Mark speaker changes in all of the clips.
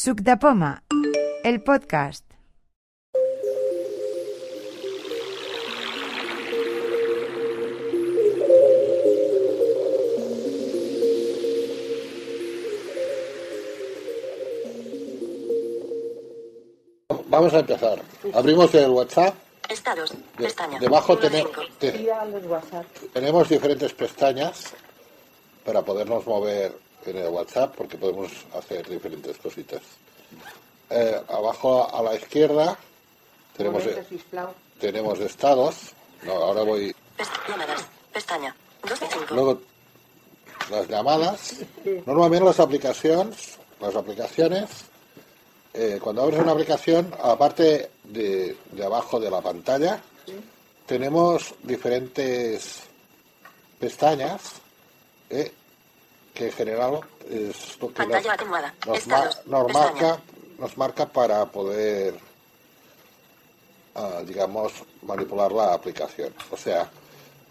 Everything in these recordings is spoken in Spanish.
Speaker 1: Suc de Poma, el podcast.
Speaker 2: Vamos a empezar. Abrimos el WhatsApp.
Speaker 3: Estados.
Speaker 2: De-
Speaker 3: Pestaña.
Speaker 2: debajo te- tenemos diferentes pestañas para podernos mover en el WhatsApp porque podemos hacer diferentes cositas. Eh, abajo a la izquierda tenemos, tenemos estados. No, ahora voy.
Speaker 3: Pest- llamadas. Pestaña. 2 de 5.
Speaker 2: Luego las llamadas. Normalmente las aplicaciones, las aplicaciones, eh, cuando abres una aplicación, aparte de, de abajo de la pantalla, tenemos diferentes pestañas eh, que en general es lo que nos,
Speaker 3: Pantalla
Speaker 2: nos, ma- marca, nos marca para poder, ah, digamos, manipular la aplicación. O sea,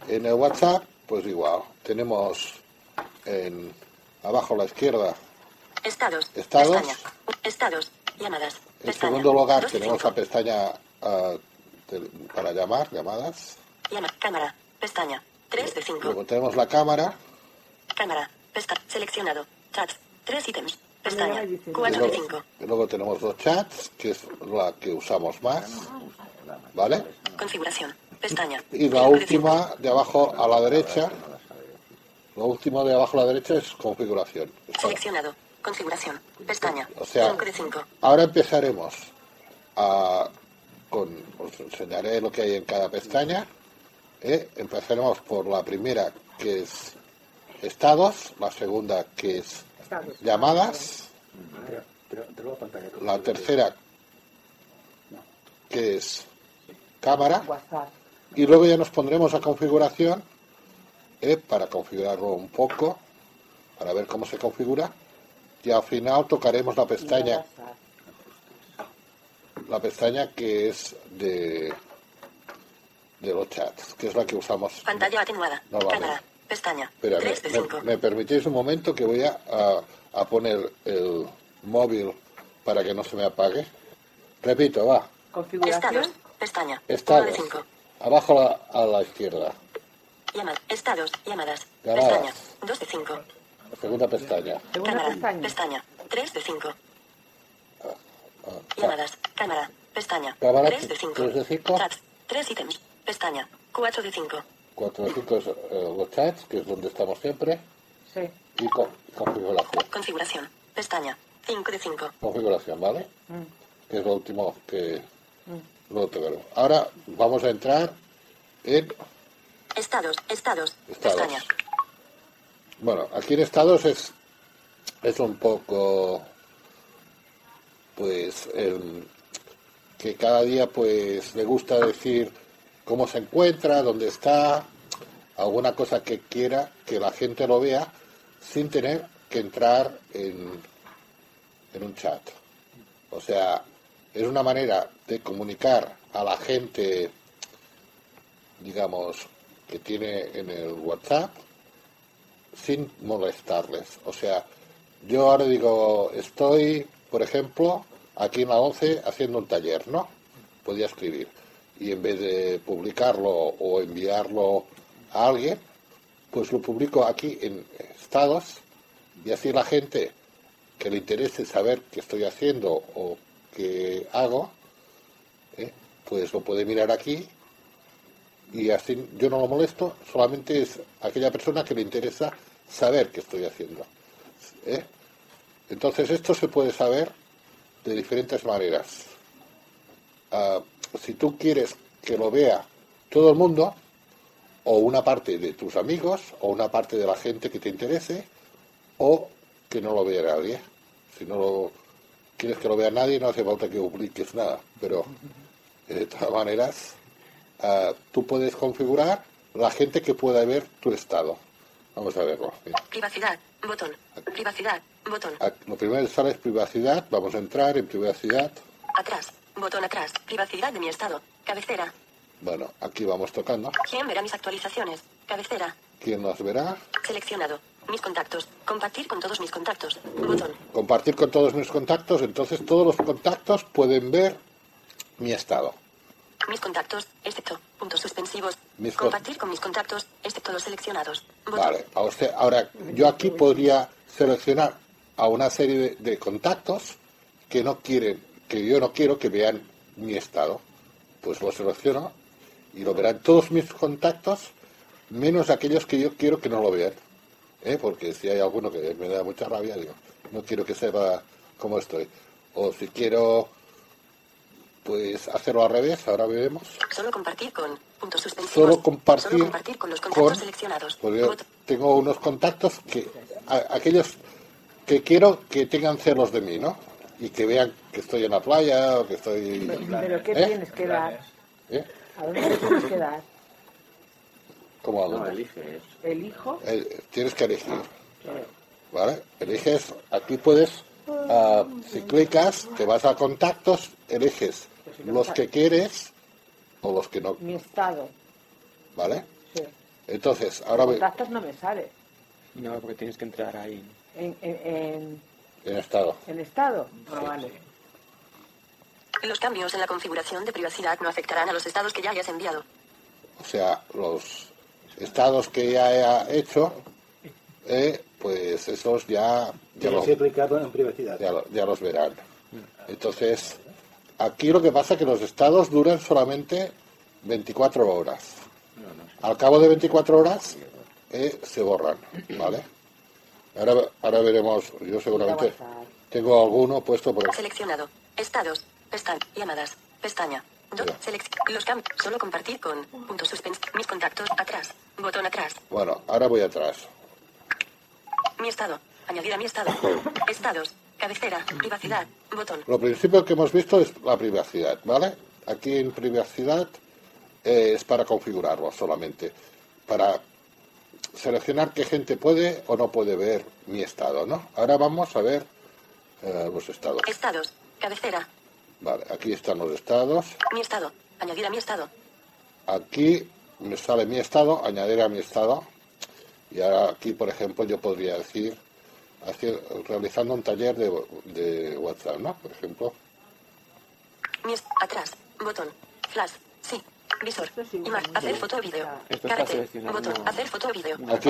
Speaker 2: en el WhatsApp, pues igual, tenemos en abajo a la izquierda,
Speaker 3: Estados.
Speaker 2: Estados.
Speaker 3: Pestaña. Estados. Llamadas.
Speaker 2: en
Speaker 3: Pestaña.
Speaker 2: segundo lugar tenemos la pestaña de- para llamar, llamadas.
Speaker 3: Llama. Cámara. Pestaña. 3 de 5.
Speaker 2: Luego tenemos la cámara
Speaker 3: Cámara. Pesta. Seleccionado. Chats. 3 ítems. Pestaña. 4 de
Speaker 2: luego,
Speaker 3: 5.
Speaker 2: y luego tenemos los chats, que es la que usamos más, ¿vale?
Speaker 3: Configuración. Pestaña.
Speaker 2: Y la
Speaker 3: 5 de cinco.
Speaker 2: última de abajo a la derecha, lo último de abajo a la derecha es configuración.
Speaker 3: Seleccionado. Configuración. Pestaña.
Speaker 2: O sea,
Speaker 3: 5 de 5.
Speaker 2: ahora empezaremos a, con, os enseñaré lo que hay en cada pestaña. ¿eh? Empezaremos por la primera que es estados, la segunda que es
Speaker 4: Estados.
Speaker 2: llamadas, la tercera que es cámara y luego ya nos pondremos a configuración ¿eh? para configurarlo un poco, para ver cómo se configura y al final tocaremos la pestaña la pestaña que es de de los chats, que es la que usamos.
Speaker 3: Pantalla atenuada.
Speaker 2: No vale.
Speaker 3: Cámara. Pestaña.
Speaker 2: Espera,
Speaker 3: 3 de
Speaker 2: me,
Speaker 3: 5.
Speaker 2: me- me permitís un momento que voy a, a- a poner el móvil para que no se me apague. Repito, va.
Speaker 4: Configuración.
Speaker 3: Estados. Pestaña. 1
Speaker 2: Estados.
Speaker 3: de 5.
Speaker 2: Abajo a la, a la izquierda.
Speaker 3: Llamadas. Estados. Llamadas.
Speaker 2: Llamadas.
Speaker 3: Pestaña. 2 de 5.
Speaker 2: La segunda pestaña.
Speaker 4: Segunda
Speaker 3: Cámara.
Speaker 4: pestaña.
Speaker 3: Pestaña. 3 de 5.
Speaker 2: Ah,
Speaker 3: Llamadas. Cámara. Pestaña.
Speaker 2: Cámara,
Speaker 3: 3 de 5.
Speaker 2: tres de cinco.
Speaker 3: Chats. 3 ítems. Pestaña. 4 de 5.
Speaker 2: 4 de 5 es eh, los chats, que es donde estamos siempre.
Speaker 4: Sí.
Speaker 2: Y co- configuración.
Speaker 3: Configuración. Pestaña. 5 de 5.
Speaker 2: Configuración, ¿vale?
Speaker 4: Mm.
Speaker 2: que es lo último que luego tocaremos. Ahora vamos a entrar en,
Speaker 3: Estados. Estados.
Speaker 2: Estados.
Speaker 3: Pestaña.
Speaker 2: bueno, aquí en estados es, es un poco, pues, el- que cada día pues le gusta decir cómo se encuentra, dónde está, alguna cosa que quiera que la gente lo vea sin tener que entrar en, un chat. O sea, es una manera de comunicar a la gente, digamos, que tiene en el WhatsApp sin molestarles. O sea, yo ahora digo, estoy, por ejemplo, aquí en la 11 haciendo un taller, ¿no? Podía escribir. Y en vez de publicarlo o enviarlo a alguien, pues lo publico aquí en estados y así la gente que le interese saber qué estoy haciendo o qué hago, ¿eh? pues lo puede mirar aquí y así yo no lo molesto, solamente es aquella persona que le interesa saber qué estoy haciendo. ¿eh? Entonces esto se puede saber de diferentes maneras. Ah, si tú quieres que lo vea todo el mundo, o una parte de tus amigos, o una parte de la gente que te interese, o que no lo vea nadie. Si no lo quieres que lo vea nadie, no hace falta que publiques nada. Pero de todas maneras, ah, tú puedes configurar la gente que pueda ver tu estado. Vamos a verlo.
Speaker 3: Privacidad. Botón. Privacidad. Botón.
Speaker 2: Ah, Lo primero que sale es privacidad. Vamos a entrar en privacidad.
Speaker 3: Atrás. Botón atrás. Privacidad de mi estado. Cabecera.
Speaker 2: Bueno, aquí vamos tocando.
Speaker 3: ¿Quién verá mis actualizaciones? Cabecera.
Speaker 2: ¿Quién nos verá?
Speaker 3: Seleccionado. Mis contactos. Compartir con todos mis contactos. Botón.
Speaker 2: Compartir con todos mis contactos, entonces todos los contactos pueden ver mi estado.
Speaker 3: Mis contactos, excepto. Puntos suspensivos.
Speaker 2: Mis
Speaker 3: Compartir con mis contactos, excepto los seleccionados. Botón.
Speaker 2: Vale, a usted- ahora yo aquí podría seleccionar a una serie de, de contactos que no quieren, que yo no quiero que vean mi estado. Pues lo selecciono y lo verán todos mis contactos, menos aquellos que yo quiero que no lo vean. ¿eh? Porque si hay alguno que me da mucha rabia, digo, no quiero que sepa cómo estoy. O si quiero, pues hacerlo al revés, ahora veremos.
Speaker 3: Solo compartir con. Puntos suspensivos.
Speaker 2: Solo compartir,
Speaker 3: Solo compartir con los contactos
Speaker 2: con-
Speaker 3: seleccionados.
Speaker 2: yo tengo unos contactos que a- aquellos que quiero que tengan celos de mí, ¿no? Y que vean que estoy en la playa o que estoy
Speaker 4: Pero ¿qué
Speaker 2: ¿Eh?
Speaker 4: tienes que dar?
Speaker 2: ¿eh?
Speaker 4: ¿A dónde le tienes que dar?
Speaker 2: ¿Cómo a
Speaker 5: No,
Speaker 2: dónde?
Speaker 5: eliges.
Speaker 4: ¿Elijo?
Speaker 2: Eh, tienes que elegir, ¿vale? Eliges, aquí puedes, ah, si clicas, te vas a contactos, eliges los que quieres o los que no,
Speaker 4: mi estado.
Speaker 2: ¿vale?
Speaker 4: Sí.
Speaker 2: Entonces, ahora
Speaker 4: Contactos no me sale.
Speaker 5: No, porque tienes que entrar ahí.
Speaker 4: En, en, en,
Speaker 2: en estado.
Speaker 4: en estado. Ah, vale.
Speaker 3: Los cambios en la configuración de privacidad no afectarán a los estados que ya hayas enviado.
Speaker 2: O sea, los estados que ya he hecho, eh, pues esos ya, ya, los,
Speaker 6: en privacidad.
Speaker 2: ya los verán. Entonces, aquí lo que pasa es que los estados duran solamente 24 horas. Al cabo de 24 horas eh, se borran, ¿vale? Ahora, ahora veremos, yo seguramente tengo alguno puesto por
Speaker 3: Seleccionado. Estados. Pestaña. Llamadas. Pestaña. Los cambios. Solo compartir con. Puntos suspensivos. Mis contactos. Atrás. Botón atrás.
Speaker 2: Bueno, ahora voy atrás.
Speaker 3: Mi estado. Añadir a mi estado. Estados. Cabecera. Privacidad. Botón.
Speaker 2: Lo principio que hemos visto es la privacidad, ¿vale? Aquí en privacidad eh, es para configurarlo solamente, para seleccionar qué gente puede o no puede ver mi estado, ¿no? Ahora vamos a ver eh, los estados.
Speaker 3: Estados. Cabecera.
Speaker 2: Vale, aquí están los estados.
Speaker 3: Mi estado. Añadir a mi estado.
Speaker 2: Aquí me sale mi estado, añadir a mi estado. Y ahora aquí, por ejemplo, yo podría decir, hacer- realizando un taller de, de WhatsApp, ¿no? Por ejemplo.
Speaker 3: Mi atrás. Botón. Flash. Sí. Visor. Imagen. Hacer foto o vídeo.
Speaker 5: Esto está
Speaker 3: Carrete.
Speaker 5: seleccionado.
Speaker 3: Botón. Hacer foto o vídeo.
Speaker 2: Aquí,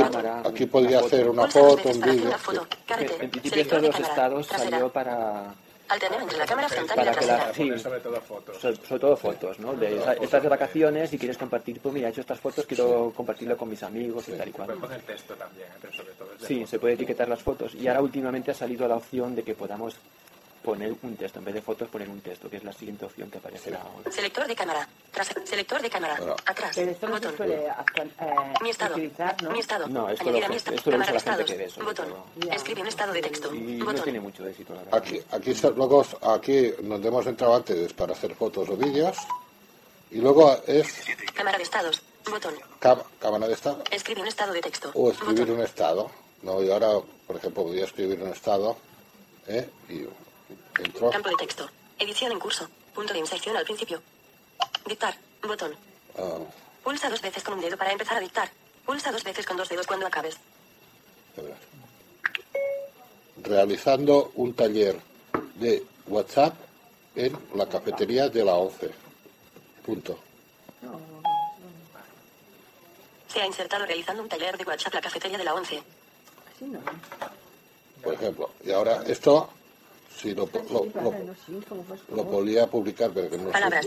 Speaker 2: aquí podría hacer una foto, un vídeo.
Speaker 3: una foto. Carrete.
Speaker 5: En principio estos dos estados salió para,
Speaker 3: Alternar entre la cámara frontal y la trasera.
Speaker 5: sí,
Speaker 7: sobre todo fotos.
Speaker 5: sobre, sobre todo fotos, ¿no? De, esa- estás de vacaciones y quieres compartir, pues mira, he hecho estas fotos, quiero compartirlo con mis amigos y tal y cual.
Speaker 7: poner texto también, ¿eh? pero sobre todo
Speaker 5: Sí,
Speaker 7: fotos.
Speaker 5: se puede etiquetar las fotos. Y ahora últimamente ha salido la opción de que podamos poner un texto, en vez de fotos poner un texto, que es la siguiente opción que aparecerá ahora.
Speaker 3: Selector de cámara. Tras, selector de cámara. Atrás.
Speaker 4: Pero esto no se
Speaker 3: Botón.
Speaker 4: suele actual- eh,
Speaker 3: Mi estado.
Speaker 4: utilizar, ¿no?
Speaker 3: Mi estado.
Speaker 5: No, esto
Speaker 3: Añadir
Speaker 5: lo-
Speaker 3: a mi estado.
Speaker 5: esto lo usa
Speaker 3: Cámara
Speaker 5: la
Speaker 3: de
Speaker 5: gente
Speaker 3: estados.
Speaker 5: que
Speaker 3: Botón.
Speaker 4: Ya.
Speaker 3: Escribe un estado de texto.
Speaker 5: Y no
Speaker 3: Botón.
Speaker 5: tiene mucho éxito, la verdad.
Speaker 2: Aquí, aquí se- luego aquí donde hemos entrado antes es para hacer fotos o vídeos y luego es
Speaker 3: Cámara de estados. Botón.
Speaker 2: cam- cámara de estado
Speaker 3: Escribe un estado de texto.
Speaker 2: o escribir
Speaker 3: Botón.
Speaker 2: un estado. No, y ahora, por ejemplo, podría escribir un estado ¿eh? y entro.
Speaker 3: Campo de texto. Edición en curso. Punto de inserción al principio. Dictar. Botón.
Speaker 2: ah,
Speaker 3: Pulsa dos veces con un dedo para empezar a dictar. Pulsa dos veces con dos dedos cuando acabes.
Speaker 2: realizando un taller de WhatsApp en la cafetería de la 11. Punto.
Speaker 3: Se ha insertado realizando un taller de WhatsApp la cafetería de la 11.
Speaker 4: Así no.
Speaker 2: Por ejemplo. Y ahora esto, si lo, lo,
Speaker 4: Sí,
Speaker 2: lo- lo podría publicar, pero que no sé.
Speaker 3: Palabras.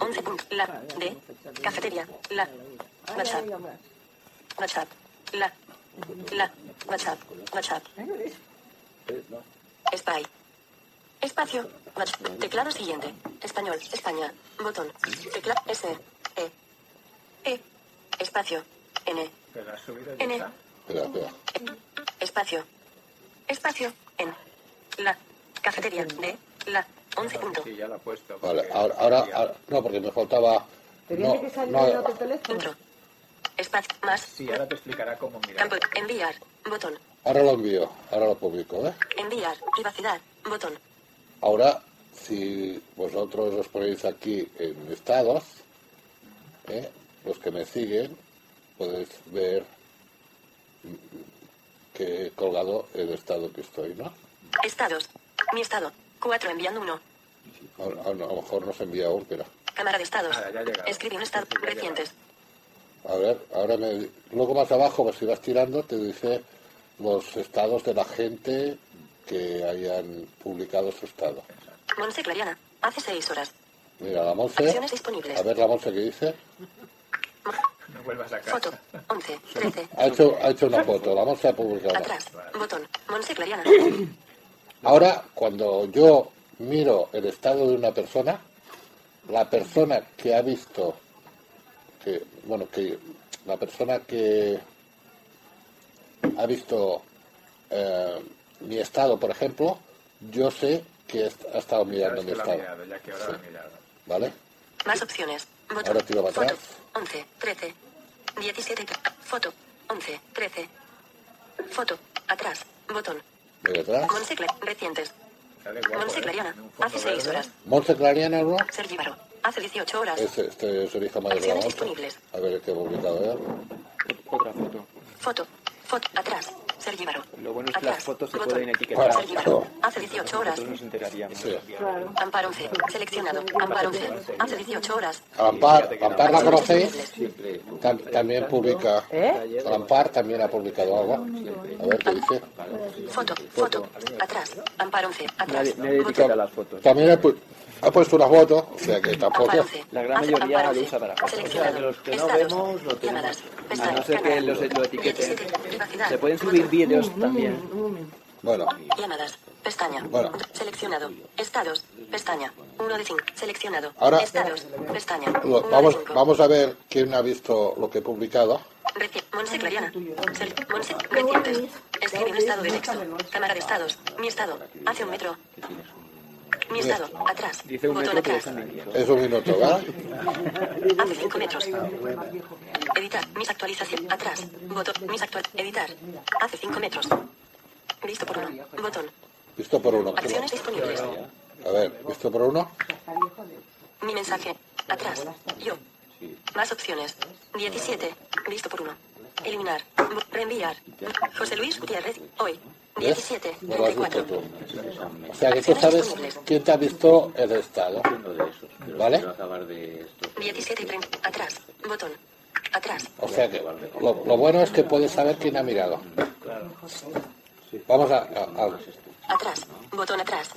Speaker 3: 11 punto. La. De. Cafetería. La. WhatsApp. WhatsApp. La. La. WhatsApp. WhatsApp.
Speaker 4: ay.
Speaker 3: Spy. Espacio. WhatsApp. Teclado siguiente. Español. España. Botón. Teclado. S. E. E. Espacio. N. N.
Speaker 7: está.
Speaker 2: Espera, espera.
Speaker 3: Espacio. Espacio. En. La. Cafetería. De. La. 11 punto.
Speaker 7: Sí, ya lo he puesto.
Speaker 2: Vale, ahora, ahora, ahora- no, porque me faltaba.
Speaker 4: ¿Te
Speaker 2: No,
Speaker 4: que
Speaker 2: no,
Speaker 4: otro teléfono?
Speaker 3: Espacio. Más.
Speaker 7: Sí, ahora te explicará cómo mirar.
Speaker 3: Campo. Enviar. Botón.
Speaker 2: ahora lo envío, ahora lo publico, ¿eh?
Speaker 3: Enviar. Privacidad. Botón.
Speaker 2: Ahora, si vosotros os ponéis aquí en estados, ¿eh? los que me siguen, podéis ver que he colgado el estado que estoy, ¿no?
Speaker 3: Estados. Mi estado. 4 enviando uno.
Speaker 2: A, a- a lo mejor nos envía un, pero...
Speaker 3: Cámara de estados.
Speaker 7: Llegado.
Speaker 3: Escribe un estado. Recientes.
Speaker 2: A ver, ahora me... Luego más abajo, pues si vas tirando, te dice los estados de la gente que hayan publicado su estado.
Speaker 3: Monse Clariana. Hace 6 horas.
Speaker 2: Mira, la Monse...
Speaker 3: Acciones disponibles.
Speaker 2: A ver la Monse que dice.
Speaker 7: No vuelvas a
Speaker 3: Foto.
Speaker 7: casa.
Speaker 3: 11. 13.
Speaker 2: Ha hecho, ha hecho una foto, la Monse ha publicado.
Speaker 3: Atrás. Botón. Monse Clariana.
Speaker 2: Ahora, cuando yo miro el estado de una persona, la persona que ha visto, que, bueno, que la persona que ha visto eh, mi estado, por ejemplo, yo sé que ha estado mirando mi estado,
Speaker 7: mirado, ya que ahora lo ha mirado.
Speaker 2: ¿vale?
Speaker 3: Más opciones. Botón.
Speaker 2: Ahora tiro para
Speaker 3: Foto.
Speaker 2: atrás.
Speaker 3: 11. 13. 17. Foto. 11. 13. Foto. Atrás. Botón.
Speaker 2: Atrás.
Speaker 3: Cla- Recientes. Monse
Speaker 7: ¿eh?
Speaker 3: Clariana. Hace 6
Speaker 7: verde.
Speaker 3: horas.
Speaker 2: Monse Clariana, ¿no?
Speaker 3: Sergi Baró. Hace 18 horas.
Speaker 2: Este, este es el hijo mayor de la
Speaker 3: Acciones
Speaker 2: Monse.
Speaker 3: disponibles.
Speaker 2: A ver qué ha publicado él.
Speaker 5: Otra foto.
Speaker 3: Foto. Foto. Atrás.
Speaker 5: Lo bueno es que las fotos se pueden etiquetar.
Speaker 3: Hace 18 horas.
Speaker 5: Nosotros nos enteraríamos.
Speaker 4: Claro.
Speaker 3: Amparo 11. Seleccionado. Amparo 11. Hace 18 horas.
Speaker 2: Ampar, Ampar la conocéis. Tam- también publica.
Speaker 4: ¿Eh?
Speaker 2: Ampar también ha publicado algo. A ver qué dice.
Speaker 3: Foto. Foto. Atrás. Amparo 11. Atrás.
Speaker 5: Nadie, nadie etiqueta las fotos.
Speaker 2: También ha, pu- ha puesto una foto, o sea que tampoco.
Speaker 3: Amparo 11.
Speaker 5: La gran mayoría lo
Speaker 3: 11.
Speaker 5: usa para fotos. O sea, de los que no vemos, lo tenemos. A no ser que los- lo etiqueten.
Speaker 3: 17. Privacidad.
Speaker 5: Se pueden subir vídeos también.
Speaker 2: Bueno,
Speaker 3: Llamadas. Pestaña.
Speaker 2: Bueno.
Speaker 3: Seleccionado. Estados. Pestaña. 1 de 5. Seleccionado.
Speaker 2: Ahora-
Speaker 3: Estados. Pestaña.
Speaker 2: lo-
Speaker 3: 1
Speaker 2: vamos,
Speaker 3: de 5.
Speaker 2: vamos a ver quién ha visto lo que he publicado.
Speaker 3: Reci- Monse Clariana. Monse. Recientes. Escribe un estado de texto. Cámara de estados. Mi estado. Hace un metro. Mi estado. Atrás.
Speaker 5: Dice un
Speaker 3: Botón
Speaker 5: metro,
Speaker 3: atrás.
Speaker 5: es un minuto.
Speaker 2: ¿verdad?
Speaker 3: Hace 5 metros. Editar. Mis actualizaciones. Atrás. Botón. Mis actual. Editar. Hace 5 metros. Visto por uno. Botón.
Speaker 2: Visto por uno.
Speaker 3: Acciones disponibles.
Speaker 2: A ver, visto por uno.
Speaker 3: Mi mensaje. Atrás. Yo. Más opciones. 17. Visto por uno. Eliminar. Reenviar. José Luis Gutiérrez. Hoy.
Speaker 2: ¿Ves?
Speaker 3: 17.
Speaker 2: No lo has visto
Speaker 3: 34.
Speaker 2: tú. O sea que tú sabes quién te ha visto el estado. ¿Vale?
Speaker 3: 17 y 30. Atrás. Botón. Atrás.
Speaker 2: O sea que lo, lo bueno es que puedes saber quién ha mirado. Vamos a, a- a-
Speaker 3: Atrás. Botón atrás.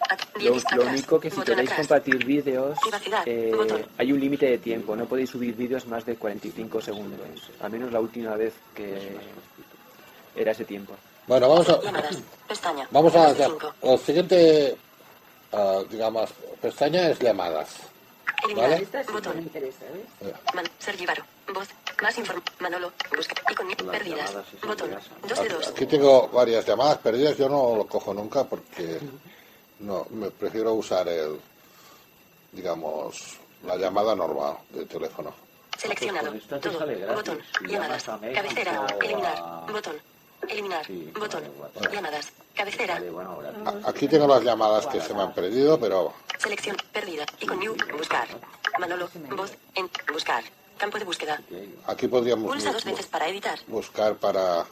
Speaker 3: At-
Speaker 5: Lo, único que si
Speaker 3: Botón
Speaker 5: queréis
Speaker 3: atrás.
Speaker 5: compartir vídeos, eh, hay un límite de tiempo. No podéis subir vídeos más de 45 segundos. Al menos la última vez que era ese tiempo.
Speaker 2: Bueno, vamos a,
Speaker 3: Llamadas. Pestaña.
Speaker 2: vamos a
Speaker 3: cinco.
Speaker 2: Lo siguiente, ah, digamos, pestaña es llamadas.
Speaker 3: Eliminar.
Speaker 2: ¿Vale?
Speaker 4: Esta sí me
Speaker 3: Botón.
Speaker 4: interesa, ¿ves?
Speaker 3: Man, Sergi Varo. Voz. Más inform. Manolo. Busca. Y con perdidas. Botón. Dos de dos.
Speaker 2: Aquí tengo varias llamadas perdidas. Yo no lo cojo nunca porque no me prefiero usar el, digamos, la llamada normal de teléfono.
Speaker 3: Seleccionado. Todo. Botón. Llamadas. Cabecera. Eliminar. Botón. Eliminar. Botón. Llamadas. Cabecera.
Speaker 2: A- Aquí tengo las llamadas que se me han perdido, pero
Speaker 3: Selección. Perdida. Y con new. Buscar. Manolo. Voz. En. Buscar. Campo de búsqueda.
Speaker 2: aquí podríamos
Speaker 3: Pulsa dos veces para editar.
Speaker 2: buscar para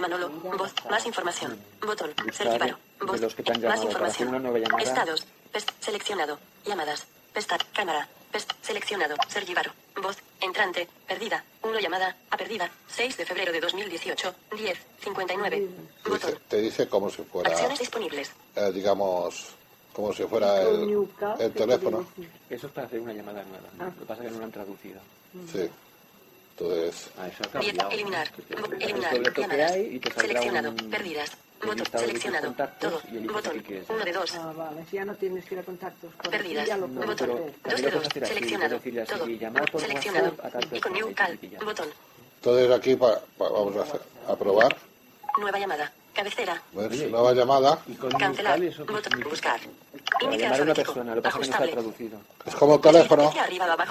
Speaker 3: Manolo. Voz. Más información. Botón.
Speaker 5: Buscar
Speaker 3: Sergi Varo.
Speaker 5: de
Speaker 3: Voz. Más información.
Speaker 5: una nueva llamada.
Speaker 3: Estados. Pest. Seleccionado. Llamadas. Pesta. Cámara. Pest. Seleccionado. Sergi Varo. Voz. Entrante. Perdida. Uno llamada. A perdida. 6 de febrero de 2018. 10. 59.
Speaker 2: te
Speaker 3: Botón.
Speaker 2: dice, te dice como si fuera,
Speaker 3: Acciones disponibles.
Speaker 2: eh, digamos, como si fuera el, el teléfono.
Speaker 5: Eso es para hacer una llamada nueva. Lo que pasa es que no lo han traducido.
Speaker 2: Sí. Entonces,
Speaker 3: 10. Eliminar. Bo- Eliminar.
Speaker 5: doble toque
Speaker 3: Llamadas.
Speaker 5: hay y te saldrá
Speaker 3: Seleccionado.
Speaker 5: un-
Speaker 3: Botón.
Speaker 5: tus
Speaker 3: Seleccionado. Todo. Botón. Uno de dos.
Speaker 4: Ah, vale, si ya no tienes que ir a contactos. Por aquí
Speaker 3: Perdidas.
Speaker 4: ya lo
Speaker 5: No,
Speaker 4: puedes
Speaker 3: Botón. Dos de dos. Seleccionado. Todo. Seleccionado. Y con New Cal. Botón.
Speaker 2: entonces aquí pa- pa- vamos a, hacer- a probar.
Speaker 3: Nueva llamada. Cabecera.
Speaker 2: Nueva llamada.
Speaker 5: Y con
Speaker 3: Cancelar. Botón. Buscar.
Speaker 5: Para
Speaker 3: Índice
Speaker 5: llamar a una
Speaker 3: alfabético.
Speaker 5: persona, lo que pasa es que no está
Speaker 3: Ajustable.
Speaker 5: traducido.
Speaker 2: Es como el teléfono.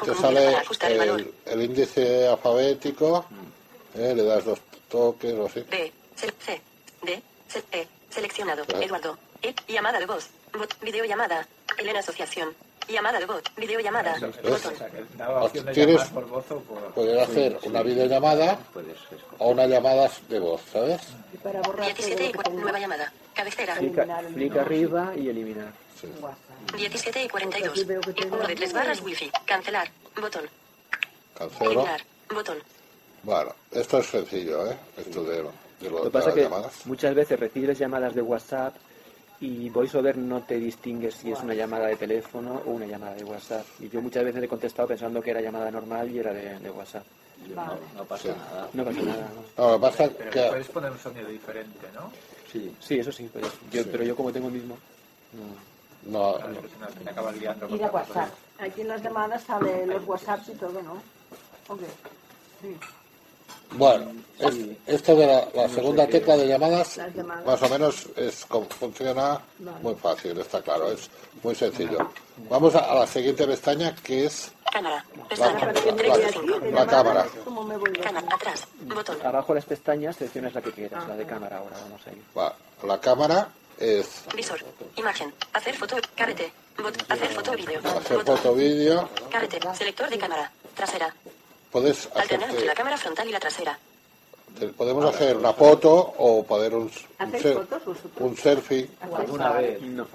Speaker 2: Te sale
Speaker 3: para ajustar el valor.
Speaker 2: el, índice alfabético. eh, le das dos toques o así.
Speaker 3: D. C. C. D. C. E. Seleccionado. Eduardo. E. Llamada de voz. Bot. Videollamada. Elena Asociación. Llamada de voz. Videollamada.
Speaker 7: De
Speaker 2: ¿Tienes-
Speaker 7: llamar por voz o por...
Speaker 2: Poder hacer una videollamada o una llamada de voz, ¿sabes?
Speaker 4: Y para borrar
Speaker 3: 17 y
Speaker 4: todo lo que
Speaker 3: 40.
Speaker 4: tengo
Speaker 3: Nueva llamada. Cabecera.
Speaker 5: Clic, arriba y eliminar.
Speaker 4: WhatsApp.
Speaker 3: 17 y 42.
Speaker 4: Aquí veo que tengo
Speaker 3: Uno de tres barras wifi. Cancelar. Botón.
Speaker 2: Cancelo.
Speaker 3: Eliminar. Botón.
Speaker 2: Bueno, esto es sencillo, ¿eh? Esto de, de, lo,
Speaker 5: Lo que
Speaker 2: de
Speaker 5: pasa
Speaker 2: las
Speaker 5: es que
Speaker 2: llamadas.
Speaker 5: muchas veces recibes llamadas de WhatsApp y VoiceOver no te distingue si es una llamada de teléfono o una llamada de WhatsApp. Y yo muchas veces he contestado pensando que era llamada normal y era de, de WhatsApp.
Speaker 6: No, no pasa
Speaker 2: Sí.
Speaker 6: nada.
Speaker 5: No pasa nada. ¿no?
Speaker 2: No, pasa
Speaker 7: Pero
Speaker 2: que...
Speaker 7: puedes poner un sonido diferente, ¿no?
Speaker 6: Sí.
Speaker 5: Sí, eso sí, pero yo, pero yo como tengo el mismo. no.
Speaker 2: No,
Speaker 7: no
Speaker 4: Y
Speaker 7: con
Speaker 4: la
Speaker 7: tantos
Speaker 4: WhatsApp. Aquí en las llamadas sale los WhatsApps y todo, ¿no? Ok. Sí.
Speaker 2: Bueno, es- esto de la, la segunda tecla de llamadas, más o menos es como funciona muy fácil, está claro, es muy sencillo. Vamos a, a la siguiente pestaña que es
Speaker 3: Cámara.
Speaker 2: la,
Speaker 3: Pestaña.
Speaker 4: Para que me
Speaker 3: 3
Speaker 4: voy
Speaker 3: de
Speaker 4: aquí,
Speaker 3: 5.
Speaker 4: de
Speaker 2: la
Speaker 4: llamadas,
Speaker 2: cámara.
Speaker 4: ¿Cómo me voy de aquí?
Speaker 3: Cámara. Atrás. Botón.
Speaker 5: Abajo las pestañas seleccionas la que quieras, la de cámara ahora vamos a ir.
Speaker 2: va, la cámara, es
Speaker 3: Visor. Imagen. Hacer foto. Carrete. Bot. Hacer foto vídeo.
Speaker 2: hacer foto vídeo,
Speaker 3: Carrete. Selector de cámara. Trasera.
Speaker 2: Puedes
Speaker 3: Alternar entre la cámara frontal y la trasera.
Speaker 2: podemos hacer una foto o poder un, un,
Speaker 4: ¿Hacéis
Speaker 2: ser-
Speaker 4: fotos
Speaker 2: un selfie,
Speaker 6: Alguna vez.
Speaker 5: No.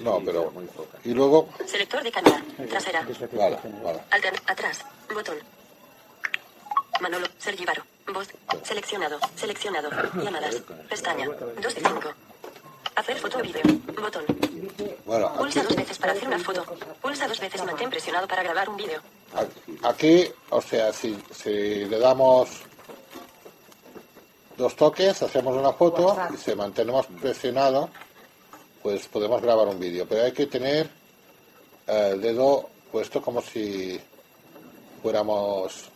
Speaker 2: No, pero
Speaker 6: muy poca.
Speaker 2: y luego,
Speaker 3: Selector de cámara. Trasera.
Speaker 2: vale, vale.
Speaker 3: Atrás. Botón. Manolo. Sergi Varo. Voz. Seleccionado. Seleccionado. Llamadas. Pestaña. 2 de 5. Hacer foto o vídeo. Botón.
Speaker 2: Bueno, aquí,
Speaker 3: Pulsa dos veces para hacer una foto. Pulsa dos veces mantén presionado para grabar un vídeo.
Speaker 2: Aquí, o sea, si, si le damos dos toques, hacemos una foto y si mantenemos presionado, pues podemos grabar un vídeo. Pero hay que tener eh, el dedo puesto como si fuéramos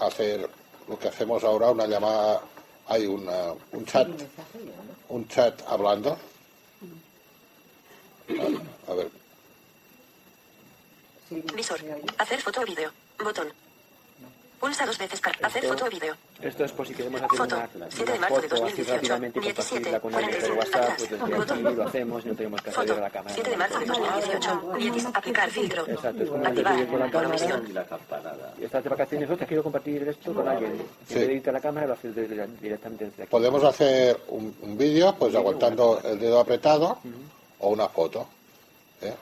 Speaker 2: a hacer lo que hacemos ahora, una llamada, hay una, un chat, un chat hablando. Vale, a ver,
Speaker 3: Visor. Hacer foto o vídeo. Botón. Pulsa dos veces para hacer foto o vídeo.
Speaker 5: Esto es por si queremos hacer
Speaker 3: Foto.
Speaker 5: una,
Speaker 3: 7 de marzo de
Speaker 5: foto así
Speaker 3: 2018.
Speaker 5: rápidamente y
Speaker 3: 17,
Speaker 5: compartirla con alguien por
Speaker 3: 45.
Speaker 5: WhatsApp, pues desde
Speaker 3: Botón.
Speaker 5: aquí lo hacemos y no tenemos que acceder
Speaker 3: Foto.
Speaker 5: a la cámara.
Speaker 3: 7 de marzo de 2018. 10. Aplicar filtro.
Speaker 5: Exacto, es como
Speaker 3: Activar.
Speaker 5: con la cámara.
Speaker 6: Y la campanada.
Speaker 5: de vacaciones, otra quiero compartir esto con alguien.
Speaker 2: Sí.
Speaker 5: En vez la cámara, lo haces directamente desde aquí.
Speaker 2: Podemos hacer un, un vídeo, pues aguantando el dedo apretado, o una foto. ¿eh?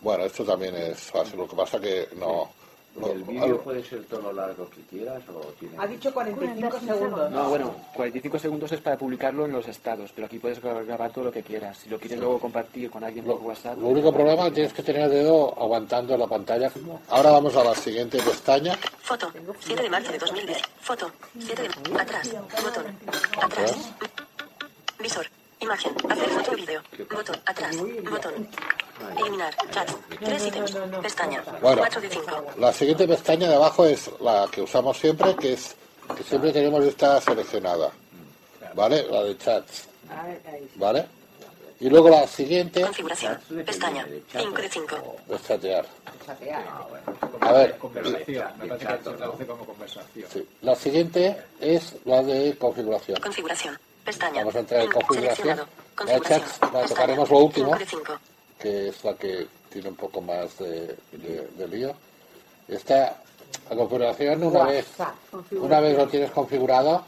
Speaker 2: Bueno, esto también es fácil, lo que pasa que no...
Speaker 6: ¿Y
Speaker 2: no-
Speaker 6: el vídeo puede ser todo lo largo que quieras o tiene...
Speaker 4: Ha dicho 45 segundos.
Speaker 5: No, bueno, 45 segundos es para publicarlo en los estados, pero aquí puedes gra- grabar todo lo que quieras. Si lo quieres luego compartir con alguien por WhatsApp,
Speaker 2: Lo único problema es que tienes que tener el dedo aguantando la pantalla. Ahora vamos a la siguiente pestaña.
Speaker 3: Foto. 7 de marzo de 2010. Foto. 7 de... Atrás. Botón. Atrás. Visor. Imagen. Hacer foto o vídeo. Botón. Atrás. Botón. Eliminar. Chat. 3 ítems. Pestaña.
Speaker 2: Bueno.
Speaker 3: 4 de 5.
Speaker 2: La siguiente pestaña de abajo es la que usamos siempre, que es que siempre tenemos esta seleccionada. ¿Vale? La de chats. ¿Vale? Y luego la siguiente
Speaker 3: Configuración. Pestaña. 5 de 5.
Speaker 2: es chatear.
Speaker 4: Chatear.
Speaker 2: A ver,
Speaker 7: conversación.
Speaker 2: sí. la siguiente es la de configuración.
Speaker 3: Configuración. Pestaña.
Speaker 2: Vamos a entrar en configuración.
Speaker 3: Pestaña.
Speaker 2: tocaremos lo último.
Speaker 3: 5 de 5.
Speaker 2: que es la que tiene un poco más de, de- de lío. Esta la configuración, una vez, una vez lo tienes configurado,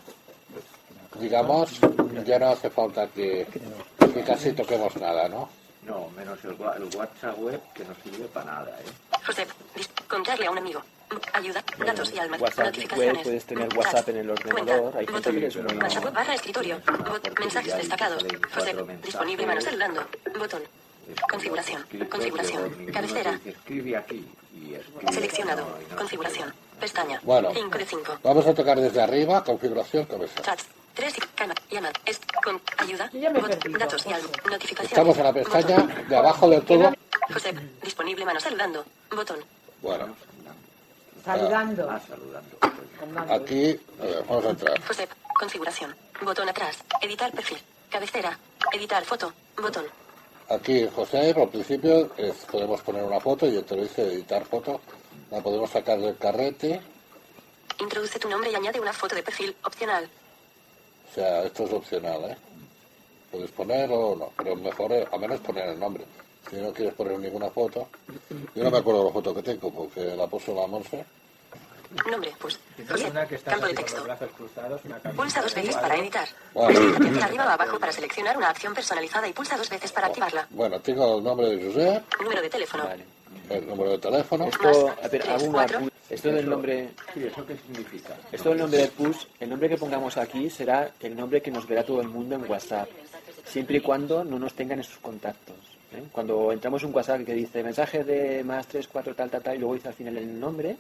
Speaker 2: digamos, ya no hace falta que, que casi toquemos nada, ¿no?
Speaker 6: No, menos el, wa- el WhatsApp web que no sirve para nada, ¿eh?
Speaker 3: José. Contarle a un amigo. Ayuda. Datos y alma.
Speaker 5: WhatsApp web,
Speaker 3: Notificaciones.
Speaker 5: puedes tener. WhatsApp en el ordenador, hay gente
Speaker 3: Botón.
Speaker 5: que es muy-
Speaker 3: WhatsApp web barra escritorio. Mensajes destacados. José. Disponible mano saludando. Botón. Configuración. Configuración. Cabecera.
Speaker 6: Escribe aquí y escribe.
Speaker 3: Seleccionado.
Speaker 6: no,
Speaker 3: Configuración. Pestaña.
Speaker 2: Bueno.
Speaker 3: 5 de 5.
Speaker 2: Vamos a tocar desde arriba, configuración, cabeza.
Speaker 3: Chats. 3 y calma. Llamada. Es con ayuda. Bot- datos y algo. Notificaciones.
Speaker 2: Estamos en la pestaña de abajo del todo.
Speaker 3: José. Disponible mano saludando. Botón.
Speaker 2: Bueno,
Speaker 4: Saludando.
Speaker 6: Ah, saludando.
Speaker 2: aquí vamos a entrar.
Speaker 3: José. Configuración. Botón atrás. Editar perfil. Cabecera. Editar foto. Botón.
Speaker 2: Aquí, José, al principio es- podemos poner una foto y te lo dice editar foto. La podemos sacar del carrete.
Speaker 3: Introduce tu nombre y añade una foto de perfil opcional.
Speaker 2: O sea, esto es opcional, ¿eh? Puedes poner o no, pero mejor a menos poner el nombre. Si no quieres poner ninguna foto. Yo no me acuerdo de la foto que tengo porque la puso la Monse.
Speaker 3: Nombre, pues. José.
Speaker 7: una que está
Speaker 3: Campo de texto.
Speaker 7: cruzados, una
Speaker 3: Pulsa dos
Speaker 7: de
Speaker 3: veces para editar.
Speaker 2: Bueno,
Speaker 3: arriba o abajo para seleccionar una acción personalizada y pulsa dos veces para activarla.
Speaker 2: bueno, tengo el nombre de Josep,
Speaker 3: Número de teléfono.
Speaker 5: Vale.
Speaker 2: el número de teléfono.
Speaker 5: Esto, a ver, hago una Esto del nombre,
Speaker 6: Sí, ¿eso qué significa?
Speaker 5: esto del nombre del push, el nombre que pongamos aquí será el nombre que nos verá todo el mundo en WhatsApp, siempre y cuando no nos tengan en sus contactos. ¿Eh? Cuando entramos en un WhatsApp que dice mensaje de más 3, 4, tal, tal, tal, y luego dice al final el nombre,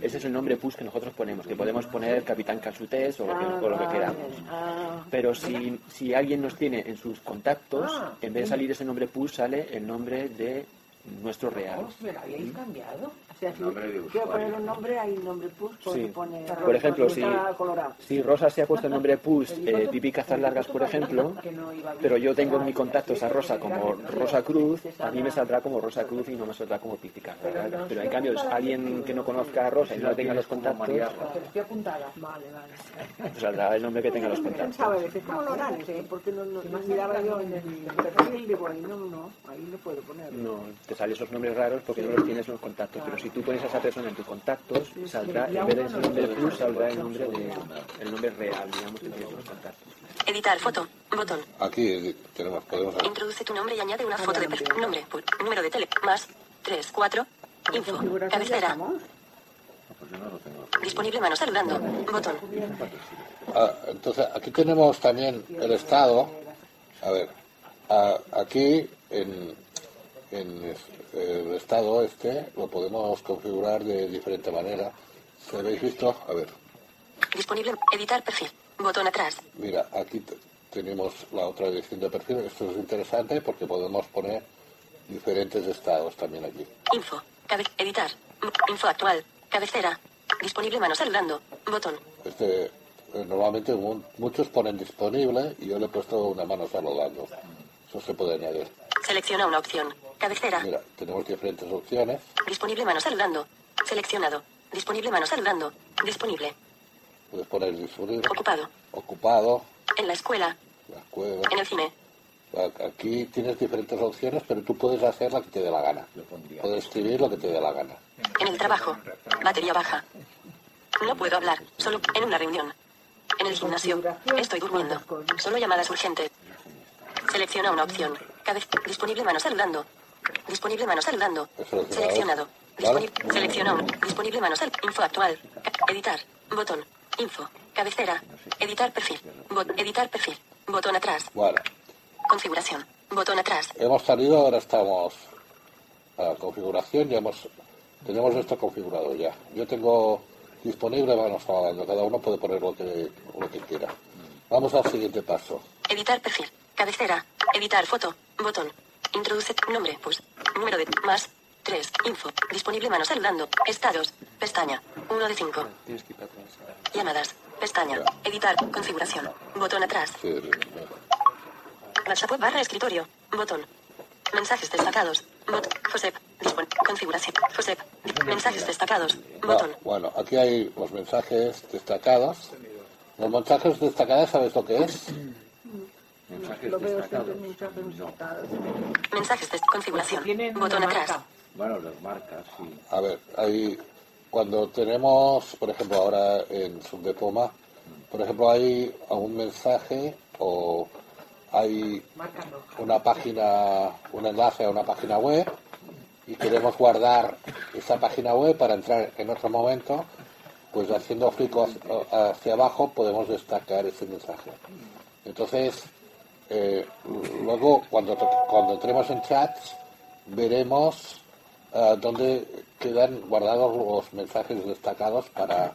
Speaker 5: ese es el nombre push que nosotros ponemos, que podemos poner Capitán Calzutés o lo que, o lo que queramos.
Speaker 4: Ah,
Speaker 5: Pero si, si alguien nos tiene en sus contactos, en vez de salir ese nombre push, sale el nombre de nuestro real.
Speaker 8: ¿Me lo habíais cambiado?
Speaker 4: Sea, si quiero poner un nombre, hay un nombre push, pues
Speaker 5: Sí.
Speaker 4: pone
Speaker 5: Por ejemplo, si, si Rosa se ha puesto el nombre push, eh, pipi cazas largas, por ejemplo, pero yo tengo en mi contacto a Rosa como Rosa Cruz, a mí me saldrá como Rosa Cruz y no me saldrá como pipi cazas largas. Pero en cambio, si alguien que no conozca a Rosa y no tenga los contactos,
Speaker 8: estoy apuntada. Vale, vale.
Speaker 5: pues saldrá el nombre que tenga los contactos.
Speaker 4: decir, ¿cómo lo harán? ¿eh? Porque no, no, no miraba yo en el perfil y digo, ahí no, no, ahí no puedo poner.
Speaker 5: No, te salen esos nombres raros porque no los tienes en los contactos. Pero si tú pones a esa persona en tus contactos, saldrá, en vez de ese nombre plus, saldrá el nombre, de, el nombre real, digamos, que tienes en los contactos.
Speaker 3: Editar foto. Botón.
Speaker 2: Aquí tenemos, podemos
Speaker 3: Introduce tu nombre y añade una foto de perfil. Nombre. Número de tele. Más. 3, 4. Info. Cabecera.
Speaker 6: Pues.
Speaker 3: Disponible mano saludando. Botón.
Speaker 2: Ah, entonces, aquí tenemos también el estado. A ver, ah, aquí en, en el estado este lo podemos configurar de diferente manera. Si habéis visto, a ver,
Speaker 3: Disponible. Editar perfil. Botón atrás.
Speaker 2: mira, aquí te- tenemos la otra edición de perfil. Esto es interesante porque podemos poner diferentes estados también aquí.
Speaker 3: Info. Cabe editar. Info actual. Cabecera. Disponible mano saludando. Botón.
Speaker 2: Este, eh, normalmente mu- muchos ponen disponible y yo le he puesto una mano saludando. Eso se puede añadir.
Speaker 3: Selecciona una opción. Cabecera.
Speaker 2: Mira, tenemos diferentes opciones.
Speaker 3: Disponible mano saludando. Seleccionado. Disponible mano saludando. Disponible.
Speaker 2: Puedes poner disponible,
Speaker 3: Ocupado.
Speaker 2: ocupado,
Speaker 3: En la escuela.
Speaker 2: la cueva.
Speaker 3: En el cine.
Speaker 2: Aquí tienes diferentes opciones, pero tú puedes hacer la que te dé la gana. Puedes escribir lo que te dé la gana.
Speaker 3: En el trabajo. Batería baja. No puedo hablar. Solo en una reunión. En el gimnasio. Estoy durmiendo. Solo llamadas urgentes. Selecciona una opción. Cabe- Disponible mano saludando. Disponible mano saludando.
Speaker 2: Seleccionado.
Speaker 3: Seleccionado.
Speaker 2: Vale.
Speaker 3: Disponi- Selecciona un. Disponible mano sal. Info actual. Editar. Botón. Info. Cabecera. Editar perfil. Bot- editar perfil. Botón atrás.
Speaker 2: Bueno,
Speaker 3: Configuración. Botón atrás.
Speaker 2: hemos salido, ahora estamos a la configuración, ya hemos, tenemos esto configurado ya. Yo tengo disponible, vamos hablando, cada uno puede poner lo que, lo que quiera. Vamos al siguiente paso.
Speaker 3: Editar perfil. Cabecera. Editar foto. Botón. Introduce nombre. Pues. Número de. Más. 3. Info. Disponible mano saludando. Estados. Pestaña. 1 de 5.
Speaker 5: Tienes que ir para atrás.
Speaker 3: Llamadas. Pestaña. Editar. Configuración. Botón atrás. WhatsApp barra escritorio. Botón. Mensajes destacados. Botón. Josep. Dispon. Configuración. Josep. Mensajes destacados. Botón.
Speaker 2: Bueno, aquí hay los mensajes destacados. Los mensajes destacados, ¿sabes lo que es?
Speaker 6: Mensajes
Speaker 4: Lo veo
Speaker 6: destacados.
Speaker 4: siempre en mensajes
Speaker 6: No.
Speaker 4: destacados.
Speaker 3: Mensajes de configuración. Botón atrás.
Speaker 6: Bueno, los marcas, sí.
Speaker 2: A ver, hay, cuando tenemos, por ejemplo, ahora en Subdepoma, por ejemplo, hay un mensaje o hay una página, un enlace a una página web y queremos guardar esa página web para entrar en otro momento, pues haciendo clic hacia abajo podemos destacar ese mensaje. Entonces, eh, luego cuando, cuando entremos en chats, veremos eh, dónde quedan guardados los mensajes destacados para,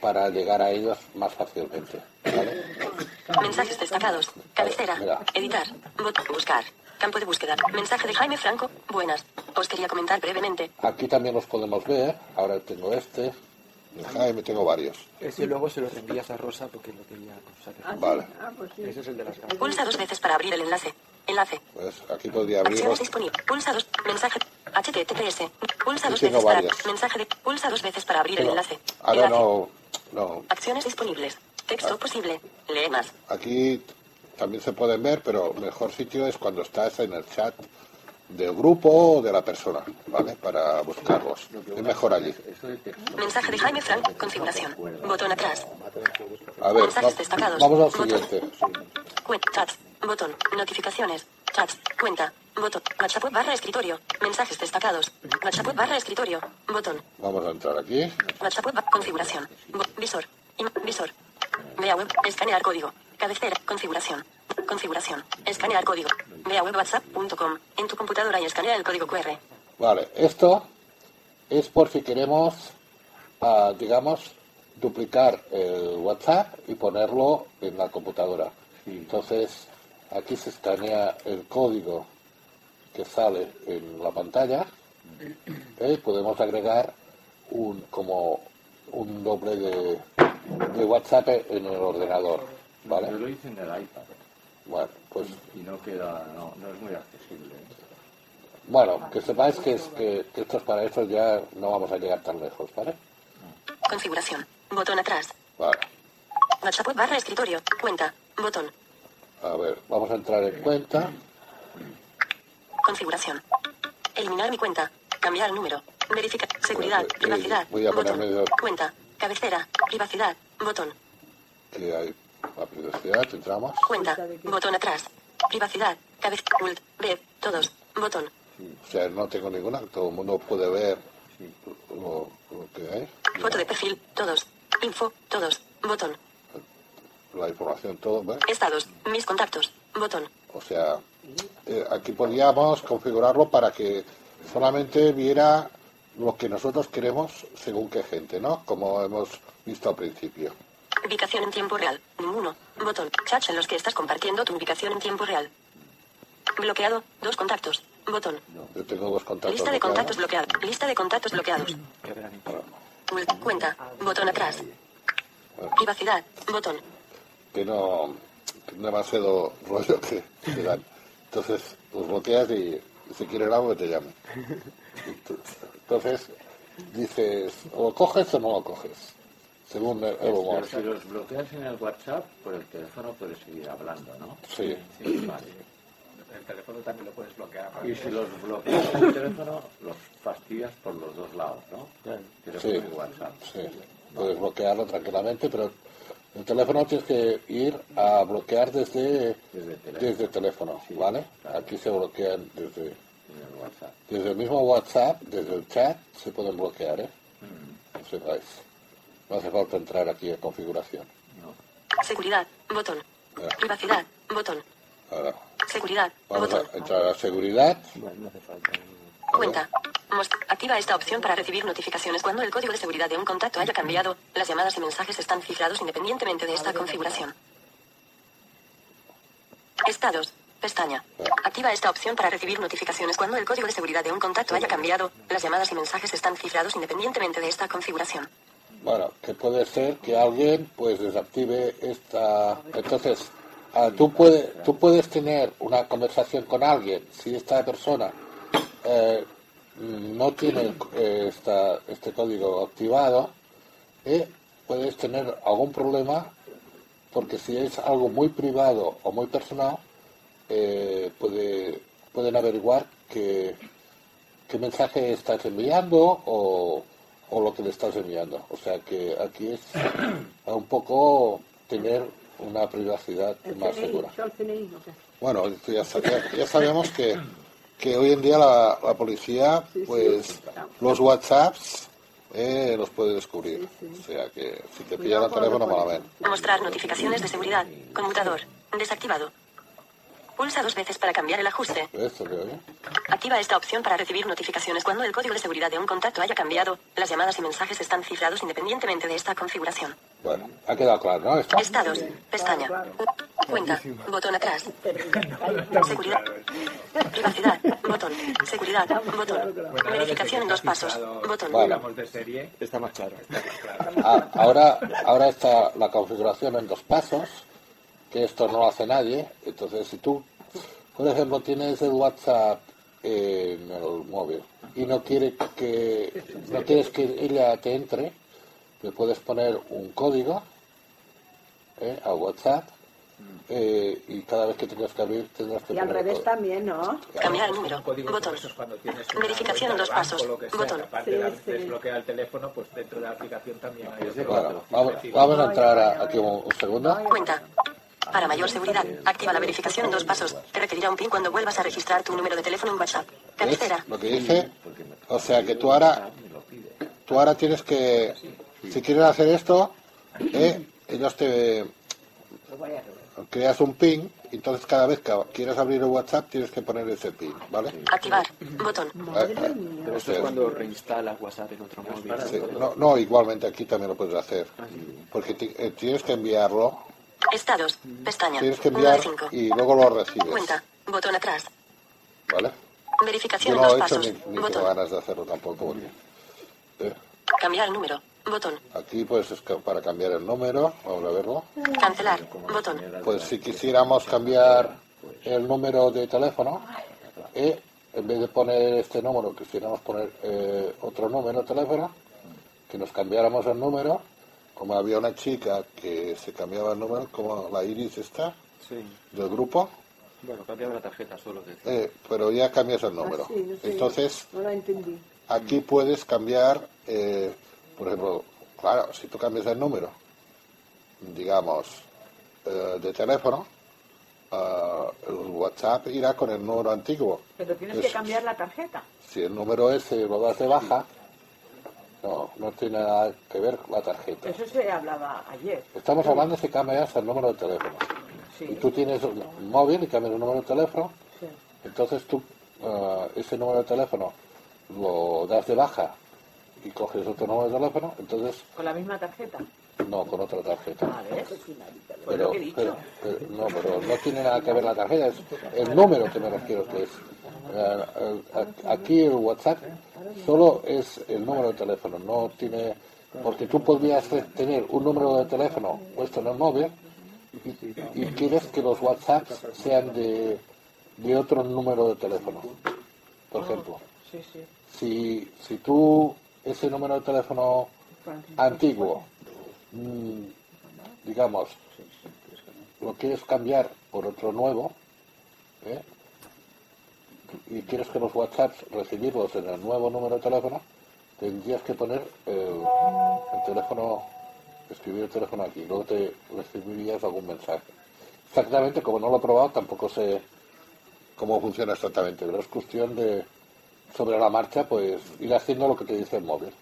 Speaker 2: para llegar a ellos más fácilmente. ¿vale?
Speaker 3: Mensajes destacados. Cabecera.
Speaker 2: Mira.
Speaker 3: Editar. Buscar. Campo de búsqueda. Mensaje de Jaime Franco. Buenas. Os quería comentar brevemente.
Speaker 2: Aquí también los podemos ver. Ahora tengo este. De Jaime tengo varios.
Speaker 5: Ese luego se lo reenvías a Rosa porque lo quería sacar.
Speaker 2: Vale.
Speaker 4: Ah, pues sí.
Speaker 5: Ese es el de las gafas.
Speaker 3: Pulsa dos veces para abrir el enlace. Enlace.
Speaker 2: Pues aquí podría abrirlos.
Speaker 3: Acciones disponibles. Pulsa dos. Mensaje. HTTPS. Pulsa dos
Speaker 2: tengo
Speaker 3: veces para.
Speaker 2: varios.
Speaker 3: Mensaje de. Pulsa dos veces para abrir el
Speaker 2: Pero
Speaker 3: enlace.
Speaker 2: ahora
Speaker 3: Enlace.
Speaker 2: no, no.
Speaker 3: Acciones disponibles. Texto
Speaker 2: Ah.
Speaker 3: posible. Lee más.
Speaker 2: Aquí también se pueden ver, pero el mejor sitio es cuando estás en el chat del grupo o de la persona, ¿vale? Para buscarlos. Es mejor allí.
Speaker 3: Mensaje de Jaime Frank. Configuración. Botón atrás.
Speaker 2: A ver,
Speaker 3: Mensajes
Speaker 2: va-
Speaker 3: destacados.
Speaker 2: vamos al siguiente.
Speaker 3: Chats. Botón. Notificaciones. Chats. Cuenta. Botón. WhatsApp barra escritorio. Mensajes destacados. WhatsApp barra escritorio. Botón.
Speaker 2: Vamos a entrar aquí.
Speaker 3: WhatsApp. Configuración. Visor. Visor. Vea web. Escanear código. Cabecera. Configuración. Configuración. Escanear código. Vea web whatsapp.com. En tu computadora y escanea el código QR.
Speaker 2: Vale, esto es por si queremos, ah, digamos, duplicar el WhatsApp y ponerlo en la computadora. Entonces, aquí se escanea el código que sale en la pantalla ¿eh? y podemos agregar un como un doble de, de WhatsApp en el ordenador.
Speaker 6: Yo
Speaker 2: ¿Vale?
Speaker 6: lo hice en el iPad
Speaker 2: Bueno, pues
Speaker 6: y no queda, no, no es muy accesible.
Speaker 2: bueno, que sepáis que, es, que, que esto es para eso ya no vamos a llegar tan lejos, ¿vale?
Speaker 3: Configuración. Botón atrás.
Speaker 2: Vale.
Speaker 3: WhatsApp barra escritorio. Cuenta. Botón.
Speaker 2: A ver, vamos a entrar en cuenta.
Speaker 3: Configuración. Eliminar mi cuenta. Cambiar el número. Verificar. Seguridad. Privacidad.
Speaker 2: voy a
Speaker 3: Botón.
Speaker 2: ponerme yo-
Speaker 3: Cuenta. Cabecera. Privacidad. Botón.
Speaker 2: que hay la privacidad, entramos.
Speaker 3: Cuenta. Botón atrás. Privacidad. Cabeza. Ult. Web. Todos. Botón.
Speaker 2: O sea, no tengo ninguna, todo el mundo puede ver lo, lo que hay,
Speaker 3: Foto de perfil. Todos. Info. Todos. Botón.
Speaker 2: la información, todo, ¿ves?
Speaker 3: Estados. Mis contactos. Botón.
Speaker 2: O sea, eh, aquí podríamos configurarlo para que solamente viera lo que nosotros queremos según qué gente, ¿no? Como hemos visto al principio.
Speaker 3: Ubicación en tiempo real. Ninguno. Botón. Chats en los que estás compartiendo tu ubicación en tiempo real. Bloqueado. Dos contactos. Botón.
Speaker 2: Yo tengo dos contactos.
Speaker 3: Lista de contactos bloqueados. Lista de contactos bloqueados. Cuenta. Botón atrás. Privacidad. Botón.
Speaker 2: que no que demasiado rollo que, que dan. Entonces, los bloqueas y si quieres algo que te llame. Entonces, dices, o lo coges o no lo coges, según el, el humor.
Speaker 6: Pero si los bloqueas en el WhatsApp, por el teléfono puedes seguir hablando, ¿no?
Speaker 2: Sí.
Speaker 6: Vale.
Speaker 7: El teléfono también lo puedes bloquear.
Speaker 6: Y si los bloqueas en el teléfono, los fastidias por los dos lados, ¿no? Teléfono
Speaker 2: Sí,
Speaker 6: y WhatsApp.
Speaker 2: sí. Puedes bloquearlo tranquilamente, pero el teléfono tienes que ir a bloquear desde,
Speaker 6: Desde el teléfono.
Speaker 2: desde el teléfono,
Speaker 6: Sí,
Speaker 2: ¿vale?
Speaker 6: claro.
Speaker 2: Aquí se bloquean desde,
Speaker 6: En el WhatsApp.
Speaker 2: desde el mismo WhatsApp, desde el chat, se pueden bloquear, ¿eh?
Speaker 6: Mm.
Speaker 2: No sepáis. No hace falta entrar aquí a configuración.
Speaker 6: No.
Speaker 3: Seguridad. Botón.
Speaker 2: Ya.
Speaker 3: Privacidad. Botón.
Speaker 2: Ahora,
Speaker 3: Seguridad.
Speaker 2: vamos
Speaker 3: Botón.
Speaker 2: a entrar a seguridad.
Speaker 5: Bueno, no hace falta.
Speaker 3: Cuenta. Most- Activa esta opción para recibir notificaciones cuando el código de seguridad de un contacto haya cambiado. Las llamadas y mensajes están cifrados independientemente de esta configuración. Estados. Pestaña. Activa esta opción para recibir notificaciones cuando el código de seguridad de un contacto haya cambiado. Las llamadas y mensajes están cifrados independientemente de esta configuración.
Speaker 2: Bueno, que puede ser que alguien pues desactive esta... Entonces, ah, tú, puedes, tú puedes tener una conversación con alguien. Si esta persona eh, no tiene eh, esta, este código activado, eh, puedes tener algún problema porque si es algo muy privado o muy personal, puede, pueden averiguar que, qué mensaje estás enviando o, o lo que le estás enviando. O sea que aquí es un poco tener una privacidad
Speaker 4: El
Speaker 2: más
Speaker 4: CNI,
Speaker 2: segura. Bueno, esto ya, ya- ya sabemos que, que hoy en día la, la policía,
Speaker 4: Sí, sí.
Speaker 2: pues los WhatsApps eh, los puede descubrir. O sea que si te pillan el teléfono malamente.
Speaker 3: Mostrar notificaciones de seguridad. Conmutador. Desactivado. Pulsa dos veces para cambiar el ajuste.
Speaker 2: Esto oye.
Speaker 3: Activa esta opción para recibir notificaciones cuando el código de seguridad de un contacto haya cambiado. Las llamadas y mensajes están cifrados independientemente de esta configuración.
Speaker 2: Bueno, ha quedado claro, ¿no? Esto.
Speaker 3: Estados. Pestaña. Cuenta. Botón atrás. Seguridad. Privacidad. Botón. Seguridad. Botón. Verificación en dos pasos. Botón.
Speaker 7: Digamos de serie.
Speaker 5: Está más claro.
Speaker 2: Ah, ahora, ahora está la configuración en dos pasos, que esto no lo hace nadie. Entonces, si tú, por ejemplo, tienes el WhatsApp en el móvil y no quiere que no quieres que ella te entre, le puedes poner un código ¿eh? al WhatsApp eh, y cada vez que tengas que abrir tendrás que
Speaker 4: Y al revés también, ¿no?
Speaker 3: Cambiar número.
Speaker 7: Código como
Speaker 3: Botón. Verificación en dos pasos.
Speaker 7: o lo que sea,
Speaker 3: Botón.
Speaker 7: que aparte
Speaker 4: Sí,
Speaker 7: de
Speaker 4: sí.
Speaker 7: desbloquear el teléfono, pues dentro de la aplicación también hay otro
Speaker 2: Bueno, vamos, vamos a entrar a- aquí un, un segundo.
Speaker 3: Cuenta. Para mayor seguridad, activa la verificación en dos pasos. Te requerirá un PIN cuando vuelvas a registrar tu número de teléfono en WhatsApp.
Speaker 2: ¿Ves
Speaker 3: Cabecera.
Speaker 2: lo que dice? O sea que tú ahora, tú ahora tienes que, si quieres hacer esto, eh, ellos te creas un PIN, entonces cada vez que quieras abrir el WhatsApp tienes que poner ese PIN, ¿vale?
Speaker 3: Activar. Botón.
Speaker 2: Eh, eh,
Speaker 5: Pero eso es cuando reinstalas WhatsApp en otro móvil.
Speaker 2: sí, no, no, igualmente aquí también lo puedes hacer, porque ti- eh, tienes que enviarlo,
Speaker 3: Estados. Pestaña.
Speaker 2: tienes que
Speaker 3: 1 de
Speaker 2: enviar
Speaker 3: 5.
Speaker 2: y luego lo recibes,
Speaker 3: Cuenta. Botón atrás.
Speaker 2: ¿vale?
Speaker 3: Verificación
Speaker 2: Yo no
Speaker 3: dos
Speaker 2: he hecho
Speaker 3: pasos.
Speaker 2: ni, ni
Speaker 3: Botón.
Speaker 2: ganas de hacerlo tampoco, eh,
Speaker 3: Cambiar número. Botón.
Speaker 2: aquí pues es para cambiar el número, vamos a verlo.
Speaker 3: Cancelar. Botón.
Speaker 2: Pues si quisiéramos cambiar el número de teléfono, eh, en vez de poner este número, quisiéramos poner eh, otro número de teléfono, que nos cambiáramos el número, como había una chica que se cambiaba el número, como la Iris está,
Speaker 5: Sí.
Speaker 2: del grupo,
Speaker 5: Bueno, cambiaba la tarjeta solo.
Speaker 2: Eh, pero ya cambias el número.
Speaker 4: Ah, sí, no sé.
Speaker 2: Entonces,
Speaker 4: No lo entendí.
Speaker 2: aquí puedes cambiar, eh, por ejemplo, claro, si tú cambias el número, digamos, eh, de teléfono, el WhatsApp irá con el número antiguo.
Speaker 4: Pero tienes
Speaker 2: Pues,
Speaker 4: que cambiar la tarjeta.
Speaker 2: Si el número ese lo das de baja, no, no tiene nada que ver la tarjeta.
Speaker 4: Eso se hablaba ayer.
Speaker 2: Estamos hablando si cambias el número de teléfono. Y
Speaker 4: Sí.
Speaker 2: tú tienes un móvil y cambias el número de teléfono,
Speaker 4: sí.
Speaker 2: entonces tú ah, ese número de teléfono lo das de baja y coges otro número de teléfono, entonces
Speaker 4: Con la misma tarjeta.
Speaker 2: no con otra tarjeta.
Speaker 4: A ver.
Speaker 2: Pero,
Speaker 4: lo que he dicho.
Speaker 2: pero- pero- no, pero no tiene nada que ver la tarjeta, es el número que me refiero que es. Aquí el WhatsApp solo es el número de teléfono, no tiene. Porque tú podrías tener un número de teléfono puesto en el móvil y, quieres que los WhatsApps sean de, de otro número de teléfono, por ejemplo. Si, si tú ese número de teléfono antiguo, mm, digamos, lo quieres cambiar por otro nuevo, ¿eh? Y quieres que los WhatsApps recibirlos en el nuevo número de teléfono, tendrías que poner el, el teléfono, escribir el teléfono aquí, luego te recibirías algún mensaje. Exactamente, como no lo he probado, tampoco sé cómo funciona exactamente, pero es cuestión de, sobre la marcha, pues ir haciendo lo que te dice el móvil.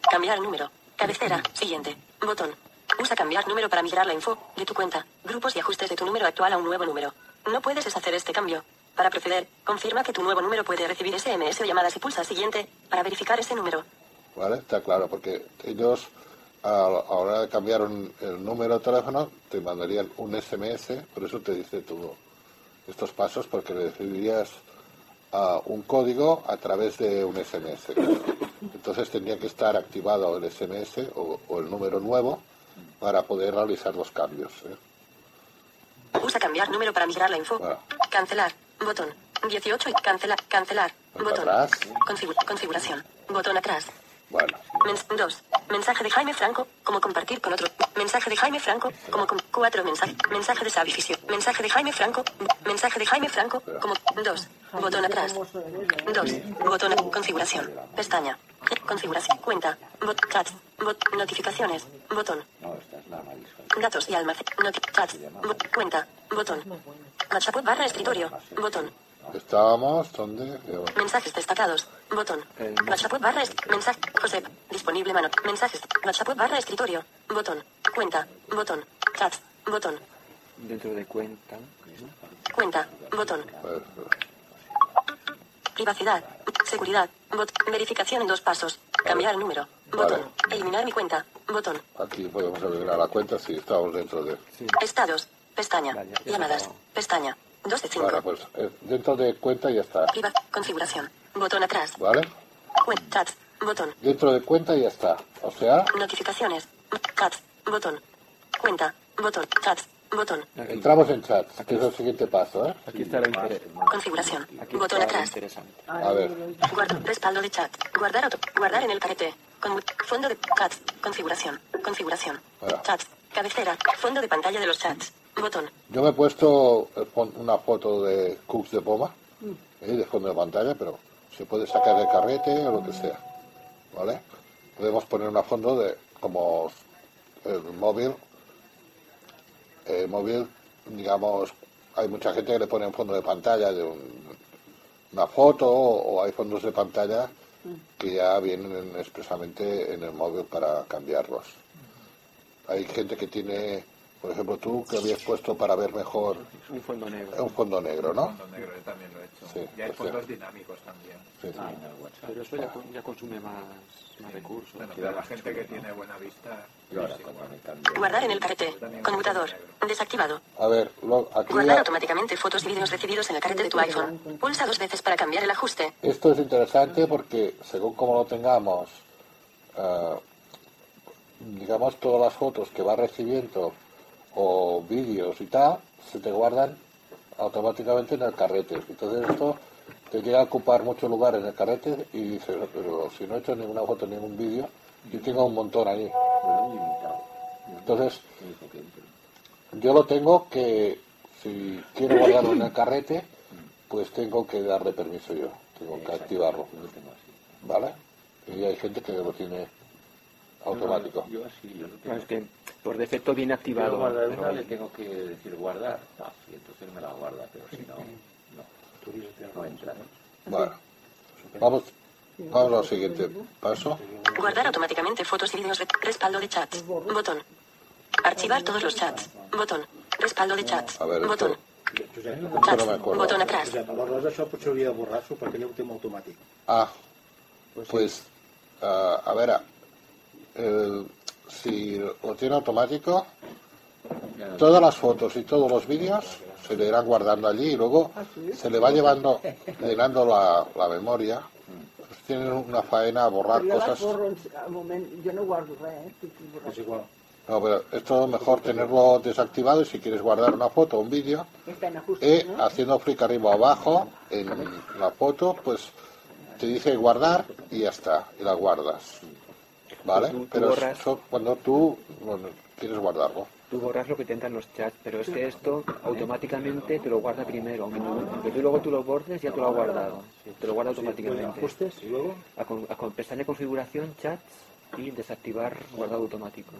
Speaker 3: Cambiar número. Cabecera. Siguiente. Botón. Usa cambiar número para migrar la info de tu cuenta, grupos y ajustes de tu número actual a un nuevo número. No puedes deshacer este cambio. Para proceder, confirma que tu nuevo número puede recibir SMS o llamadas y pulsa siguiente para verificar ese número.
Speaker 2: ¿Vale? Está claro, porque ellos a la hora de cambiar un- el número de teléfono te mandarían un SMS, por eso te dice tú estos pasos, porque recibirías ah, un código a través de un SMS. Entonces tendría que estar activado el SMS o, o el número nuevo para poder realizar los cambios. ¿eh?
Speaker 3: Usa cambiar número para migrar la info.
Speaker 2: Bueno.
Speaker 3: Cancelar. Botón. 18 y cancelar. Cancelar. Botón.
Speaker 2: atrás.
Speaker 3: Configu- configuración. Botón atrás.
Speaker 2: Bueno,
Speaker 3: 2. Mensaje de Jaime Franco, como compartir con otro. Mensaje de Jaime Franco, como con 4 mensaje. Mensaje de Sabificio. Mensaje de Jaime Franco. Mensaje de Jaime Franco, como 2. Botón atrás. 2. Botón configuración. Pestaña. Configuración. Cuenta. Bot chats. Bot notificaciones. Botón. Datos y almacén. Noti chats. Bot cuenta. Botón. WhatsApp barra escritorio. Botón.
Speaker 2: estábamos donde...
Speaker 3: Mensajes destacados. Botón.
Speaker 5: Eh,
Speaker 3: WhatsApp barra est- mensaje. Josep. Disponible mano. Mensajes. WhatsApp barra escritorio. Botón. Cuenta. Botón. Chats. Botón.
Speaker 5: Dentro de cuenta.
Speaker 3: Cuenta. Botón. Privacidad. Seguridad. Bot. Verificación en dos pasos. Cambiar número. Botón. Eliminar mi cuenta. Botón.
Speaker 2: aquí podemos eliminar la cuenta si estamos dentro de...
Speaker 3: Estados. Pestaña.
Speaker 5: Vale, ya
Speaker 3: Llamadas. Pestaña. 2 de 5.
Speaker 2: Bueno, pues eh, dentro de cuenta ya está,
Speaker 3: Priva. Configuración. Botón atrás.
Speaker 2: ¿vale?
Speaker 3: Chats. Botón.
Speaker 2: Dentro de cuenta ya está. O sea,
Speaker 3: Notificaciones. Chats. Botón. Cuenta. Botón. Chats. Botón.
Speaker 5: Aquí,
Speaker 2: entramos en chats, que es el siguiente paso, ¿eh?
Speaker 5: aquí está lo inter-
Speaker 3: Configuración.
Speaker 5: aquí
Speaker 3: Botón atrás.
Speaker 5: interesante.
Speaker 2: A ver,
Speaker 3: Guardo. Respaldo de chat. Guardar auto. Guardar en el carrete. Con fondo de chats. Configuración. Configuración.
Speaker 2: Bueno.
Speaker 3: Chats. Cabecera. Fondo de pantalla de los chats.
Speaker 2: Yo me he puesto eh, una foto de Cooks de Poma, eh, de fondo de pantalla, pero se puede sacar de carrete o lo que sea. ¿Vale? Podemos poner una foto de como el móvil. El móvil, digamos, hay mucha gente que le pone un fondo de pantalla de un- una foto o hay fondos de pantalla que ya vienen expresamente en el móvil para cambiarlos. Hay gente que tiene, por ejemplo, tú que habías puesto para ver mejor
Speaker 5: Un fondo negro.
Speaker 2: un fondo negro, ¿no?
Speaker 7: Fondo negro, yo también lo he hecho.
Speaker 2: Sí,
Speaker 7: y hay fondos dinámicos también.
Speaker 2: Sí.
Speaker 5: Pero eso ya, ya consume más, más recursos.
Speaker 7: Bueno, pero la gente que tiene buena vista.
Speaker 3: Guardar en el carrete. Conmutador. Desactivado.
Speaker 2: A ver, lo- aquí
Speaker 3: Guardar
Speaker 2: ya-
Speaker 3: automáticamente fotos y vídeos recibidos en el carrete de tu iPhone. Pulsa dos veces para cambiar el ajuste.
Speaker 2: esto es interesante porque según como lo tengamos, eh, digamos, todas las fotos que vas recibiendo o vídeos y tal, se te guardan automáticamente en el carrete. Entonces esto te llega a ocupar mucho lugar en el carrete y dices, pero si no he hecho ninguna foto, ningún vídeo, yo tengo un montón ahí. Entonces, yo lo tengo que, si quiero guardarlo en el carrete, pues tengo que darle permiso yo, tengo que activarlo. ¿Vale? Y hay gente que lo tiene automático.
Speaker 6: Yo así, yo.
Speaker 5: Claro, es que por defecto viene activado.
Speaker 6: guardar una, le tengo que decir guardar. Ah, sí, entonces me la guarda, pero si no, no. No entra.
Speaker 2: Bueno, vamos, vamos al siguiente paso.
Speaker 3: Guardar automáticamente fotos y vídeos. de- Respaldo de chats. Botón. Archivar todos los chats. Botón. Respaldo de chats.
Speaker 2: A ver,
Speaker 3: Botón.
Speaker 2: esto
Speaker 3: Chats.
Speaker 2: no me acuerdo.
Speaker 3: Botón atrás.
Speaker 9: Josep, aleshores això potser hauria de borrar-s'ho perquè no ho té en automàtic.
Speaker 2: Ah, pues, ah, a ver, el- si lo tiene automático, todas las fotos y todos los vídeos se le irán guardando allí y luego se le va llevando, llenando la, la memoria. Pues tienen una faena a borrar cosas.
Speaker 4: borro en- al moment, jo no guardo eh? Borrant.
Speaker 9: És igual.
Speaker 2: No, pero esto es mejor tenerlo desactivado y si quieres guardar una foto o un vídeo,
Speaker 4: ajustes,
Speaker 2: eh, haciendo clic arriba o abajo en la foto, pues te dice guardar y ya está, y la guardas. ¿Vale?
Speaker 5: Tú- tú
Speaker 2: Pero
Speaker 5: borras.
Speaker 2: eso cuando tú bueno, quieres guardarlo.
Speaker 5: Tú borras lo que te entra en los chats, pero es que esto automáticamente te lo guarda primero. Aunque, tú- aunque tú luego tú lo bordes, ya te lo ha guardado. Te lo guarda automáticamente.
Speaker 9: Ajustes i luego...
Speaker 5: A, con- a con- pestaña configuración, chats y desactivar guardado automático.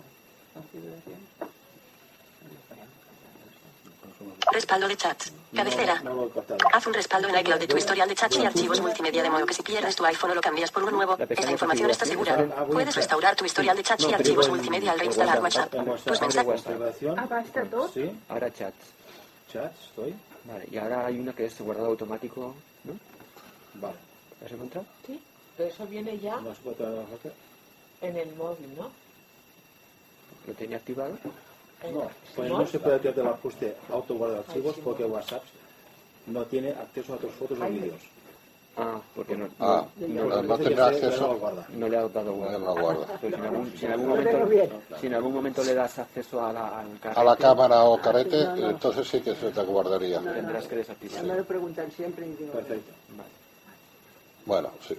Speaker 3: Respaldo de chats. Cabecera. Haz un respaldo en iCloud de tu historial de chats y archivos multimedia de modo que si pierdes tu iPhone o lo cambias por uno nuevo,
Speaker 5: La
Speaker 3: esta información está segura.
Speaker 5: configuración.
Speaker 3: Puedes restaurar tu historial de chats y archivos multimedia al reinstalar
Speaker 5: WhatsApp.
Speaker 3: Tus mensajes.
Speaker 4: Ah, tot?
Speaker 9: sí,
Speaker 5: Ahora chats.
Speaker 9: chats, estoy.
Speaker 5: Vale, y ahora hay una que es guardado automático. ¿No?
Speaker 9: Vale.
Speaker 5: ¿Lo has encontrado?
Speaker 8: Sí, pero eso viene ya en el móvil, ¿no?
Speaker 5: Lo tenía activado.
Speaker 9: No, pues
Speaker 8: ¿no?
Speaker 9: se puede activar el ajuste auto guardar archivos porque WhatsApp no tiene acceso a tus fotos o vídeos.
Speaker 5: Ah, porque no,
Speaker 2: Ah,
Speaker 5: no,
Speaker 2: tendrá acceso.
Speaker 9: no
Speaker 5: le ha dado guarda. si en algún, si en algún
Speaker 4: Guárdalo
Speaker 5: momento,
Speaker 4: bien.
Speaker 5: si en algún momento le das acceso a la, al carrete,
Speaker 2: A la cámara o carrete,
Speaker 4: no, no.
Speaker 2: entonces sí que se te guardaría.
Speaker 5: tendrás que desactivar.
Speaker 4: me lo preguntan siempre y digo...
Speaker 9: Perfecto.
Speaker 2: Bueno, sí.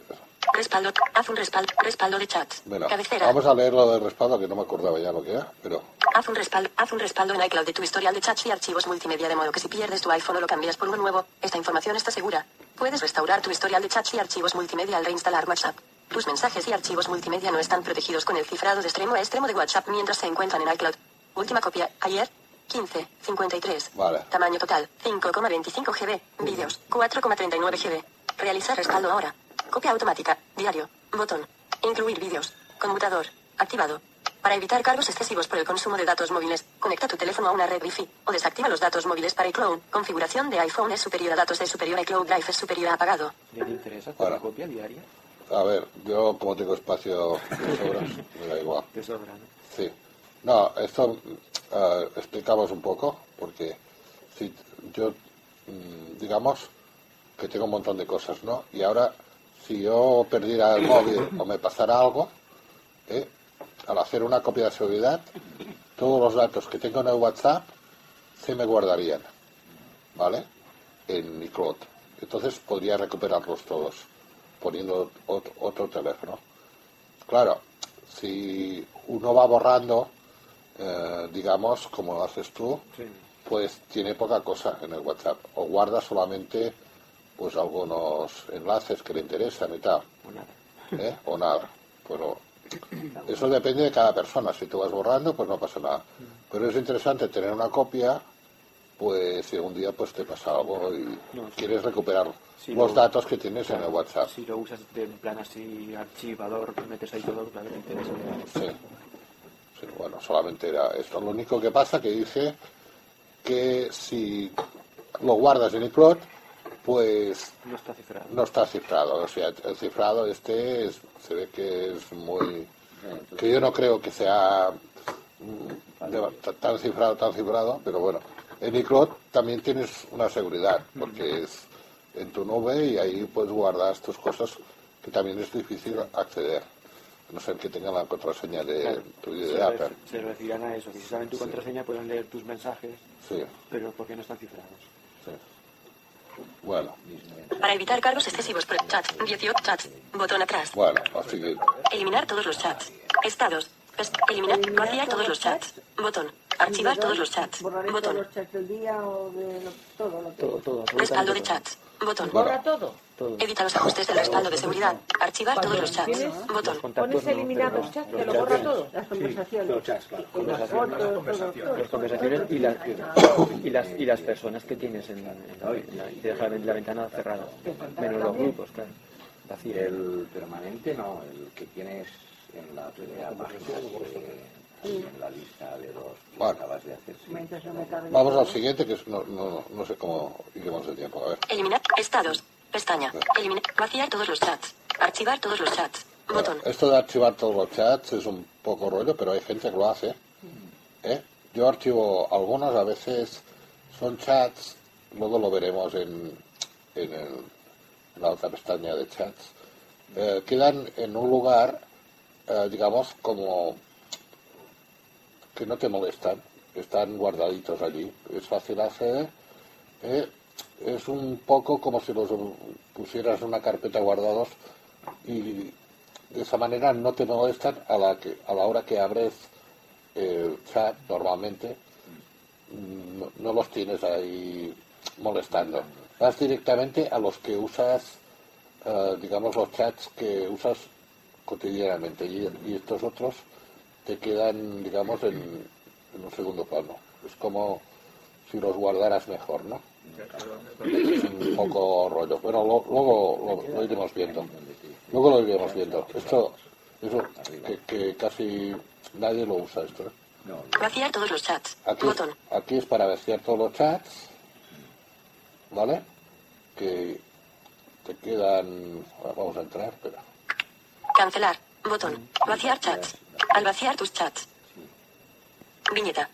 Speaker 3: Respaldo. Haz un respaldo. Respaldo de chats.
Speaker 2: Bueno,
Speaker 3: Cabecera.
Speaker 2: vamos a leer lo del respaldo, que no me acordaba ya lo que era, pero
Speaker 3: Haz un respaldo. Haz un respaldo en iCloud de tu historial de chats y archivos multimedia de modo que si pierdes tu iPhone o lo cambias por uno nuevo, esta información está segura. Puedes restaurar tu historial de chats y archivos multimedia al reinstalar WhatsApp. Tus mensajes y archivos multimedia no están protegidos con el cifrado de extremo a extremo de WhatsApp mientras se encuentran en iCloud. Última copia, ayer, 15, 53.
Speaker 2: Vale.
Speaker 3: Tamaño total, 5,25 GB. Vídeos, 4,39 GB. Realizar respaldo ahora. Copia automática, diario, botón. Incluir vídeos. Conmutador, activado. Para evitar cargos excesivos por el consumo de datos móviles, conecta tu teléfono a una red Wi-Fi o desactiva los datos móviles para iCloud. Configuración de iPhone es superior a datos de superior a iCloud Drive es superior a apagado.
Speaker 5: ¿Le interesa hacer
Speaker 2: Bueno.
Speaker 5: una copia diaria?
Speaker 2: a ver, yo como tengo espacio de sobras, me da igual.
Speaker 5: Te sobra, ¿no?
Speaker 2: Sí. No, esto explicamos un poco, porque si yo, mm, digamos, que tengo un montón de cosas, ¿no? Y ahora, si yo perdiera el móvil o me pasara algo, ¿eh? al hacer una copia de seguridad, todos los datos que tengo en el WhatsApp se me guardarían, ¿vale? En iCloud. Entonces podría recuperarlos todos, poniendo ot- otro teléfono. Claro, si uno va borrando, eh, digamos, como lo haces tú,
Speaker 5: Sí.
Speaker 2: pues tiene poca cosa en el WhatsApp. O guarda solamente pues algunos enlaces que le interesan y tal.
Speaker 5: O nada.
Speaker 2: ¿eh? O nada. Pero eso depende de cada persona. Si tú vas borrando, pues no pasa nada. Pero es interesante tener una copia, pues si un día pues te pasa algo y
Speaker 5: No, sí.
Speaker 2: quieres recuperar los
Speaker 5: lo-
Speaker 2: datos que tienes en el WhatsApp.
Speaker 5: Si lo usas de en plan así archivador, metes ahí todo, claro que te interesa.
Speaker 2: Sí. Sí, bueno, solamente era esto. Lo único que pasa que dice que si lo guardas en iCloud, pues
Speaker 5: No está cifrado.
Speaker 2: no está cifrado. O sea, el cifrado este es- se ve que es muy... que yo no creo que sea mm, tan cifrado, tan cifrado, pero bueno. En iCloud también tienes una seguridad, porque es en tu nube y ahí puedes guardar tus cosas que también es difícil acceder. A no ser que tengan la contraseña de
Speaker 5: Claro,
Speaker 2: tu
Speaker 5: se,
Speaker 2: de Apple.
Speaker 5: se referirán a eso, que si saben tu
Speaker 2: Sí.
Speaker 5: contraseña pueden leer tus mensajes,
Speaker 2: Sí,
Speaker 5: pero porque no están cifrados.
Speaker 2: sí. Bueno,
Speaker 3: Para evitar cargos excesivos por chat. 18 chats. Botón atrás.
Speaker 2: bueno, así que
Speaker 3: Eliminar todos los chats. Estados. Pes- eliminar. Vaciar todos los chats. Botón. Archivar todos los chats. Botón.
Speaker 4: chats
Speaker 3: Respaldo de chats. Botón.
Speaker 8: Borra todo.
Speaker 5: Todo.
Speaker 3: Edita los ajustes del respaldo de seguridad. Archivar todos los chats.
Speaker 8: ¿Tienes?
Speaker 3: Botón.
Speaker 5: Los
Speaker 8: Pones
Speaker 5: no,
Speaker 8: eliminados
Speaker 5: pero
Speaker 8: chats,
Speaker 5: los
Speaker 8: te lo
Speaker 5: chats
Speaker 8: borra todo.
Speaker 4: Las conversaciones.
Speaker 9: Los chats,
Speaker 4: las
Speaker 5: Conversaciones. y las, y las, y las personas que tienes en, en la, en la- y te deja la, ventana cerrada. Menos los grupos, claro.
Speaker 6: El permanente no, el que tienes en la primera página, en la lista de los
Speaker 2: Bueno.
Speaker 6: acabas de hacer. sí.
Speaker 2: Vamos al siguiente, que es, no, no, no sé cómo iremos de tiempo. A ver.
Speaker 3: Eliminar. Estados. Pestaña. Eliminar. Vaciar todos los chats. Archivar todos los chats. Botón.
Speaker 2: Bueno, esto de archivar todos los chats es un poco rollo, pero hay gente que lo hace. ¿eh? Yo archivo algunos, a veces son chats, luego lo veremos en, en, el- en la otra pestaña de chats. Eh, quedan en un lugar, eh, digamos, como que no te molestan, están guardaditos allí, es fácil acceder. ¿eh? Es un poco como si los pusieras en una carpeta guardados y de esa manera no te molestan a la, que, a la hora que abres el chat normalmente, no, los tienes ahí molestando. Vas directamente a los que usas, eh, digamos, los chats que usas cotidianamente y, y estos otros te quedan, digamos, en, en un segundo plano. Es como si los guardaras mejor, ¿no? Un poco rollo, pero lo- luego lo, lo iremos viendo. Luego lo iremos viendo. Esto, eso, que, que casi nadie lo usa esto. ¿eh?
Speaker 3: Vaciar todos los chats.
Speaker 2: Aquí,
Speaker 3: Botón.
Speaker 2: aquí es para vaciar todos los chats, ¿vale? Que te quedan, vamos a entrar, espera.
Speaker 3: Cancelar. Botón. Vaciar chats. Al vaciar tus chats. Viñeta.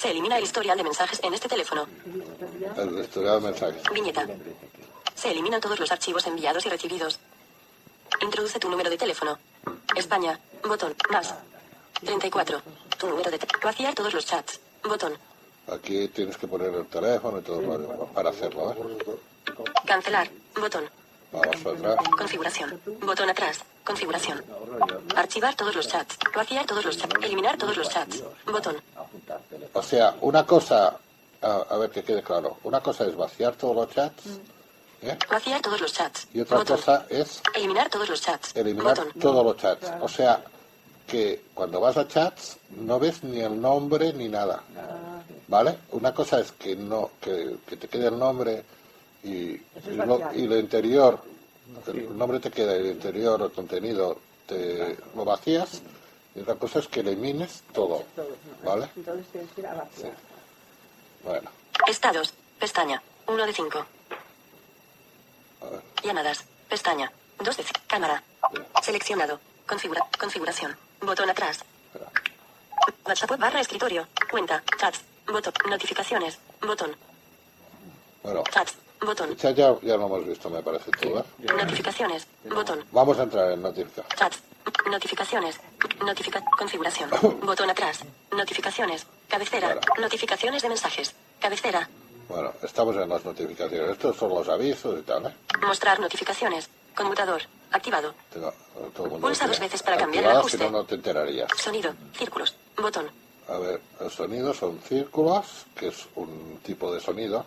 Speaker 3: Se elimina el historial de mensajes en este teléfono.
Speaker 2: El historial de mensajes.
Speaker 3: Viñeta. Se eliminan todos los archivos enviados y recibidos. Introduce tu número de teléfono. España. Botón. Más. 34. Tu número de te- Vaciar todos los chats. Botón.
Speaker 2: Aquí tienes que poner el teléfono y todo para, para hacerlo, ¿eh?
Speaker 3: Cancelar. Botón.
Speaker 2: Atrás.
Speaker 3: Configuración. Botón atrás. Configuración. Archivar todos los chats. Vaciar todos los chats. Eliminar todos los chats. Botón.
Speaker 2: O sea, una cosa, a, a ver que quede claro, una cosa es vaciar todos los chats ¿eh?
Speaker 3: Vaciar todos los chats.
Speaker 2: y otra
Speaker 3: Botón.
Speaker 2: cosa es
Speaker 3: Eliminar todos los chats.
Speaker 2: eliminar
Speaker 3: Botón.
Speaker 2: todos los chats. O sea, que cuando vas a chats no ves ni el nombre ni nada. ¿Vale? Una cosa es que no que, que te quede el nombre y, y, lo, y lo interior, el nombre te queda el interior, el contenido, te lo vacías. Y otra cosa es que elimines todo. ¿Vale?
Speaker 4: Entonces tienes que ir a vaciar.
Speaker 2: Bueno,
Speaker 3: Estados. Pestaña. 1 de 5.
Speaker 2: a ver.
Speaker 3: Llamadas. Pestaña. 2 de 5. Cámara. Seleccionado. Configura. Configuración. Botón atrás. WhatsApp barra escritorio. Cuenta. Chats. Botón. Notificaciones. Botón.
Speaker 2: Bueno,
Speaker 3: Chats. Botón.
Speaker 2: chat ya, ya lo hemos visto, me parece todo.
Speaker 3: Notificaciones. Botón.
Speaker 2: Vamos a entrar en notificaciones.
Speaker 3: Chats. Notificaciones. Notifica. Configuración. Botón atrás. Notificaciones. Cabecera. Notificaciones de mensajes. Cabecera.
Speaker 2: Bueno, estamos en las notificaciones. Estos son los avisos y tal, ¿eh?
Speaker 3: Mostrar notificaciones. Conmutador. Activado.
Speaker 2: Tengo- todo el mundo
Speaker 3: Pulsa dos veces para cambiar el
Speaker 2: Si
Speaker 3: ajuste.
Speaker 2: no, no te enterarías.
Speaker 3: Sonido. Círculos. Botón.
Speaker 2: A ver, el sonido son círculos, que es un tipo de sonido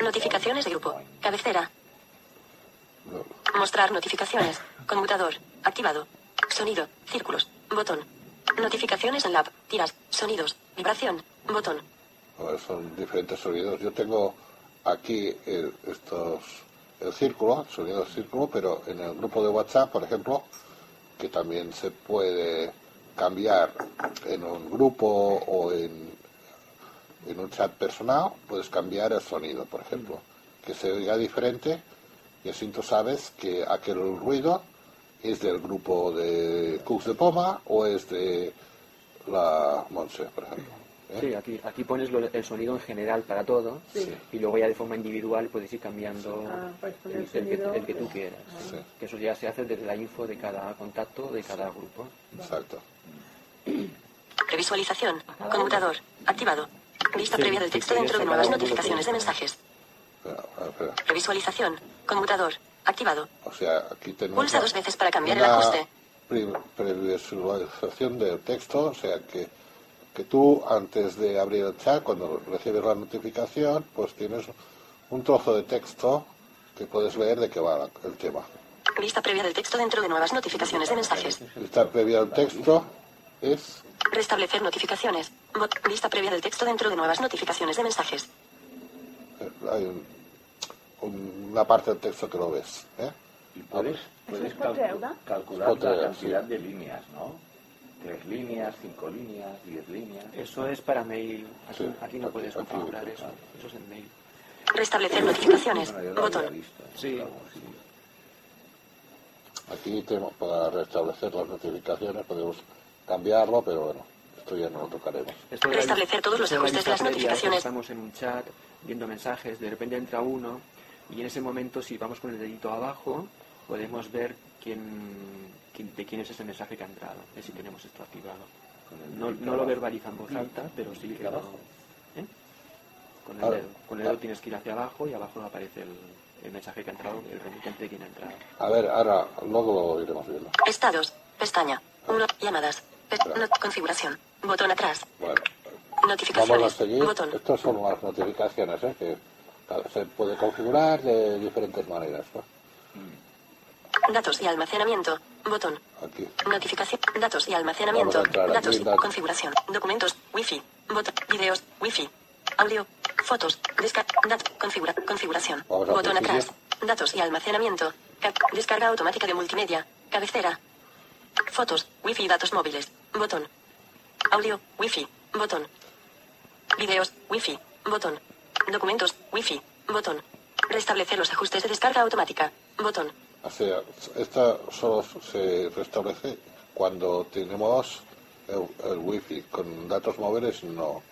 Speaker 3: Notificaciones de grupo. Cabecera. Mostrar notificaciones. Conmutador. Activado. Sonido. Círculos. Botón. Notificaciones en lab. Tiras. Sonidos. Vibración. Botón.
Speaker 2: a ver, son diferentes sonidos. Yo tengo aquí el- estos el círculo, el sonido del círculo, pero en el grupo de WhatsApp, por ejemplo, que también se puede cambiar en un grupo o en, en un chat personal, puedes cambiar el sonido, por ejemplo, que se oiga diferente y así tú sabes que aquel ruido es del grupo de Cooks de Poma o es de la Monse, por ejemplo. ¿eh?
Speaker 5: Sí, aquí, aquí pones lo- el sonido en general para todo
Speaker 4: Sí.
Speaker 5: y luego ya de forma individual puedes ir cambiando
Speaker 4: Ah, poner
Speaker 5: el,
Speaker 4: el
Speaker 5: el que,
Speaker 4: sonido.
Speaker 5: el que tú quieras.
Speaker 2: Sí.
Speaker 5: Que eso ya se hace desde la info de cada contacto, de cada grupo.
Speaker 2: Exacto.
Speaker 3: Previsualización. Conmutador. Activado. Vista
Speaker 5: Sí,
Speaker 3: previa del texto dentro de nuevas notificaciones de mensajes.
Speaker 2: Espera, a ver, espera.
Speaker 3: Previsualización. Conmutador. Activado.
Speaker 2: O sea, aquí tenemos
Speaker 3: Pulsa dos veces para cambiar el ajuste.
Speaker 2: pre- previsualización del texto, o sea que, que tú antes de abrir el chat, cuando recibes la notificación, pues tienes un trozo de texto que puedes leer de qué va el tema.
Speaker 3: Vista previa del texto dentro de nuevas notificaciones de mensajes.
Speaker 2: Esta previa al texto es
Speaker 3: Restablecer notificaciones. Bot- Vista previa del texto dentro de nuevas notificaciones de mensajes.
Speaker 2: eh, hay un- un- una parte del texto que lo ves. ¿eh?
Speaker 6: Y puedes, puedes calcu- calcular la cantidad de líneas, ¿no? Tres líneas, cinco líneas, diez líneas.
Speaker 5: Eso es para mail. Aquí,
Speaker 2: Sí,
Speaker 5: aquí no
Speaker 2: aquí-
Speaker 5: puedes
Speaker 2: aquí,
Speaker 5: configurar
Speaker 2: claro.
Speaker 5: eso. Eso es en mail.
Speaker 3: Restablecer notificaciones.
Speaker 6: Bueno,
Speaker 3: Botón.
Speaker 6: visto.
Speaker 5: Sí.
Speaker 6: Sí.
Speaker 2: Aquí tenemos para restablecer las notificaciones, podemos cambiarlo, pero bueno, esto ya no lo tocaremos.
Speaker 5: Esto
Speaker 3: Restablecer todos los ajustes de las notificaciones.
Speaker 5: Estamos en un chat viendo mensajes, de repente entra uno y en ese momento si vamos con el dedito abajo podemos ver quién, quién- de quién es ese mensaje que ha entrado, es si tenemos esto activado. No, no lo verbaliza en voz alta, pero sí que
Speaker 6: abajo.
Speaker 5: ¿eh? Con el
Speaker 2: Ah,
Speaker 5: dedo. Con el
Speaker 2: ah.
Speaker 5: dedo tienes que ir hacia abajo y abajo aparece el, el mensaje que ha entrado, el remitente de quién ha entrado.
Speaker 2: A ver, ahora, luego lo iremos viendo.
Speaker 3: Estados. Pestaña. 1. Llamadas. Configuración. Botón atrás.
Speaker 2: Bueno, vamos a
Speaker 3: Notificaciones.
Speaker 2: seguir.
Speaker 3: Botón.
Speaker 2: Estas son las notificaciones, ¿eh? que se puede configurar de diferentes maneras. ¿no?
Speaker 3: Datos y almacenamiento. Botón.
Speaker 2: Aquí.
Speaker 3: Notificación. Datos y almacenamiento. Datos.
Speaker 2: datos.
Speaker 3: Configuración. Documentos. Wi-Fi. Botón. Videos. Wi-Fi. Audio. Fotos. Desca dat configura configuración. Botón atrás. Datos y almacenamiento. Ca- descarga automática de multimedia. Cabecera. Fotos. Wi-Fi y datos móviles. Botón. Audio. Wi-Fi. Botón. Videos. Wi-Fi. Botón. Documentos. Wi-Fi. Botón. Restablecer los ajustes de descarga automática. Botón.
Speaker 2: O sea, esta solo se restablece cuando tenemos el, el wifi. Con datos móviles no,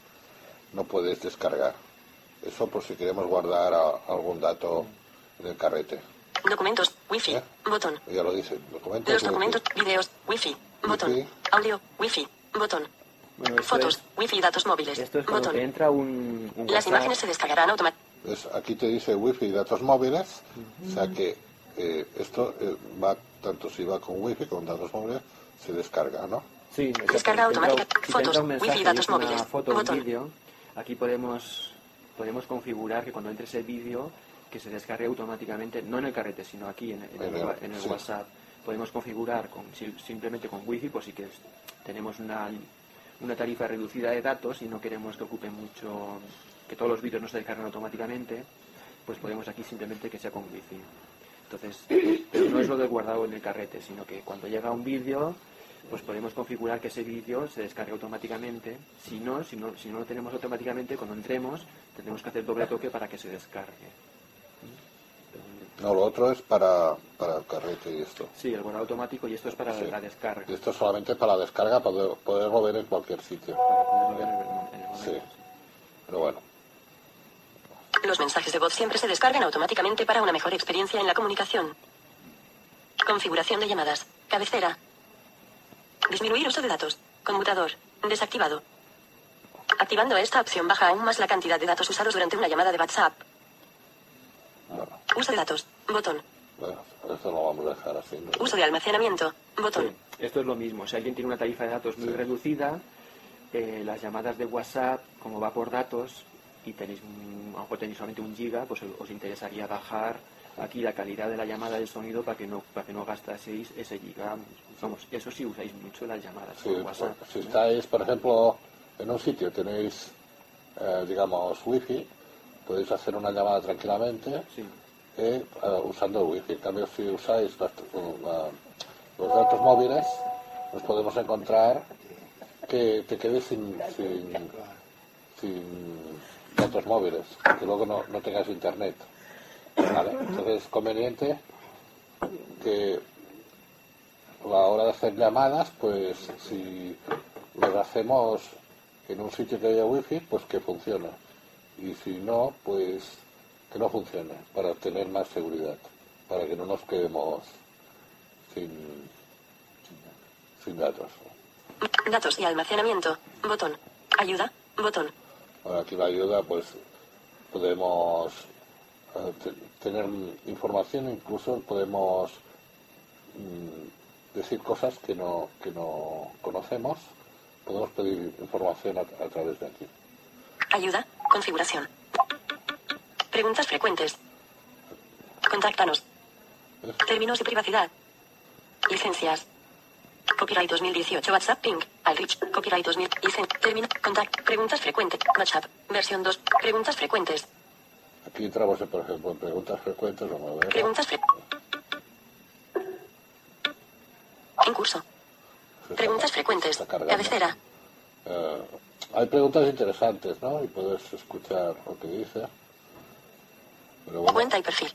Speaker 2: no puedes descargar. Eso por si queremos guardar a- algún dato en el carrete.
Speaker 3: Documentos. Wi-Fi.
Speaker 2: ¿Eh?
Speaker 3: Botón.
Speaker 2: Ya lo dice. Documentos.
Speaker 3: Los
Speaker 2: wifi.
Speaker 3: documentos, videos, wifi, botón,
Speaker 2: Wi-Fi.
Speaker 3: audio, wifi, botón,
Speaker 5: Bueno,
Speaker 3: fotos,
Speaker 5: es,
Speaker 3: wifi, datos móviles,
Speaker 5: esto es cuando
Speaker 3: botón.
Speaker 5: te entra un, un
Speaker 3: Las imágenes se descargarán automáticamente.
Speaker 2: ¿Ves? Aquí te dice wifi y datos móviles. O sea que eh, esto eh, va, tanto si va con wifi como con datos móviles, se descarga, ¿no?
Speaker 5: Sí.
Speaker 3: Descarga automática.
Speaker 5: si
Speaker 3: Fotos,
Speaker 5: un mensaje
Speaker 3: wifi,
Speaker 5: y
Speaker 3: datos móviles.
Speaker 5: foto
Speaker 3: Botón.
Speaker 5: vídeo, aquí podemos, podemos configurar que cuando entre ese vídeo que se descargue automáticamente, no en el carrete, sino aquí en, en el,
Speaker 2: En el-
Speaker 5: wa- en el
Speaker 2: sí.
Speaker 5: WhatsApp. Podemos configurar con, sim- simplemente con wifi, por si que tenemos una, tarifa reducida de datos y no queremos que ocupe mucho, que todos los vídeos no se descarguen automáticamente, pues podemos aquí simplemente que sea con wifi. Entonces, pero no es lo de guardado en el carrete, sino que cuando llega un vídeo, pues podemos configurar que ese vídeo se descargue automáticamente. Si no, si no, si no lo tenemos automáticamente, cuando entremos, tendremos que hacer doble toque para que se descargue.
Speaker 2: No, lo otro es para, para el carrete y esto.
Speaker 5: Sí, el guardado automático y esto es para
Speaker 2: Sí.
Speaker 5: la descarga.
Speaker 2: Y esto es solamente para la descarga, para poder- poderlo ver en cualquier sitio.
Speaker 5: Para poderlo ver en el, en el momento.
Speaker 2: Sí. Pero bueno,
Speaker 3: Los mensajes de voz siempre se descargan automáticamente para una mejor experiencia en la comunicación. Configuración de llamadas. Cabecera. Disminuir uso de datos. Conmutador. Desactivado. Activando esta opción baja aún más la cantidad de datos usados durante una llamada de WhatsApp. Uso de datos. Botón.
Speaker 2: bueno, esto lo vamos a dejar así. ¿no?
Speaker 3: Uso de almacenamiento. Botón.
Speaker 5: Sí, esto es lo mismo. Si alguien tiene una tarifa de datos muy reducida, eh, las llamadas de WhatsApp, como va por datos y tenéis, un- a lo mejor tenéis solamente un giga, pues os interesaría bajar aquí la calidad de la llamada del sonido para que no para que no gastaseis ese giga. Vamos, eso sí usáis mucho las llamadas
Speaker 2: Sí,
Speaker 5: WhatsApp.
Speaker 2: pues, si estáis, por ejemplo, en un sitio tenéis, eh, digamos, wifi, podéis hacer una llamada tranquilamente
Speaker 5: Sí.
Speaker 2: Eh, usando el wifi. En cambio, si usáis los datos móviles, nos podemos encontrar que te quedes sin, sin, sin datos móviles, que luego no, tengas internet. Entonces es conveniente que a la hora de hacer llamadas, pues si las hacemos en un sitio que haya wifi, pues que funcione. Y si no, pues que no funcione, para tener más seguridad, para que no nos quedemos sin, sin datos.
Speaker 3: Datos y almacenamiento. Botón. Ayuda. Botón.
Speaker 2: Ahora aquí la ayuda, pues podemos eh, te- tener información, incluso podemos mm, decir cosas que no, que no conocemos, podemos pedir información a, a través de aquí.
Speaker 3: Ayuda. Configuración. Preguntas frecuentes. Contáctanos. Términos de privacidad. Licencias. Copyright 2018 WhatsApp Ping. Alrich. Copyright 2000. Licen. Término. Contact. Preguntas frecuentes. WhatsApp. Versión 2. Preguntas frecuentes.
Speaker 2: Aquí entramos, por ejemplo, en preguntas frecuentes, vamos a ver.
Speaker 3: Preguntas fre En curso.
Speaker 2: Se
Speaker 3: Preguntas frecuentes. Cabecera.
Speaker 2: Eh, hay preguntas interesantes, ¿no? Y puedes escuchar lo que dice. Bueno,
Speaker 3: Cuenta y perfil.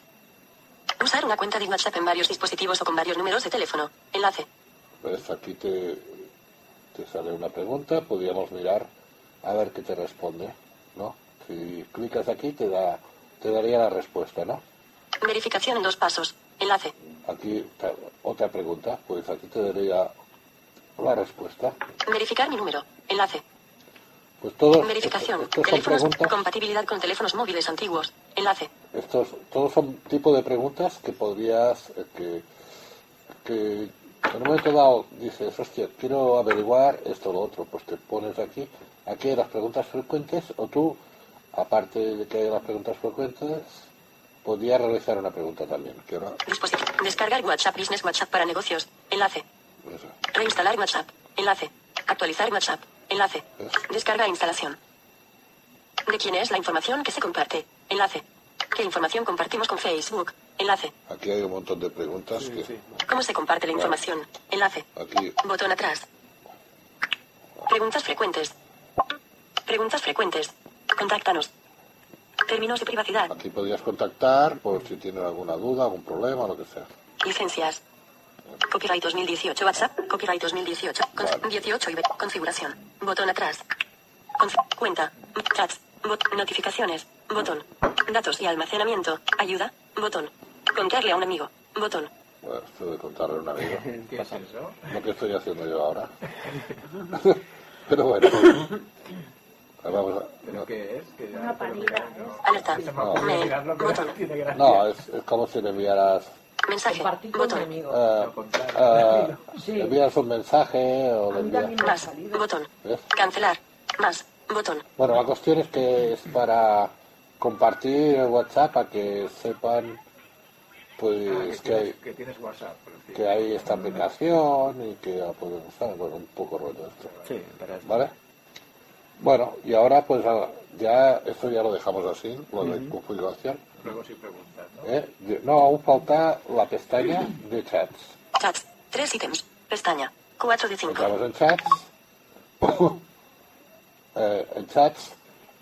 Speaker 3: Usar una cuenta de WhatsApp en varios dispositivos o con varios números de teléfono. Enlace.
Speaker 2: pues aquí te, te sale una pregunta, podríamos mirar a ver qué te responde, ¿no? Si clicas aquí te da te daría la respuesta, ¿no?
Speaker 3: Verificación en dos pasos. Enlace.
Speaker 2: Aquí otra pregunta, pues aquí te daría la respuesta.
Speaker 3: Verificar mi número. Enlace.
Speaker 2: Pues todos
Speaker 3: Verificación.
Speaker 2: estos, son preguntas,
Speaker 3: Compatibilidad con teléfonos móviles antiguos. Enlace.
Speaker 2: estos todos son tipo de preguntas que podrías eh, que que en un momento dado dices, hostia, quiero averiguar esto o lo otro, pues te pones aquí, aquí hay las preguntas frecuentes, o tú, aparte de que haya las preguntas frecuentes, podrías realizar una pregunta también. Que.
Speaker 3: Descargar WhatsApp Business WhatsApp para negocios. Enlace.
Speaker 2: eso.
Speaker 3: Reinstalar WhatsApp. Enlace. Actualizar WhatsApp. Enlace. Descarga e instalación. ¿De quién es la información que se comparte? Enlace. ¿Qué información compartimos con Facebook? Enlace.
Speaker 2: Aquí hay un montón de preguntas que
Speaker 5: sí.
Speaker 3: ¿Cómo se comparte la información? Enlace.
Speaker 2: aquí
Speaker 3: Botón atrás. Preguntas frecuentes. Preguntas frecuentes. Contáctanos. Términos de privacidad.
Speaker 2: aquí podrías contactar por si tienes alguna duda, algún problema, lo que sea.
Speaker 3: Licencias. Copyright 2018 WhatsApp. Copyright 2018. Con-
Speaker 2: Vale.
Speaker 3: 18 y ve- configuración. Botón atrás. Conf- cuenta. Chats. Bot- notificaciones. Botón. Datos y almacenamiento. Ayuda. Botón. Contarle a un amigo. Botón.
Speaker 2: Bueno, esto de contarle a un amigo.
Speaker 7: ¿Qué es eso?
Speaker 2: lo que estoy haciendo yo ahora. Pero bueno. Vamos a-
Speaker 7: ¿Pero
Speaker 2: no,
Speaker 7: qué es? Que
Speaker 8: Una panida.
Speaker 3: Alerta.
Speaker 7: Gracia.
Speaker 2: no, es, es como si le enviaras,
Speaker 3: Mensaje.
Speaker 8: Compartir con mi
Speaker 3: Botón.
Speaker 8: amigo.
Speaker 2: eh, eh,
Speaker 8: Sí.
Speaker 2: le envías un mensaje o le
Speaker 8: A mí
Speaker 2: envías...
Speaker 8: también me ha
Speaker 3: Más.
Speaker 8: salido.
Speaker 3: Botón.
Speaker 2: ¿ves?
Speaker 3: Cancelar. Más. Botón.
Speaker 2: Bueno, la cuestión es que es para compartir el WhatsApp a que sepan
Speaker 7: Ah,
Speaker 2: pues
Speaker 7: que,
Speaker 2: que hay,
Speaker 7: tienes, que tienes WhatsApp. por decir.
Speaker 2: que hay esta aplicación y que la pueden usar. Bueno, un poco rollo esto.
Speaker 5: Sí, pero es-
Speaker 2: ¿Vale? Bueno, y ahora pues ya esto ya lo dejamos así, lo de configuración.
Speaker 7: Luego sí preguntas, ¿no?
Speaker 2: ¿eh? No, aún falta la pestaña de chats.
Speaker 3: Chats. Tres ítems. Pestaña. 4 de 5.
Speaker 2: Entramos en chats. Eh, en chats.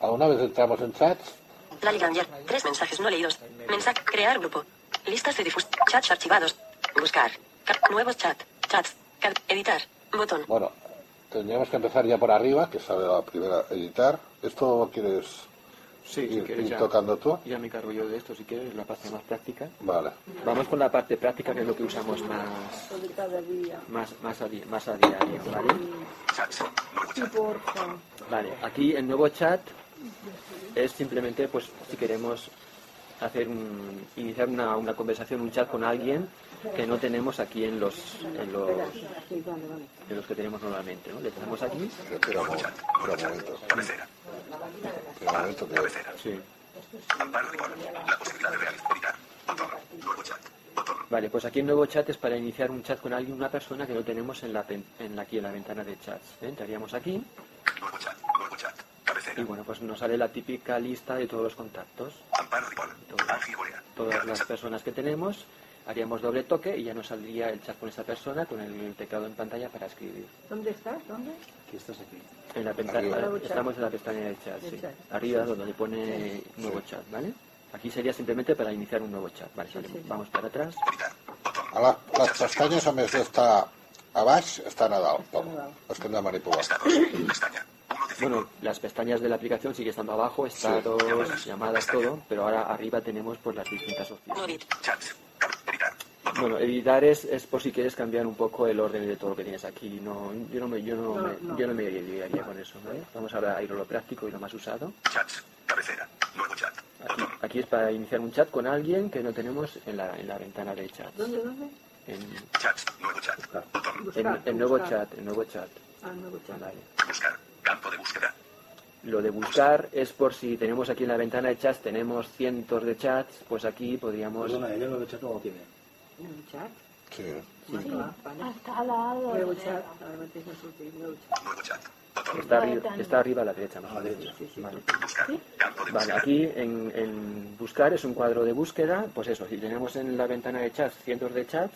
Speaker 2: A una vez entramos en chats,
Speaker 3: La Liganger. Tres mensajes no leídos. Mensaje. Crear grupo. Listas de difusión. Chats archivados. Buscar. Ca- nuevos chat. Chats. Ca- editar. Botón.
Speaker 2: bueno, tendríamos que empezar ya por arriba, que sale la primera editar. ¿Esto lo quieres
Speaker 5: Sí, si quieres
Speaker 2: ir
Speaker 5: ya,
Speaker 2: tocando tú?
Speaker 5: ya me encargo yo de esto, si quieres, la parte más práctica.
Speaker 2: Vale.
Speaker 5: Vamos con la parte práctica, que es lo que usamos más,
Speaker 4: Sobre cada día.
Speaker 5: más, más, a, di- más a diario, ¿vale?
Speaker 4: Sí, porfa.
Speaker 5: Vale, aquí el nuevo chat es simplemente, pues, si queremos hacer un, iniciar una, una conversación, un chat con alguien que no tenemos aquí en los, en los, en que tenemos normalmente. ¿no? Le damos aquí.
Speaker 2: Espera un momento. Espera un momento.
Speaker 6: Cabecera.
Speaker 2: Espera un momento que...
Speaker 6: Cabecera.
Speaker 5: Sí.
Speaker 6: Amparo Ripoll. La posibilidad de realizar. Editar. Botón. Nuevo chat. Botón.
Speaker 5: Vale, pues aquí el nuevo chat es para iniciar un chat con alguien, una persona que no tenemos en la, en la- aquí en la ventana de chats. ¿eh? Entraríamos aquí
Speaker 6: Nuevo chat. Nuevo chat.
Speaker 5: y bueno, pues nos sale la típica lista de todos los contactos.
Speaker 6: Amparo
Speaker 5: todas las personas que tenemos, haríamos doble toque y ya nos saldría el chat con esta persona con el teclado en pantalla para escribir.
Speaker 4: ¿Dónde estás? ¿Dónde?
Speaker 9: Aquí estás aquí.
Speaker 5: En la
Speaker 4: chat.
Speaker 5: estamos en la pestaña del chat, sí.
Speaker 4: chat.
Speaker 5: Arriba donde pone nuevo chat, ¿vale? Aquí sería simplemente para iniciar un nuevo chat. Vale,
Speaker 4: Sí,
Speaker 5: vale,
Speaker 4: sí, sí.
Speaker 5: vamos para atrás.
Speaker 2: A les, les pestanyes, a més d'estar a baix, estan a dalt. Que hem de manipular.
Speaker 6: Estados. Pestaña. 1 de 5.
Speaker 5: Bueno, las pestañas de la aplicación sigue estando abajo, estados, llamadas, todo, pero ahora arriba tenemos pues las distintas opciones.
Speaker 6: Editar.
Speaker 5: Bueno, editar es, es por si quieres cambiar un poco el orden de todo lo que tienes aquí. No, yo no me, yo no,
Speaker 4: No,
Speaker 5: me-
Speaker 4: no.
Speaker 5: yo no me liaría con eso, ¿vale? Vamos ahora a ir a lo práctico y lo más usado.
Speaker 6: Chats. Cabecera. Nuevo chat.
Speaker 5: Aquí, aquí es para iniciar un chat con alguien que no tenemos en la, en la ventana de chat.
Speaker 4: ¿Dónde? ¿Dónde?
Speaker 5: En,
Speaker 6: Chats. Nuevo chat. Botón.
Speaker 5: en,
Speaker 4: Buscar.
Speaker 5: en nuevo
Speaker 4: buscar.
Speaker 5: chat, en nuevo chat.
Speaker 4: Ah, nuevo chat.
Speaker 5: Vale.
Speaker 6: Buscar. Campo de búsqueda.
Speaker 5: Lo de buscar es por si tenemos aquí en la ventana de chats, tenemos cientos de chats, pues aquí podríamos...
Speaker 9: Perdona, ella el chat no lo tiene.
Speaker 4: ¿Nuevo chat?
Speaker 2: Sí.
Speaker 4: Sí, vale.
Speaker 8: Hasta al lado.
Speaker 4: Nuevo chat. Nuevo chat.
Speaker 6: Chat.
Speaker 5: Está, arri- está arriba a la derecha, más
Speaker 9: A la derecha.
Speaker 4: Sí, sí.
Speaker 5: Vale.
Speaker 6: De
Speaker 5: Vale, aquí en, en buscar es un cuadro de búsqueda, pues eso, si tenemos en la ventana de chats cientos de chats,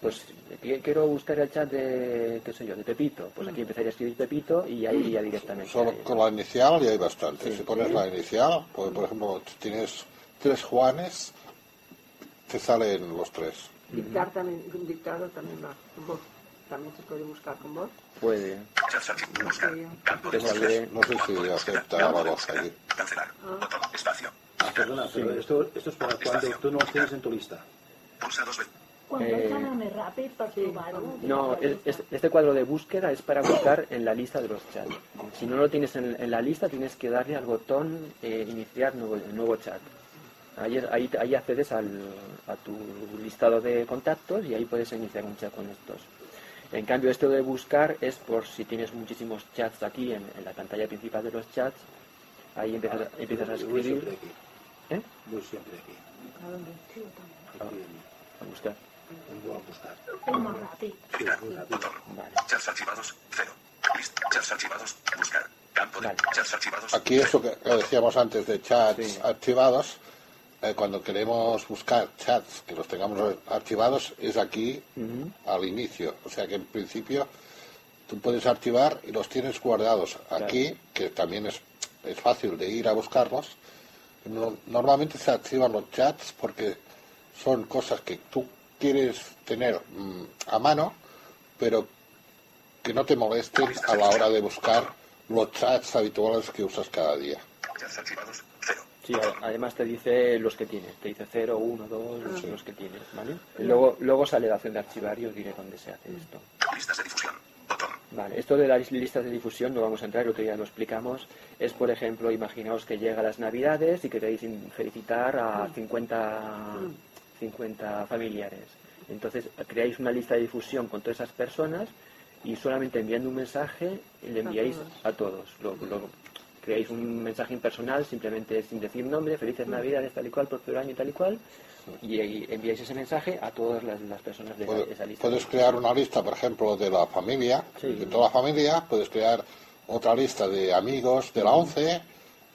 Speaker 5: pues qui- quiero buscar el chat de, qué sé yo, de Pepito, pues aquí empezaría a escribir Pepito y ahí iría directamente.
Speaker 2: Solo
Speaker 5: ahí.
Speaker 2: con la inicial ya hay bastante.
Speaker 5: Sí.
Speaker 2: Si pones la inicial, pues, por ejemplo, tienes tres Juanes, te salen los tres.
Speaker 4: Dictar también, un dictado también va. Con voz. También se puede buscar con voz.
Speaker 5: Puede.
Speaker 6: Buscar. Campo de
Speaker 5: Te
Speaker 6: búsqueda.
Speaker 5: sale-
Speaker 2: No sé si acepta la voz aquí.
Speaker 6: Cancelar. Botón. Espacio.
Speaker 9: Perdona, pero esto, esto es para cuando tú no los tienes en tu lista.
Speaker 6: Pulsa dos veces.
Speaker 8: Quan
Speaker 5: Eh,
Speaker 8: més ràpid per trobar-ho.
Speaker 5: No, es- es- este cuadro de búsqueda es para buscar en la lista de los chats. Si no lo tienes en, en la lista, tienes que darle al botón eh, iniciar nuevo, nuevo chat. Ahí, es- ahí, ahí accedes al, a tu listado de contactos y ahí puedes iniciar un chat con estos. En cambio, esto de buscar es por si tienes muchísimos chats aquí en, en la pantalla principal de los chats. Ahí empiezas, empiezas a
Speaker 9: Voy siempre
Speaker 5: escribir.
Speaker 9: aquí.
Speaker 5: ¿Eh?
Speaker 9: Voy siempre aquí.
Speaker 4: ¿A dónde?
Speaker 9: Aquí en,
Speaker 5: A buscar.
Speaker 9: en Voy a buscar.
Speaker 5: Vale.
Speaker 6: Chats archivados. Cero. Chats archivados. Buscar. Campo de
Speaker 5: Vale.
Speaker 6: chats archivados.
Speaker 2: Aquí eso que decíamos antes de chats
Speaker 5: Sí.
Speaker 2: activados, eh, cuando queremos buscar chats que los tengamos archivados, es aquí al inicio. O sea que en principio tú puedes archivar y los tienes guardados aquí, que también es, es fácil de ir a buscarlos. No- normalmente se activan los chats porque son cosas que tú quieres tener mm, a mano, pero que no te molesten a la hora de buscar los chats habituales que usas cada día.
Speaker 5: Sí, además te dice los que tienes, te dice 0, 1, 2, los, los que tienes, ¿vale? Luego, luego sale la opción de archivar y os diré dónde se hace esto.
Speaker 6: Listas de difusión. Botón.
Speaker 5: Vale, esto de las listas de difusión no vamos a entrar, el otro día lo explicamos. Es, por ejemplo, imaginaos que llega las Navidades y queréis felicitar a 50, 50 familiares. Entonces, creáis una lista de difusión con todas esas personas y solamente enviando un mensaje le enviáis a todos. Lo, lo- creáis un mensaje impersonal, simplemente sin decir nombre, felices Navidades, tal y cual, próspero año, tal y cual, y, enviáis ese mensaje a todas las, las personas de esa,
Speaker 2: Puedes,
Speaker 5: esa lista.
Speaker 2: puedes crear una lista, por ejemplo, de la familia,
Speaker 5: Sí.
Speaker 2: de toda la familia, puedes crear otra lista de amigos de la ONCE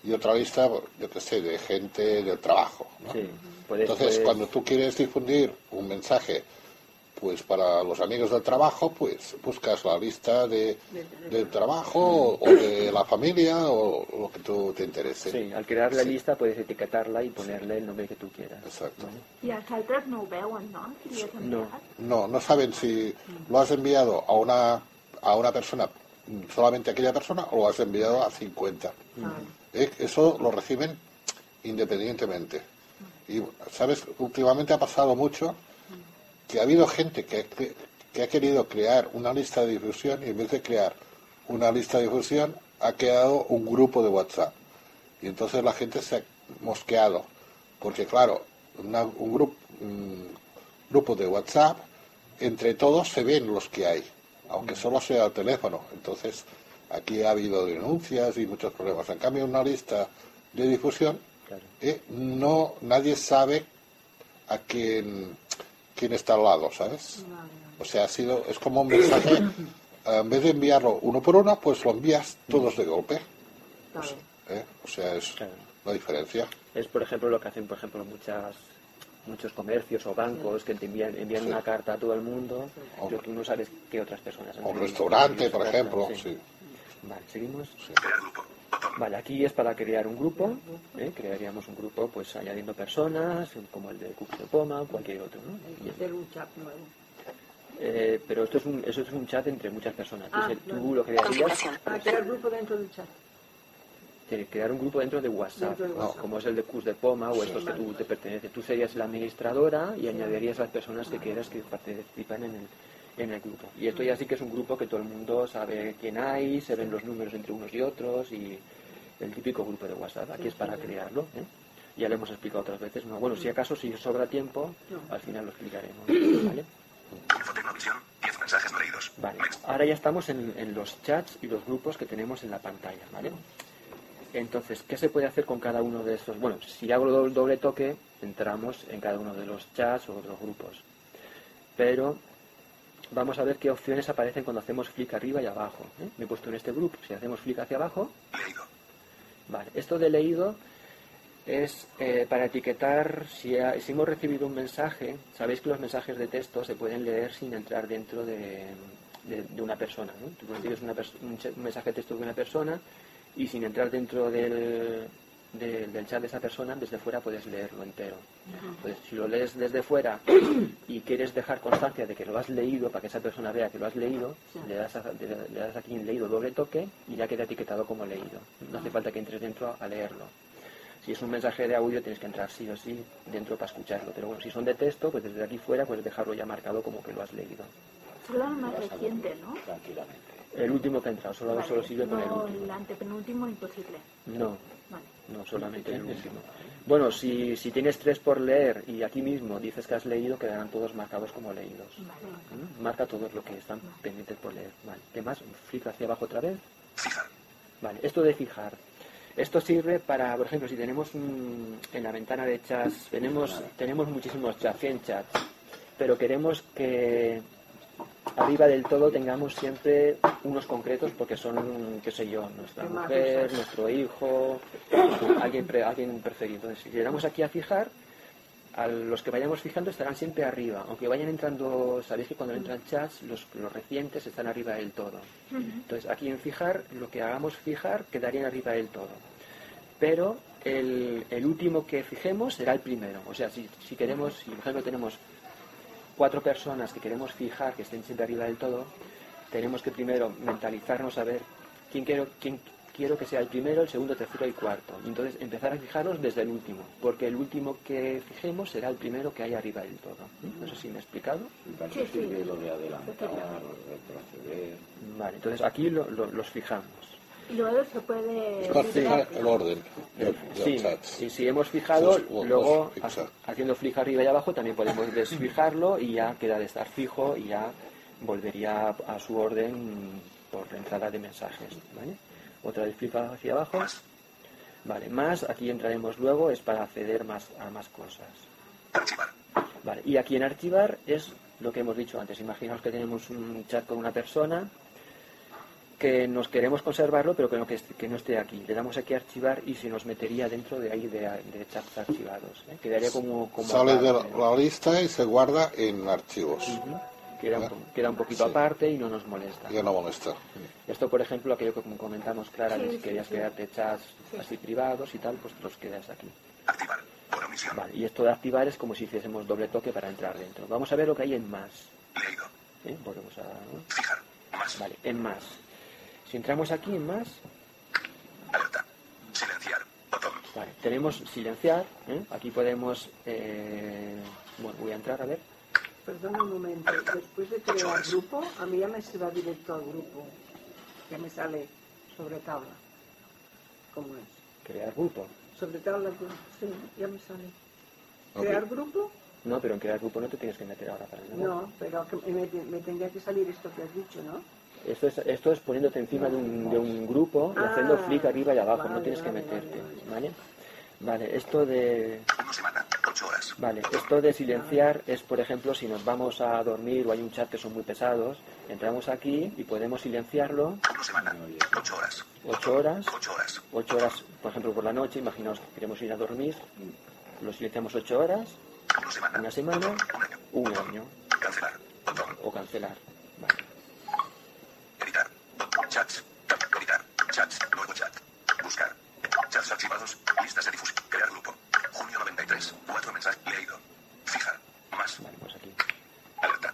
Speaker 2: y otra lista, yo qué sé, de gente del trabajo. ¿no?
Speaker 5: Sí, puedes-
Speaker 2: Entonces,
Speaker 5: puedes-
Speaker 2: cuando tú quieres difundir un mensaje pues para los amigos del trabajo, pues buscas la lista de, del trabajo o de la familia o lo que tú te interese.
Speaker 5: Sí, al crear la
Speaker 2: Sí.
Speaker 5: lista puedes etiquetarla y ponerle el nombre que tú quieras.
Speaker 2: Exacto.
Speaker 8: I els altres no veuen, no?
Speaker 5: No.
Speaker 2: No, no saben si lo has enviado a una, a una persona, solamente a aquella persona, o lo has enviado a 50. Eh, Eso lo reciben independientemente. Y, ¿sabes? Últimamente ha pasado mucho que ha habido gente que, que, ha querido crear una lista de difusión y en vez de crear una lista de difusión ha creado un grupo de WhatsApp. Y entonces la gente se ha mosqueado Porque claro, una- un grupo, un grupo de WhatsApp, entre todos se ven los que hay, aunque solo sea el teléfono. Entonces, aquí ha habido denuncias y muchos problemas. En cambio, una lista de difusión,
Speaker 5: Claro.
Speaker 2: eh, no, nadie sabe a quién, quién está al lado, ¿sabes? O sea, ha sido, es como un mensaje, en vez de enviarlo uno por uno, pues lo envías todos de golpe.
Speaker 4: Claro.
Speaker 2: ¿eh? O sea, es
Speaker 5: Claro.
Speaker 2: la diferencia.
Speaker 5: Es, por ejemplo, lo que hacen, por ejemplo, muchas muchos comercios o bancos que te envían, envían
Speaker 2: Sí.
Speaker 5: una carta a todo el mundo,
Speaker 2: O-
Speaker 5: pero tú no sabes qué otras personas han
Speaker 2: O un restaurante, por ejemplo,
Speaker 5: carta,
Speaker 2: sí.
Speaker 5: Vale, seguimos. Vale, aquí es para crear un grupo, ¿eh? crearíamos un grupo pues añadiendo personas, como el de Cooks de Poma, cualquier otro, ¿no?
Speaker 4: Hay
Speaker 5: Y-
Speaker 4: que hacer un chat nuevo.
Speaker 5: eh, pero esto es, un, eso es un chat entre muchas personas.
Speaker 4: Ah,
Speaker 5: Entonces, tú
Speaker 4: vale.
Speaker 5: lo crearías,
Speaker 4: crear grupo dentro del chat.
Speaker 5: crear un grupo dentro de WhatsApp,
Speaker 4: Dentro de
Speaker 5: ¿no?
Speaker 4: WhatsApp.
Speaker 5: como es el de Cus de Poma o estos que tú te pertenece. Tú serías la administradora y añadirías las personas que quieras que participan en el, en el grupo. Y esto ya sí que es un grupo que todo el mundo sabe quién hay, se ven los números entre unos y otros y el típico grupo de WhatsApp. Aquí es para crearlo. ¿eh? Ya lo hemos explicado otras veces. ¿no? Bueno, si acaso, si sobra tiempo, al final lo explicaremos. ¿vale?
Speaker 6: Infotecnovisión. 10 mensajes leídos.
Speaker 5: Vale, ahora ya estamos en, en los chats y los grupos que tenemos en la pantalla, ¿vale? Entonces, ¿qué se puede hacer con cada uno de estos? Bueno, si hago doble, doble toque, entramos en cada uno de los chats o otros grupos. Pero vamos a ver qué opciones aparecen cuando hacemos clic arriba y abajo. ¿eh? Me he puesto en este grupo, si hacemos clic hacia abajo,
Speaker 6: Leído.
Speaker 5: Vale, esto de leído es eh, para etiquetar si, ha- si hemos recibido un mensaje. Sabéis que los mensajes de texto se pueden leer sin entrar dentro de, de- de una persona. ¿no? Tú recibes una pers- un, ch- un mensaje de texto de una persona y sin entrar dentro del, de- del chat de esa persona, desde fuera puedes leerlo entero. Entonces, si lo lees desde fuera y quieres dejar constancia de que lo has leído para que esa persona vea que lo has leído, le das, a- le- le das aquí en leído doble toque y ya queda etiquetado como leído. No hace falta que entres dentro a leerlo. Si es un mensaje de audio tienes que entrar sí o sí dentro para escucharlo. Pero bueno, si son de texto, pues desde aquí fuera puedes dejarlo ya marcado como que lo has leído.
Speaker 8: Solo el más reciente, ¿no?
Speaker 6: Tranquilamente.
Speaker 5: El último que ha entrado, solo,
Speaker 8: Vale,
Speaker 5: solo sirve con el
Speaker 8: no,
Speaker 5: último.
Speaker 8: el antepenúltimo imposible.
Speaker 5: No. No, solamente el último. Bueno, si, si tienes tres por leer y aquí mismo dices que has leído, quedarán todos marcados como leídos. ¿Mm? Marca todos los que están pendientes por leer. Vale. ¿Qué más? Flick hacia abajo otra vez.
Speaker 6: Fijar.
Speaker 5: Vale, esto de fijar. Esto sirve para, por ejemplo, si tenemos un- en la ventana de chats, tenemos, tenemos muchísimos chats, 100 chats, pero queremos que arriba del todo tengamos siempre unos concretos porque son, qué sé yo, nuestra
Speaker 4: ¿Qué más
Speaker 5: mujer, nuestro hijo, alguien, pre- alguien preferido. Entonces, si le damos aquí a fijar, a los que vayamos fijando estarán siempre arriba, aunque vayan entrando, sabéis que cuando entran chats, los, los recientes están arriba del todo. Entonces aquí en fijar, lo que hagamos fijar quedaría arriba del todo. Pero el, el último que fijemos será el primero. O sea, si, si queremos, si por ejemplo tenemos cuatro personas que queremos fijar que estén siempre arriba del todo, tenemos que primero mentalizarnos a ver quién quiero, quién quiero que sea el primero, el segundo, el tercero y el cuarto. Entonces empezar a fijarnos desde el último, porque el último que fijemos será el primero que hay arriba del todo. No sé si me he explicado.
Speaker 6: Y para
Speaker 8: Sí, sí.
Speaker 6: lo de adelantar, retroceder.
Speaker 5: Vale, entonces aquí lo- lo- los fijamos.
Speaker 8: Y luego se puede...
Speaker 2: Es para fijar el orden
Speaker 5: Sí, y si hemos fijado, luego haciendo flick arriba y abajo también podemos desfijarlo y ya queda de estar fijo y ya volvería a, a su orden por entrada de mensajes. ¿vale? Otra vez flick hacia abajo. Vale, más, aquí entraremos luego, es para acceder más a más cosas.
Speaker 6: Archivar.
Speaker 5: Vale, y aquí en archivar es lo que hemos dicho antes. Imaginaos que tenemos un chat con una persona que nos queremos conservarlo, pero que no, que, no esté aquí. Le damos aquí a archivar y se nos metería dentro de ahí de, de chats archivados. ¿eh? Quedaría como... como
Speaker 2: Sale de la lista y se guarda en archivos.
Speaker 5: Queda un, queda un poquito aparte y no nos molesta.
Speaker 2: Ya no molesta.
Speaker 5: Esto, por ejemplo, aquello que como comentamos, Clara,
Speaker 8: Sí,
Speaker 5: de si
Speaker 8: sí,
Speaker 5: querías
Speaker 8: sí.
Speaker 5: crearte chats así privados y tal, pues los quedas aquí.
Speaker 6: Activar. Por omisión.
Speaker 5: Vale, y esto de activar es como si hiciésemos doble toque para entrar dentro. Vamos a ver lo que hay en más.
Speaker 6: Leído.
Speaker 5: ¿eh? Volvemos a... ¿no?
Speaker 6: Fijar. Más.
Speaker 5: Vale, en más. Si entramos aquí en más,
Speaker 6: Alerta. Silenciar. Botón.
Speaker 5: vale, tenemos silenciar. ¿eh? Aquí podemos... eh, bueno, voy a entrar a ver.
Speaker 4: Perdona un momento. Después de crear grupo, a mí ya me se va directo al grupo. Ya me sale sobre tabla. ¿Cómo es?
Speaker 5: Crear grupo.
Speaker 4: Sobre tabla, sí, ya me sale. ¿Crear grupo?
Speaker 5: No, pero en crear grupo no te tienes que meter ahora para nada.
Speaker 4: No, pero que me, me tendría que salir esto que has dicho, ¿no?
Speaker 5: Esto es, esto es poniéndote encima de un, de un grupo y
Speaker 4: Ah,
Speaker 5: haciendo flick arriba y abajo, no
Speaker 4: vale,
Speaker 5: tienes que meterte,
Speaker 4: vale,
Speaker 5: ¿vale? Esto de...
Speaker 10: Una semana, ocho horas.
Speaker 5: Vale, esto de silenciar es, por ejemplo, si nos vamos a dormir o hay un chat que son muy pesados, entramos aquí y podemos silenciarlo
Speaker 10: Una semana, ocho horas.
Speaker 5: ocho horas,
Speaker 10: Ocho horas.
Speaker 5: ocho horas, por ejemplo, por la noche, imaginaos que queremos ir a dormir, lo silenciamos ocho horas,
Speaker 10: Una semana.
Speaker 5: una semana,
Speaker 10: Un año.
Speaker 5: un año,
Speaker 10: Cancelar.
Speaker 5: O cancelar. Vale.
Speaker 10: Chats. Editar. Chats. Nuevo chat. Buscar. Chats archivados. Listas de difusión. Crear grupo. Junio 93. Cuatro mensajes. Leído. Fijar. Más.
Speaker 5: Vale, pues aquí.
Speaker 10: Alerta.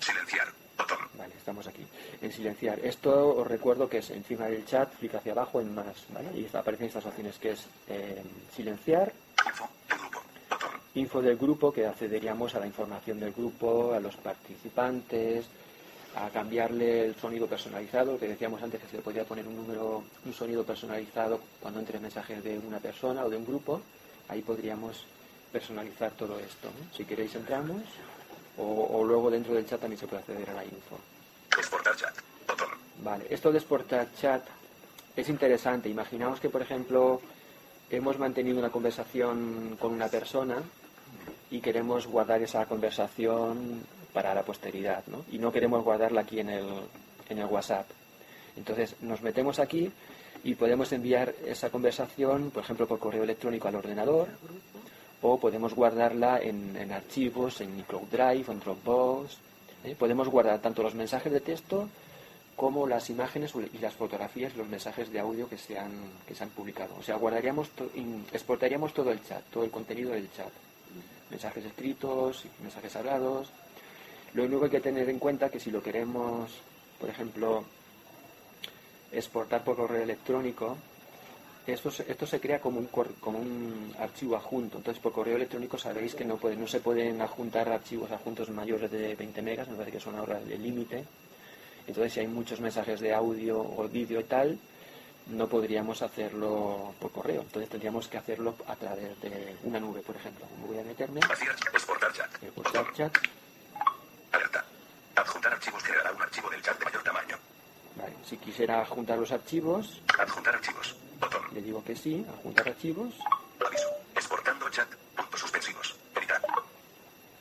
Speaker 10: Silenciar. Botón.
Speaker 5: Vale, estamos aquí. En silenciar. Esto os recuerdo que es encima del chat, clic hacia abajo en más, ¿vale? Y aparecen estas opciones que es eh, silenciar,
Speaker 10: Info. El grupo. Botón.
Speaker 5: info del grupo, que accederíamos a la información del grupo, a los participantes, a cambiarle el sonido personalizado, que decíamos antes que se le podía poner un número, un sonido personalizado cuando entre mensajes de una persona o de un grupo, ahí podríamos personalizar todo esto. Si queréis entramos, o, o luego dentro del chat también se puede acceder a la info.
Speaker 10: Exportar chat. Botón.
Speaker 5: Vale, esto de exportar chat es interesante. Imaginaos que, por ejemplo, hemos mantenido una conversación con una persona y queremos guardar esa conversación para la posteridad, ¿no? Y no queremos guardarla aquí en el, en el WhatsApp. Entonces nos metemos aquí y podemos enviar esa conversación, por ejemplo, por correo electrónico al ordenador o podemos guardarla en, en archivos, en Cloud Drive, en Dropbox. ¿eh? Podemos guardar tanto los mensajes de texto como las imágenes y las fotografías los mensajes de audio que se han, que se han publicado. O sea, guardaríamos, to- exportaríamos todo el chat, todo el contenido del chat. Mensajes escritos, mensajes hablados. Lo único que hay que tener en cuenta que si lo queremos, por ejemplo, exportar por correo electrónico, esto se, esto se crea como un, como un archivo adjunto. Entonces, por correo electrónico sabéis que no, puede, no se pueden adjuntar archivos adjuntos mayores de 20 megas, me parece que son ahora el límite. Entonces, si hay muchos mensajes de audio o vídeo y tal, no podríamos hacerlo por correo. Entonces, tendríamos que hacerlo a través de una nube, por ejemplo. Me voy a meterme.
Speaker 10: Exportar chat.
Speaker 5: pulsar chat.
Speaker 10: Alerta. Adjuntar archivos generará un archivo del chat de mayor tamaño.
Speaker 5: Vale, si quisiera juntar los archivos,
Speaker 10: Adjuntar archivos. Botón.
Speaker 5: le digo que sí, adjuntar archivos.
Speaker 10: Aviso. Exportando chat. Puntos suspensivos. Editar.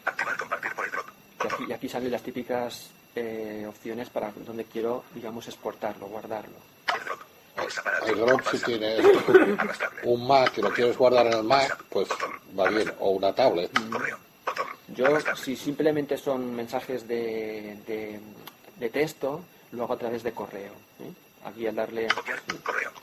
Speaker 10: Activar compartir por el drop.
Speaker 5: Y
Speaker 10: Botón.
Speaker 5: aquí, y aquí salen las típicas eh, opciones para donde quiero, digamos, exportarlo, guardarlo.
Speaker 10: AirDrop. Separar.
Speaker 2: iDrop si tienes un Mac y lo quieres guardar en el Mac, pues va bien, o una tablet.
Speaker 10: Correo.
Speaker 5: Yo, si simplemente son mensajes de, de, texto, lo hago a través de correo. ¿eh? Aquí al darle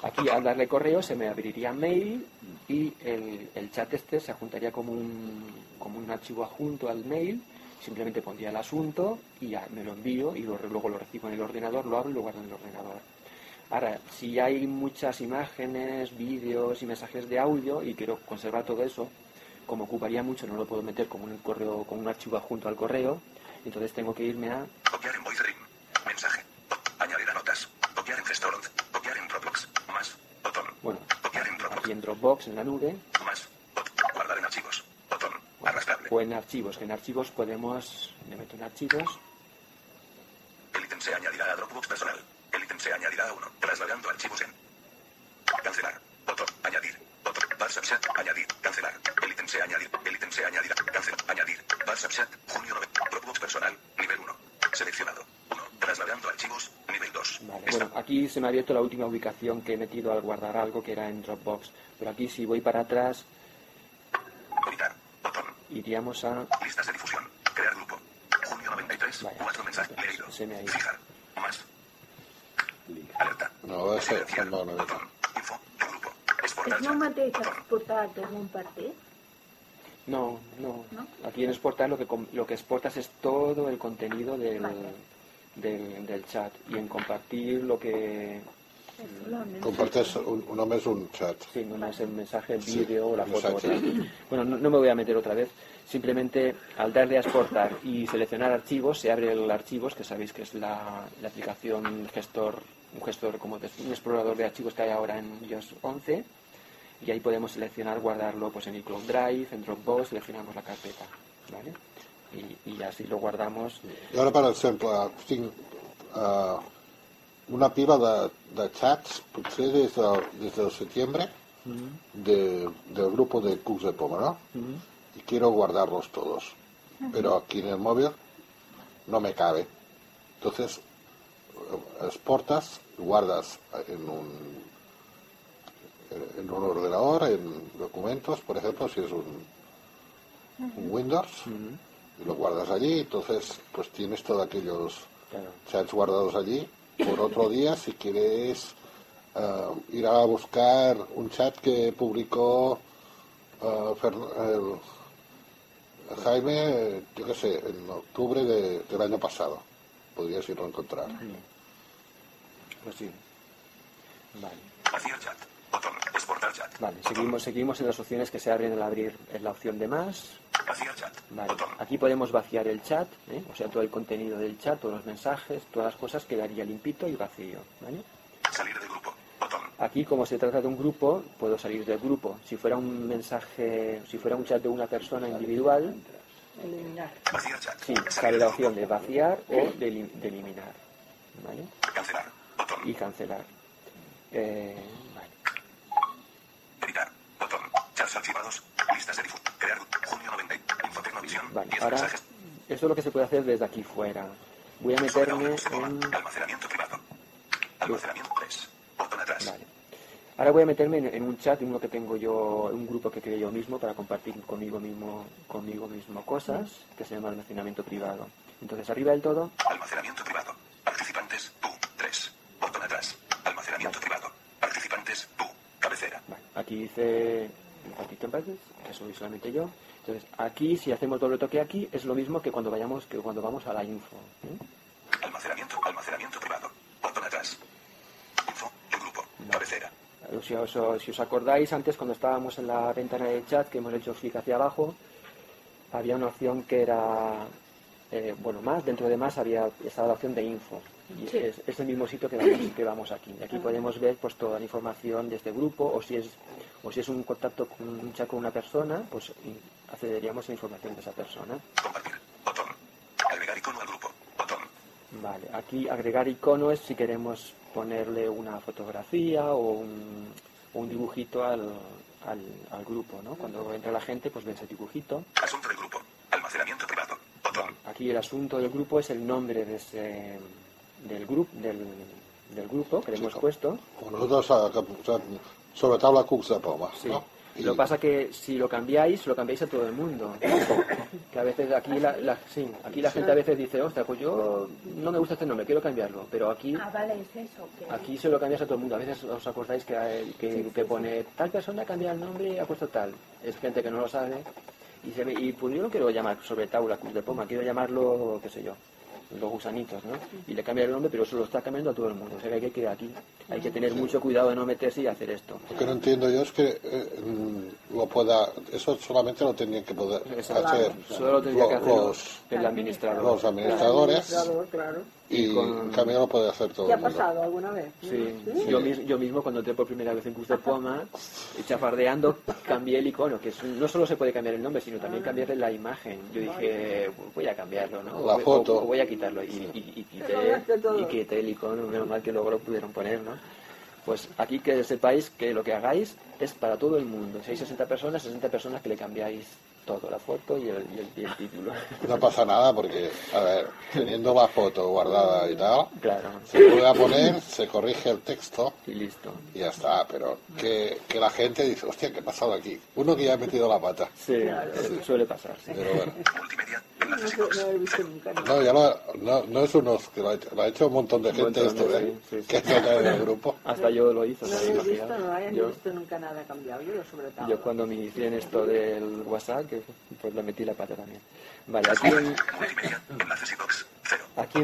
Speaker 5: aquí al darle correo se me abriría mail y el, el chat este se juntaría como un, como un archivo adjunto al mail. Simplemente pondría el asunto y ya me lo envío y luego lo recibo en el ordenador, lo abro y lo guardo en el ordenador. Ahora, si hay muchas imágenes, vídeos y mensajes de audio y quiero conservar todo eso, como ocuparía mucho, no lo puedo meter como un correo, como un archivo adjunto al correo, entonces tengo que irme a
Speaker 10: Copiar en VoiceRim. Mensaje. Añadir a notas. Copiar en Gestoront. Copiar en Dropbox. Más. Botón.
Speaker 5: bueno,
Speaker 10: Copiar en Dropbox.
Speaker 5: aquí en Dropbox, en la nube,
Speaker 10: Más. Guardar en archivos. Botón. Arrastrable.
Speaker 5: o en archivos, que en archivos podemos, me meto en archivos,
Speaker 10: El ítem se añadirá a Dropbox personal. El ítem se añadirá a uno. Trasladando archivos en. Cancelar. Botón. Añadir. Botón. WhatsApp chat. Añadir. Cancelar. El ítem se añadir. El ítem se añadirá. Cancelar. Añadir. WhatsApp chat. Junio 9. Dropbox personal. Nivel 1. Seleccionado. 1. Trasladando archivos. Nivel 2.
Speaker 5: Vale,
Speaker 10: Está.
Speaker 5: bueno, aquí se me ha abierto la última ubicación que he metido al guardar algo que era en Dropbox. Pero aquí si voy para atrás,
Speaker 10: Editar. Botón.
Speaker 5: iríamos a...
Speaker 10: Listas de difusión. Crear grupo. Junio 93.
Speaker 5: Vaya,
Speaker 10: Cuatro mensajes. Leído.
Speaker 5: se me ha ido.
Speaker 10: Fijar. Más. Alerta.
Speaker 2: No, ese
Speaker 10: Silenciar.
Speaker 2: no, no, no.
Speaker 10: Botón. Info. Grupo. Exportar
Speaker 8: el des d'un partit?
Speaker 5: No, no.
Speaker 8: ¿No?
Speaker 5: Aquí en exportar lo que, com- lo que exportas es todo el contenido del,
Speaker 8: Vale.
Speaker 5: Del, del chat. Y en compartir lo que...
Speaker 2: Compartes un, només un chat.
Speaker 5: Sí, no es el mensaje, el
Speaker 2: Sí,
Speaker 5: vídeo o la foto. Bueno, no, no me voy a meter otra vez. Simplemente al darle a exportar y seleccionar archivos, se abre el archivos, que sabéis que es la, la aplicación gestor, un gestor como de- un explorador de archivos que hay ahora en iOS 11. y ahí podemos seleccionar guardarlo pues en iCloud Drive, en Dropbox, seleccionamos la carpeta, ¿vale? Y, y así lo guardamos.
Speaker 2: I ara, per exemple, tinc uh, una pila de, de chats, potser des de, des del setembre, de, del grupo de Cooks de Poma, ¿no? Y quiero guardarlos todos. Pero aquí en el móvil no me cabe. Entonces, eh, exportas, guardas en un, en un ordenador, en documentos, por ejemplo, si es un, un Windows, y lo guardas allí, entonces pues tienes todos aquellos
Speaker 5: Claro.
Speaker 2: chats guardados allí. Por otro día, si quieres eh, ir a buscar un chat que publicó Fer- el- Jaime, eh, yo qué sé, en octubre de- del año pasado, podrías irlo a encontrar.
Speaker 5: Pues sí. Vale.
Speaker 10: Chat. Botón. Exportar chat.
Speaker 5: Vale, seguimos, seguimos en las opciones que se abren al abrir en la opción de más.
Speaker 10: Vaciar chat.
Speaker 5: Vale. Aquí podemos vaciar el chat, ¿eh? o sea, todo el contenido del chat, todos los mensajes, todas las cosas quedaría limpito y vacío. ¿vale?
Speaker 10: Salir del grupo. Botón.
Speaker 5: Aquí, como se trata de un grupo, puedo salir del grupo. Si fuera un mensaje, si fuera un chat de una persona individual,
Speaker 4: Eliminar.
Speaker 10: Vaciar chat.
Speaker 5: sí, sale la opción de vaciar o de, elim- de eliminar. ¿vale?
Speaker 10: Cancelar. Botón.
Speaker 5: Y cancelar. Eh, vale.
Speaker 10: Archivados. Listas de difusión. Crear. Junio 90. Infotecnovisión.
Speaker 5: Vale,
Speaker 10: 10
Speaker 5: ahora
Speaker 10: mensajes.
Speaker 5: esto es lo que se puede hacer desde aquí fuera. Voy a meterme en...
Speaker 10: Almacenamiento privado. Almacenamiento 3. Botón atrás.
Speaker 5: Vale. Ahora voy a meterme en, en un chat, en uno que tengo yo, un grupo que creé yo mismo para compartir conmigo mismo, conmigo mismo cosas, que se llama almacenamiento privado. Entonces arriba del todo,
Speaker 10: Almacenamiento privado. Participantes. Tú. 3. Botón atrás. Almacenamiento privado. Participantes. Tú. Cabecera.
Speaker 5: vale, aquí dice Participants, que soy solamente yo. Entonces aquí, si hacemos doble toque aquí, es lo mismo que cuando vayamos, que cuando vamos a la info. ¿eh?
Speaker 10: Almacenamiento. Almacenamiento privado. Botón atrás. Info. El grupo. Cabecera.
Speaker 5: Si os, si os acordáis, antes cuando estábamos en la ventana de chat, que hemos hecho clic hacia abajo, había una opción que era, eh, bueno, más, dentro de más había estaba la opción de info. Y
Speaker 4: Sí.
Speaker 5: es, es el mismo sitio que vamos, que vamos aquí. Y aquí podemos ver pues toda la información de este grupo, o si es, o si es un contacto con un chat con una persona, pues accederíamos a la información de esa persona.
Speaker 10: Compartir. Botón. Agregar icono al grupo. Botón.
Speaker 5: Vale, aquí agregar icono es si queremos ponerle una fotografía o un, o un dibujito al, al, al grupo, ¿no? Cuando entra la gente, pues ve ese dibujito.
Speaker 10: Asunto del grupo. Almacenamiento privado. Botón.
Speaker 5: Aquí el asunto del grupo es el nombre de ese, del, grupo del, del grupo que le hemos puesto.
Speaker 2: Como nosotros a- o sea, sobre tabla Cooks de Poma,
Speaker 5: Sí.
Speaker 2: ¿no?
Speaker 5: Y lo que pasa que si lo cambiáis, lo cambiáis a todo el mundo. Que a veces aquí la, la- sí, aquí la gente a veces dice, ostras, pues yo no me gusta este nombre, quiero cambiarlo. Pero aquí
Speaker 8: Ah, vale, es eso. Que...
Speaker 5: Aquí se lo cambias a todo el mundo. A veces os acordáis que, eh, que, que pone tal persona cambia el nombre y ha puesto tal. Es gente que no lo sabe. Y, se ve, y pues yo no quiero llamar sobre tabla Cruz de Poma, quiero llamarlo, qué sé yo, los gusanitos, ¿no? Y le cambia el nombre, pero eso lo está cambiando a todo el mundo. O sea que hay que aquí. Hay que tener mucho cuidado de no meterse y hacer esto.
Speaker 2: Lo que no entiendo yo es que eh, mm, lo pueda, eso solamente lo tenían que poder
Speaker 5: Exacto.
Speaker 2: hacer
Speaker 5: Solo lo tendría que hacer
Speaker 2: los,
Speaker 5: el administrador.
Speaker 2: los administradores
Speaker 4: claro.
Speaker 2: Y en cambio lo puede hacer todo
Speaker 4: ¿Qué ha pasado alguna vez?
Speaker 5: Sí, Yo, mis- yo mismo cuando entré por primera vez en Cruz de Poma, chafardeando, cambié el icono, que es un- no solo se puede cambiar el nombre, sino también cambiarle la imagen. Yo dije, voy a cambiarlo, ¿no?
Speaker 2: La
Speaker 5: O-
Speaker 2: foto.
Speaker 5: o voy a quitarlo. Y, y- y quité, y quité el icono, menos mal que luego lo pudieron poner, ¿no? Pues aquí que sepáis que lo que hagáis es para todo el mundo. Si hay 60 personas, 60 personas que le cambiáis todo, la foto y el, y el- y el título.
Speaker 2: No pasa nada porque, a ver, teniendo la foto guardada y tal,
Speaker 5: Claro,
Speaker 2: se puede poner, se corrige el texto
Speaker 5: y listo.
Speaker 2: y ya está, pero que, que la gente dice, hostia, ¿qué ha pasado aquí? Uno que ya ha metido la pata.
Speaker 5: Sí, eh, suele pasar. sí.
Speaker 2: Pero bueno.
Speaker 4: No,
Speaker 2: ya lo, no, no es unos que lo ha, hecho, lo ha hecho un montón de
Speaker 5: Un
Speaker 2: gente
Speaker 5: montón,
Speaker 2: esto,
Speaker 5: sí,
Speaker 2: ¿eh?
Speaker 5: sí, sí.
Speaker 2: Que está en el grupo.
Speaker 5: Hasta yo lo hizo.
Speaker 4: No lo he visto,
Speaker 5: Imaginaos.
Speaker 4: no hayan
Speaker 5: Yo-
Speaker 4: visto nunca nada cambiado. Yo sobre todo.
Speaker 5: Yo cuando me hicieron esto del WhatsApp, que pues le metí la pata también. Vale, aquí en,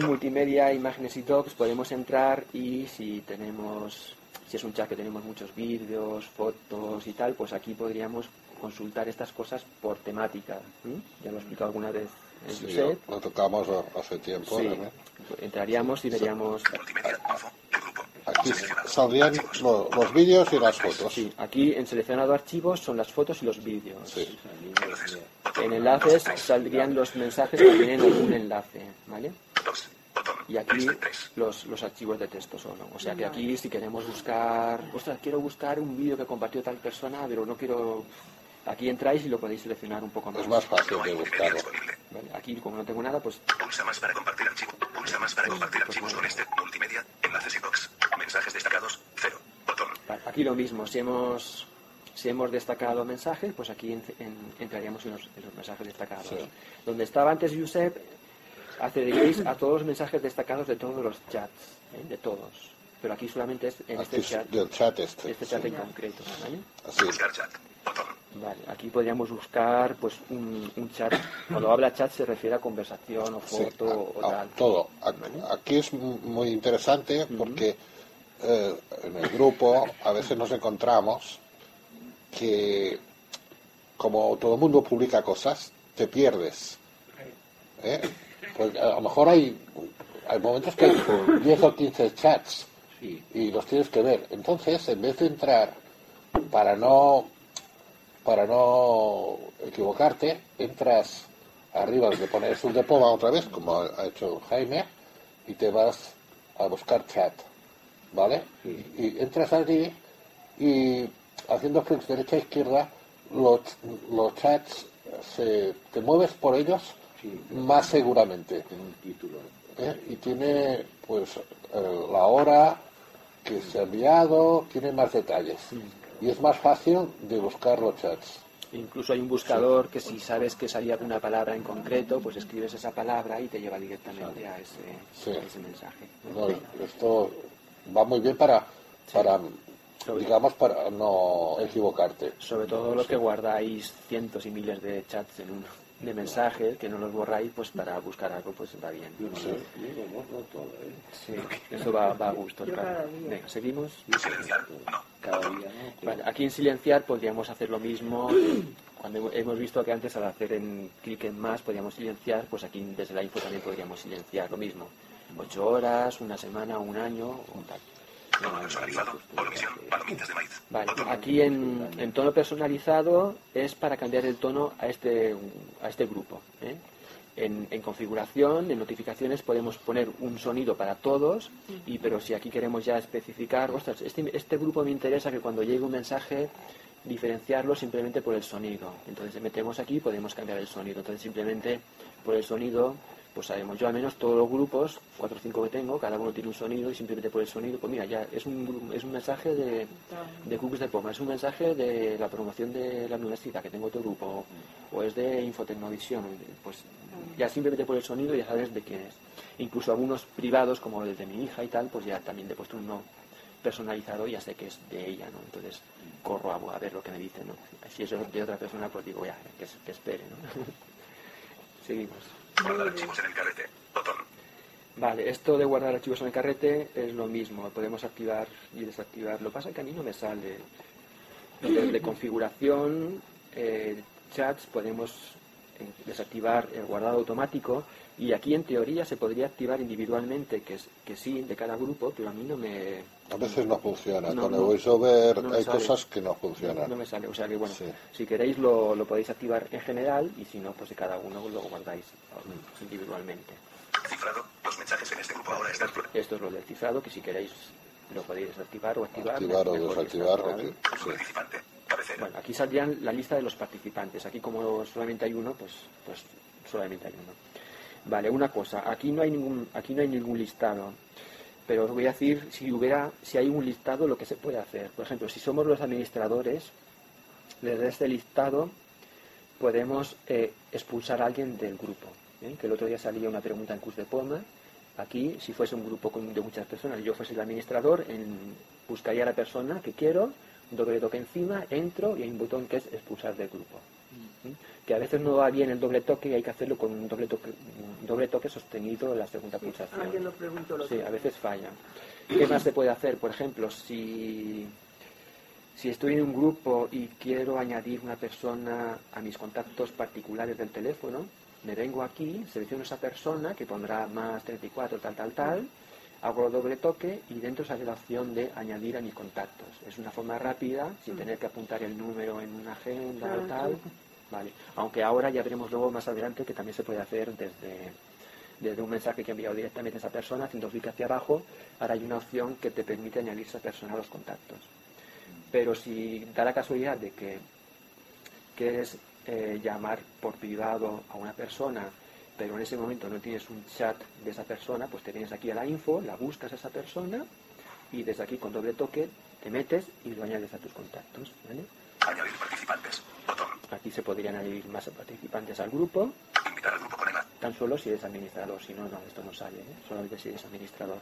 Speaker 10: Multimedia.
Speaker 5: Aquí en imágenes y docs podemos entrar y si tenemos, si es un chat que tenemos muchos vídeos, fotos y tal, pues aquí podríamos consultar estas cosas por temática. Ya lo he explicado alguna vez en
Speaker 2: Sí,
Speaker 5: Josep.
Speaker 2: lo tocamos hace tiempo.
Speaker 5: Sí, entraríamos y veríamos
Speaker 10: Multimedia. Info. El grupo.
Speaker 2: Aquí saldrían lo- los vídeos y las fotos.
Speaker 5: Sí, aquí en seleccionado archivos son las fotos y los vídeos.
Speaker 2: Sí.
Speaker 5: En enlaces saldrían los mensajes que tienen algún enlace, ¿vale? Y aquí los, los archivos de texto solo. O sea que aquí si queremos buscar, ostras, quiero buscar un vídeo que compartió tal persona, pero no quiero... Aquí entráis y lo podéis seleccionar un poco más.
Speaker 2: Es más fácil de buscarlo.
Speaker 5: ¿Vale? Aquí como no tengo nada, pues
Speaker 10: Pulsa más para compartir archivo. Pulsa más para compartir archivos con este. Multimedia. Enlaces y box. Mensajes destacados. Cero. Botón.
Speaker 5: Vale, Aquí lo mismo, si hemos, si hemos destacado mensajes, pues aquí en- en- entraríamos en los, en los mensajes destacados.
Speaker 2: Sí.
Speaker 5: Donde estaba antes Josep, accederéis a todos los mensajes destacados de todos los chats, ¿eh? de todos. Pero aquí solamente es en
Speaker 2: Aquí
Speaker 5: este
Speaker 2: es
Speaker 5: chat,
Speaker 2: del chat este.
Speaker 5: este chat en concreto. ¿vale?
Speaker 2: Así.
Speaker 10: Buscar chat. Botón.
Speaker 5: Vale, aquí podríamos buscar pues un, un chat. Cuando habla chat se refiere a conversación o
Speaker 2: Sí,
Speaker 5: foto o
Speaker 2: a- a
Speaker 5: tal.
Speaker 2: todo. A- Aquí es mu- muy interesante porque eh, en el grupo a veces nos encontramos que como todo el mundo publica cosas, te pierdes. ¿eh? Pues a lo mejor hay, hay momentos que hay 10 o 15 chats
Speaker 6: Sí.
Speaker 2: y los tienes que ver. Entonces, en vez de entrar para no para no equivocarte, entras arriba donde pones un depoma otra vez, como ha hecho Jaime, y te vas a buscar chat, ¿vale? Y entras allí y haciendo clics derecha e izquierda, los, los chats, se, te mueves por ellos
Speaker 6: Sí.
Speaker 2: más seguramente.
Speaker 6: Tiene un título.
Speaker 2: ¿eh? y tiene pues eh, la hora que se ha enviado, tiene más detalles y es más fácil de buscar los chats.
Speaker 5: Incluso hay un buscador que si sabes que salía una palabra en concreto, pues escribes esa palabra y te lleva directamente a ese,
Speaker 2: Sí.
Speaker 5: a ese mensaje.
Speaker 2: No, esto va muy bien para, para
Speaker 5: Sobre-
Speaker 2: digamos, para no equivocarte.
Speaker 5: Sobre todo los que guardáis cientos y miles de chats en un, de mensajes, que no los borráis, pues para buscar algo, pues va bien.
Speaker 6: Todo, ¿eh?
Speaker 5: Sí, eso va, va a gusto, claro. Venga, seguimos.
Speaker 6: Cada día, ¿no?
Speaker 5: Vale, aquí en silenciar podríamos hacer lo mismo. Cuando hemos- hemos visto que antes al hacer en clic en más podíamos silenciar, pues aquí desde la info también podríamos silenciar lo mismo. Ocho horas, una semana, un año o tal.
Speaker 10: Tono personalizado. Palomitas de maíz.
Speaker 5: Vale, aquí en, en tono personalizado es para cambiar el tono a este, a este grupo. ¿eh? En, en configuración, en notificaciones, podemos poner un sonido para todos, y pero si aquí queremos ya especificar, ostras, este, este grupo me interesa que cuando llegue un mensaje diferenciarlo simplemente por el sonido. Entonces metemos aquí y podemos cambiar el sonido. Entonces simplemente por el sonido, pues sabemos, yo al menos todos los grupos, cuatro o cinco que tengo, cada uno tiene un sonido y simplemente por el sonido, pues mira, ya es un, es un mensaje de, de Cookies de Poma, es un mensaje de la promoción de la universidad que tengo otro grupo, o es de Infotecnovisión, pues ya simplemente por el sonido ya sabes de quién es. Incluso algunos privados, como el de mi hija y tal, pues ya también he puesto uno personalizado y ya sé que es de ella, ¿no? Entonces corro a, a ver lo que me dice, ¿no? Si es de otra persona, pues digo, ya, que, que espere, ¿no? Seguimos.
Speaker 10: Guardar archivos en el carrete. Botón.
Speaker 5: Vale, esto de guardar archivos en el carrete es lo mismo, podemos activar y desactivar. Lo pasa que a mí no me sale. Desde configuración, eh, chats, podemos desactivar el guardado automático y aquí en teoría se podría activar individualmente, que, es, que sí, de cada grupo, pero a mí no me,
Speaker 2: A veces no funciona.
Speaker 5: No,
Speaker 2: Con el. VoiceOver
Speaker 5: No
Speaker 2: hay
Speaker 5: sale.
Speaker 2: cosas que no funcionan.
Speaker 5: no me sale. O sea que bueno,
Speaker 2: Sí.
Speaker 5: si queréis lo, lo podéis activar en general y si no, pues de cada uno lo guardáis
Speaker 2: Mm.
Speaker 5: individualmente.
Speaker 10: Cifrado. Los mensajes en este grupo ahora están.
Speaker 5: Esto es lo del cifrado, que si queréis lo podéis desactivar o activar.
Speaker 2: Activar o desactivar. sí.
Speaker 5: Bueno, aquí saldrían la lista de los participantes. Aquí como solamente hay uno, pues, pues solamente hay uno. Vale, una cosa. Aquí no hay ningún, aquí no hay ningún listado. Pero os voy a decir si hubiera, si hay un listado, lo que se puede hacer. Por ejemplo, si somos los administradores, desde este listado podemos eh, expulsar a alguien del grupo. ¿eh? Que el otro día salía una pregunta en Cus de Poma. Aquí, si fuese un grupo de muchas personas yo fuese el administrador, en- buscaría a la persona que quiero, doble toque encima, entro y hay un botón que es expulsar del grupo. Que a veces no va bien el doble toque y hay que hacerlo con un doble toque, un doble toque sostenido en la segunda pulsación.
Speaker 4: Alguien lo preguntó lo
Speaker 5: Sí, a veces falla. ¿Qué más se puede hacer? Por ejemplo, si, si estoy en un grupo y quiero añadir una persona a mis contactos particulares del teléfono, me vengo aquí, selecciono esa persona que pondrá más 34, tal, tal, tal, Hago doble toque y dentro sale la opción de añadir a mis contactos. Es una forma rápida, sin tener que apuntar el número en una agenda o tal.
Speaker 4: sí.
Speaker 5: Vale. Aunque ahora ya veremos luego más adelante que también se puede hacer desde, desde un mensaje que he enviado directamente a esa persona, haciendo clic hacia abajo, ahora hay una opción que te permite añadir a esa persona a los contactos. Pero si da la casualidad de que quieres eh, llamar por privado a una persona, pero en ese momento no tienes un chat de esa persona, pues te vienes aquí a la info, la buscas a esa persona y desde aquí con doble toque te metes y lo añades a tus contactos. ¿vale?
Speaker 10: Añadir participantes. Botón.
Speaker 5: Aquí se podrían añadir más participantes al grupo,
Speaker 10: Invitar al grupo con EMA.
Speaker 5: tan solo si eres administrador, si no, no, esto no sale, ¿eh? solamente si eres administrador.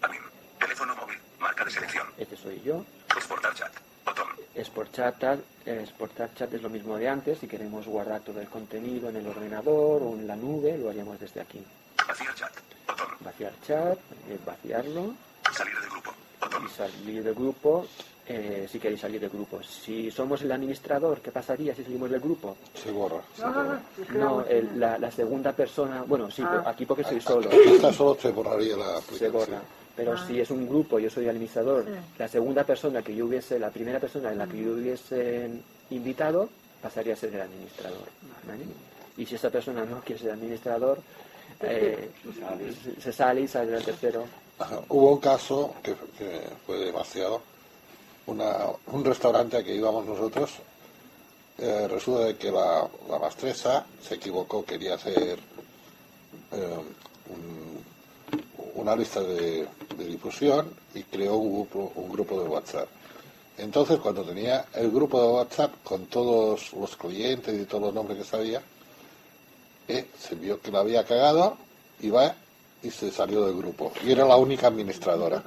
Speaker 10: Admin. Teléfono móvil. Marca de selección.
Speaker 5: Este soy yo.
Speaker 10: Exportar chat. Botón.
Speaker 5: Exportar chat, eh, exportar chat es lo mismo de antes, si queremos guardar todo el contenido en el ordenador o en la nube, lo haríamos desde aquí.
Speaker 10: Vaciar chat. Botón.
Speaker 5: Vaciar chat, eh, vaciarlo
Speaker 10: Salir del grupo.
Speaker 5: y salir del grupo eh, si queréis salir del grupo. Si somos el administrador, ¿qué pasaría si salimos del grupo?
Speaker 2: Se borra. se
Speaker 4: No, no,
Speaker 2: borra.
Speaker 4: no.
Speaker 5: el- la, la segunda persona, bueno, sí,
Speaker 4: Ah.
Speaker 5: aquí porque soy solo,
Speaker 2: Si está solo, se borraría la
Speaker 5: se
Speaker 2: aplicación.
Speaker 5: borra. Pero
Speaker 4: Ah.
Speaker 5: si es un grupo, yo soy el administrador,
Speaker 8: Sí.
Speaker 5: la segunda persona que yo hubiese, la primera persona en la que yo hubiese invitado, pasaría a ser el administrador. ¿vale? Y si esa persona no quiere ser administrador, eh, se- sale y sale el tercero.
Speaker 2: Ajá. Hubo un caso que, que fue demasiado. Una, un restaurante al que íbamos nosotros, eh, resulta de que la, la mastresa se equivocó, quería hacer eh, un- una lista de, de difusión y creó un grupo, un grupo de WhatsApp. Entonces, cuando tenía el grupo de WhatsApp con todos los clientes y todos los nombres que sabía, eh, se vio que la había cagado y va y se salió del grupo. Y era la única administradora.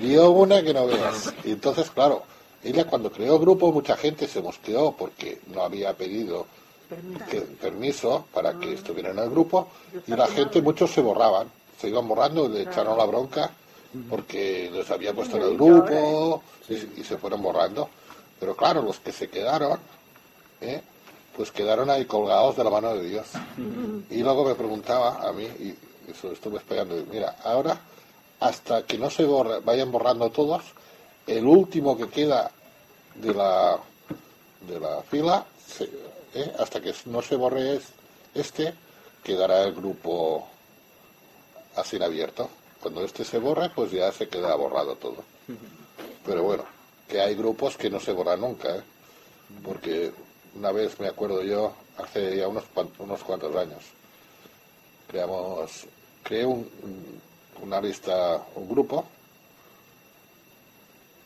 Speaker 2: Dio una que no veas. Y entonces, claro, ella cuando creó el grupo, mucha gente se mosqueó porque no había pedido que- permiso para que estuviera en el grupo. Y la gente, muchos se borraban. Se iban borrando, le echaron la bronca porque les había puesto en el grupo y, y se fueron borrando. Pero claro, los que se quedaron, ¿eh? pues quedaron ahí colgados de la mano de Dios. Y luego me preguntaba a mí, y eso estuve esperando, y mira, ahora, hasta que no se borre- vayan borrando todos, el último que queda de la, de la fila, se- ¿eh? hasta que no se borre es- este, quedará el grupo así en abierto. Cuando este se borre, pues ya se queda borrado todo. Pero bueno, que hay grupos que no se borran nunca, ¿eh? porque una vez me acuerdo yo, hace ya unos, unos cuantos años, creamos, creé un- una lista, un grupo,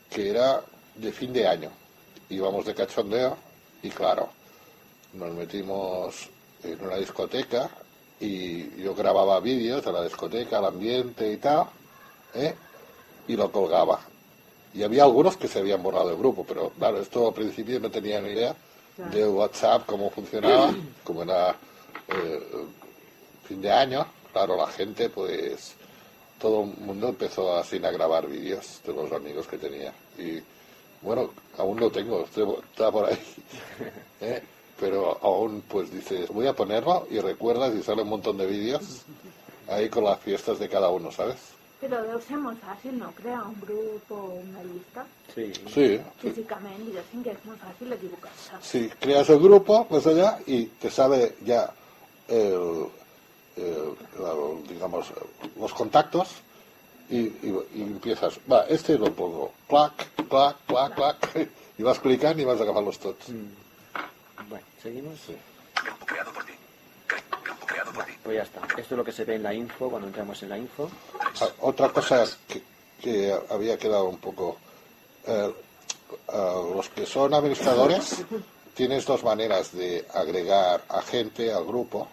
Speaker 2: que era de fin de año. Íbamos de cachondeo y claro, nos metimos en una discoteca y yo grababa vídeos de la discoteca, el ambiente y tal, ¿eh? y lo colgaba. Y había algunos que se habían borrado del grupo, pero claro, esto al principio no tenía ni idea de WhatsApp, cómo funcionaba, como era eh, fin de año, claro, la gente, pues todo el mundo empezó así a grabar vídeos de los amigos que tenía. Y bueno, aún lo tengo, está por ahí. ¿eh? Pero aún, pues dices, voy a ponerlo y recuerdas y sale un montón de vídeos ahí con las fiestas de cada uno, ¿sabes?
Speaker 8: Però deu ser molt fàcil, no? Crear un grup o una llista
Speaker 5: Sí.
Speaker 2: Sí,
Speaker 8: físicament, diguéssim que és molt fàcil equivocar-se.
Speaker 2: Sí, creas el grupo, pues allá, y te sale ya el, digamos, los contactos y, y- y empiezas, va, este lo pongo, clac, clac, clac, clac, y vas clicando y vas a acabarlos todos.
Speaker 5: Seguimos.
Speaker 10: Grupo creado por ti. Cre- grupo creado por ti.
Speaker 5: Pues ya está. Esto es lo que se ve en la info cuando entramos en la info.
Speaker 2: Ah, Otra cosa que, que había quedado un poco, eh, a los que son administradores, tienes dos maneras de agregar a gente al grupo.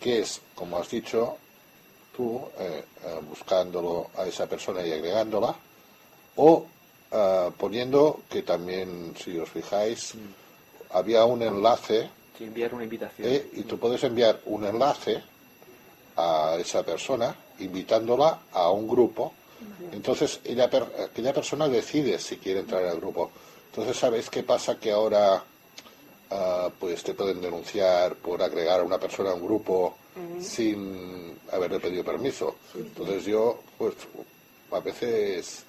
Speaker 2: que es, como has dicho, tú eh, eh, buscándolo a esa persona y agregándola, o eh, poniendo que también, si os fijáis, había un enlace
Speaker 5: Si enviar una invitación.
Speaker 2: eh, y tú puedes enviar un enlace a esa persona invitándola a un grupo. Entonces, ella, per- aquella persona decide si quiere entrar al grupo. Entonces, ¿sabéis qué pasa? Que ahora ah, pues te pueden denunciar por agregar a una persona a un grupo sin haberle pedido permiso. Entonces yo, pues, a veces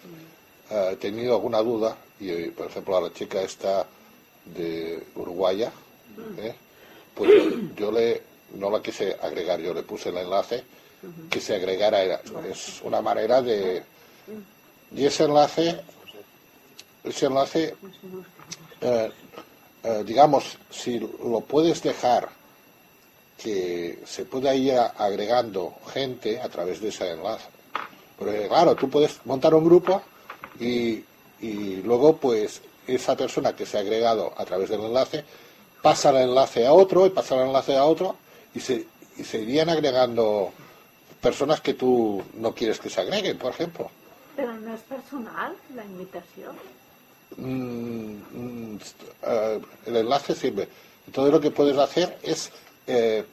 Speaker 2: ah, he tenido alguna duda y, por ejemplo, a la chica esta de Uruguaya, ¿eh? pues yo, le no la quise agregar, yo le puse el enlace que se agregara. Es una manera de... Y ese enlace, ese enlace, eh, eh, digamos, si lo puedes dejar que se pueda ir agregando gente a través de ese enlace. Porque claro, tú puedes montar un grupo y, y luego pues esa persona que se ha agregado a través del enlace pasa el enlace a otro y pasa el enlace a otro y se, y se irían agregando personas que tú no quieres que se agreguen, por ejemplo.
Speaker 8: Pero no es personal la invitación.
Speaker 2: Mm, mm, eh, el enlace sirve. Entonces lo que puedes hacer es eh,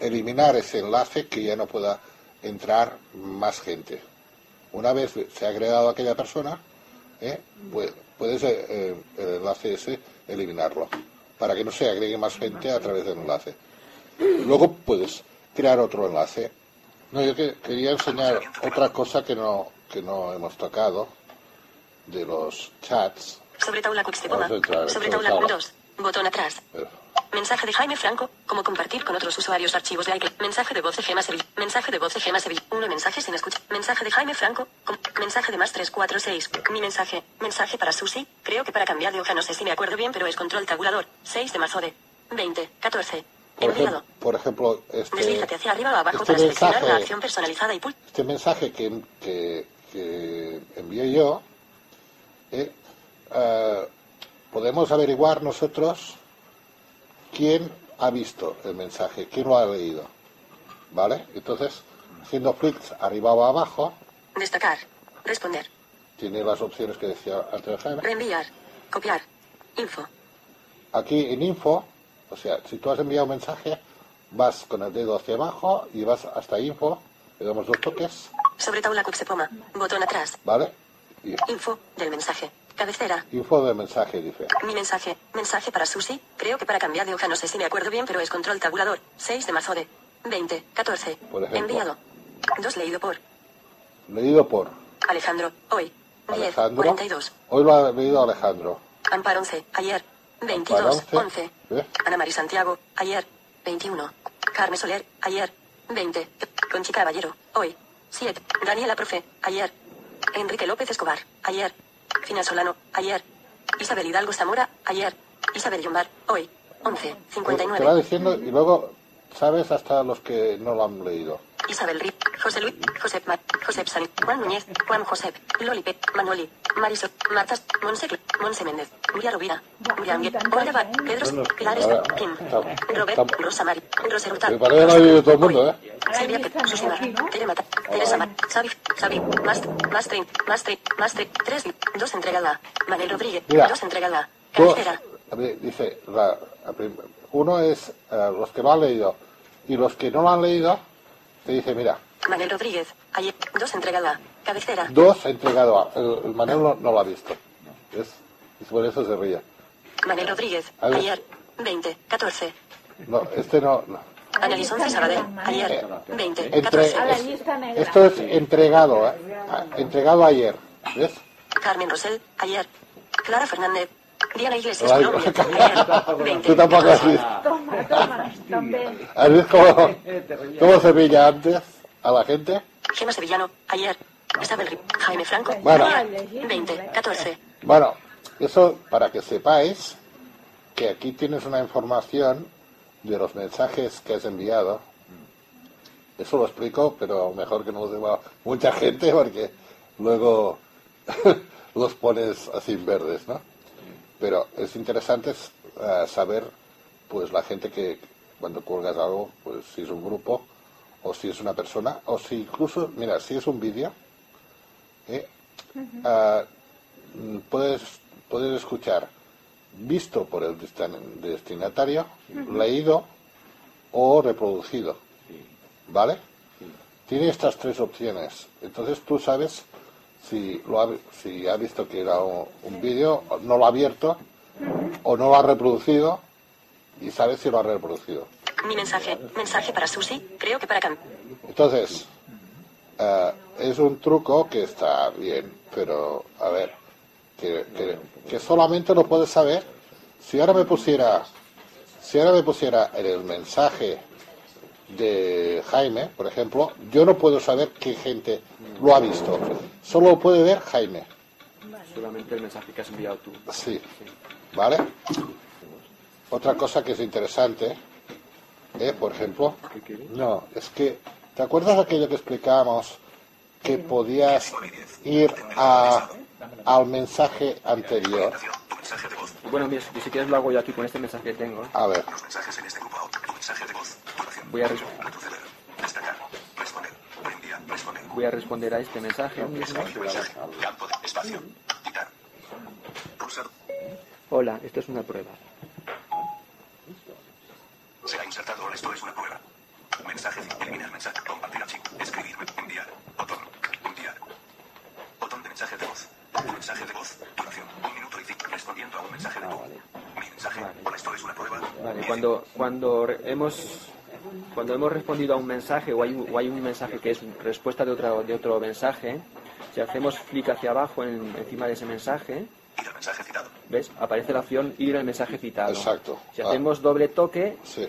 Speaker 2: eliminar ese enlace que ya no pueda entrar más gente. Una vez se ha agregado aquella persona, eh, pues, puedes eh, eh, el enlace ese eliminarlo para que no se agregue más gente a través del enlace. Luego puedes crear otro enlace. No, yo que- quería enseñar otra cosa que no que no hemos tocado de los chats.
Speaker 3: Sobre Taula.
Speaker 2: Vamos a entrar,
Speaker 3: Sobre Taula
Speaker 2: Taula.
Speaker 3: 2. Botón atrás. Mensaje de Jaime Franco. Cómo compartir con otros usuarios archivos de iCloud. Mensaje de voz de Gema Sevilla. Mensaje de voz de Gema Sevilla. Uno mensaje sin escucha. Mensaje de Jaime Franco. Com- mensaje de más 346. Mi mensaje. Mensaje para Susi. Creo que para cambiar de hoja no sé si me acuerdo bien, pero es control tabulador. 6 de marzo de 20. 14.
Speaker 2: Por,
Speaker 3: Enviado.
Speaker 2: ejem- por ejemplo, este,
Speaker 3: hacia arriba o abajo
Speaker 2: este
Speaker 3: para seleccionar
Speaker 2: mensaje-
Speaker 3: la acción personalizada y
Speaker 2: este mensaje que, que, que envié yo, eh, eh, podemos averiguar nosotros quién ha visto el mensaje, quién lo ha leído. ¿Vale? Entonces, haciendo clics arriba o abajo,
Speaker 3: Destacar. Responder.
Speaker 2: tiene las opciones que decía antes Jaime.
Speaker 3: Reenviar. Copiar. Info.
Speaker 2: Aquí en info, o sea, si tú has enviado un mensaje, vas con el dedo hacia abajo y vas hasta info, le damos dos toques,
Speaker 3: Sobre Taula Cuixtepoma. Botón atrás.
Speaker 2: ¿vale? Y
Speaker 3: Info del mensaje. Cabecera.
Speaker 2: info del mensaje dice.
Speaker 3: Mi mensaje. Mensaje para Susi. Creo que para cambiar de hoja no sé si me acuerdo bien, pero es control tabulador. 6 de marzo de 20. 14.
Speaker 2: Por ejemplo.
Speaker 3: Enviado. 2 leído por
Speaker 2: Leído por
Speaker 3: Alejandro. Hoy. 10.
Speaker 2: Alejandro.
Speaker 3: 42.
Speaker 2: Hoy lo ha leído Alejandro.
Speaker 3: Amparo 11. Ayer. 22.
Speaker 2: Amparo 11.
Speaker 3: 11.
Speaker 2: ¿Eh?
Speaker 3: Ana Mari Santiago. Ayer. 21. Carmen Soler. Ayer. 20. Conchita Caballero. Hoy. 7. Daniela Profe. Ayer. Enrique López Escobar. Ayer. Fina Solano. Ayer. Isabel Hidalgo Zamora. Ayer. Isabel Yombar. Hoy. 11.
Speaker 2: Te va
Speaker 3: 59.
Speaker 2: diciendo y luego sabes hasta los que no lo han leído.
Speaker 3: Isabel Rip. José Luis. Josep Mar. Josep San. Juan Núñez. Juan Josep. Lolipe. Manoli. Marisol. Martas. Monse. Monse Méndez. Nuria Rovira. Nuria Anguer. Olga. Pedro. Pilar Kim.
Speaker 2: estamos-
Speaker 3: Robert. Rosa Mari. Rosa
Speaker 2: Me
Speaker 3: Rutal.
Speaker 2: parece que lo ha leído todo el mundo, ¿eh?
Speaker 3: Silvia Pet, Susana, Tere Mata, Teresa Mar, Xavi, Xavi, más tren, más tren, tres, dos entregada, Manel Rodríguez,
Speaker 2: Mira.
Speaker 3: dos entregada,
Speaker 2: Dos,
Speaker 3: cabecera,
Speaker 2: dice, la- uno es eh, los que lo han leído y los que no lo han leído, te dice, mira,
Speaker 3: Manel Rodríguez, ayer, dos entregada, cabecera,
Speaker 2: dos entregado, a- el, el Manel no, no lo ha visto. ¿Ves? Y por eso se ríe.
Speaker 3: Manel Rodríguez, ayer, 20, 14,
Speaker 2: No, este no. no.
Speaker 3: Annelies Once Sabadell, ayer, 20,
Speaker 2: Entre-
Speaker 3: 14,
Speaker 8: A la
Speaker 2: es-
Speaker 8: lista negra.
Speaker 2: esto es entregado, ¿eh? Ah, Entregado ayer. ¿Ves?
Speaker 3: Carmen Rosell, ayer, Clara Fernández, Diana Iglesias
Speaker 2: Ay,
Speaker 3: Colombia, ayer, 20,
Speaker 2: Tú tampoco has
Speaker 3: 14,
Speaker 2: visto.
Speaker 8: Toma, toma, también.
Speaker 2: ¿Has visto cómo, cómo se pilla antes a la gente?
Speaker 3: Gema Sevillano, ayer, Isabel Rip, Jaime Franco,
Speaker 2: Bueno.
Speaker 3: ayer, 20, 14,
Speaker 2: Bueno, eso para que sepáis que aquí tienes una información de los mensajes que has enviado. Eso lo explico, pero mejor que no lo sepa mucha gente porque luego los pones así verdes, ¿no? Pero es interesante eh, saber, pues, la gente que cuando cuelgas algo, pues, si es un grupo o si es una persona o si incluso, mira, si es un vídeo, mm, puedes, puedes escuchar visto por el destin- destinatario, leído o reproducido. ¿Vale? Tiene estas tres opciones. Entonces tú sabes si, lo ha, si ha visto que era un, vídeo, no lo ha abierto, o no lo ha reproducido, y sabe si lo ha reproducido.
Speaker 3: Mi mensaje. Mensaje para Susi. Creo que para Cam.
Speaker 2: Entonces, eh, es un truco que está bien, pero a ver, que, que- que solamente lo puedes saber si ahora me pusiera, si ahora me pusiera en el mensaje de Jaime, por ejemplo, yo no puedo saber qué gente lo ha visto, solo lo puede ver Jaime,
Speaker 5: Solamente el mensaje que has enviado tú.
Speaker 2: sí, ¿vale? Otra cosa que es interesante, eh, por ejemplo, no, es que, ¿te acuerdas aquello que explicábamos que podías ir a, al mensaje anterior?
Speaker 5: Bueno, mira, si quieres lo hago yo aquí con este mensaje que tengo.
Speaker 2: A ver,
Speaker 10: Los mensajes en este grupo. Tu mensaje de voz.
Speaker 5: Voy a.
Speaker 10: Responder.
Speaker 5: Voy a responder a este mensaje.
Speaker 10: Campo de espacio.
Speaker 5: Hola, esto es una prueba.
Speaker 10: Se ha insertado. Esto es una prueba. Mensaje. Eliminar mensaje. Compartir archivo. Escribir. Enviar. Botón. Enviar. Botón de mensaje de voz. Mensaje de voz. Duración. Un minuto y cinco. Respondiendo a un mensaje de voz. Mi mensaje. Hola, esto es una prueba.
Speaker 5: Vale, cuando, cuando hemos cuando hemos respondido a un mensaje o hay un, o hay un mensaje que es respuesta de otro, de otro mensaje, si hacemos clic hacia abajo en- encima de ese mensaje,
Speaker 10: Ir al mensaje citado.
Speaker 5: ¿ves? Aparece la opción ir al mensaje citado.
Speaker 2: Exacto.
Speaker 5: Si
Speaker 2: Ah.
Speaker 5: hacemos doble toque,
Speaker 2: sí,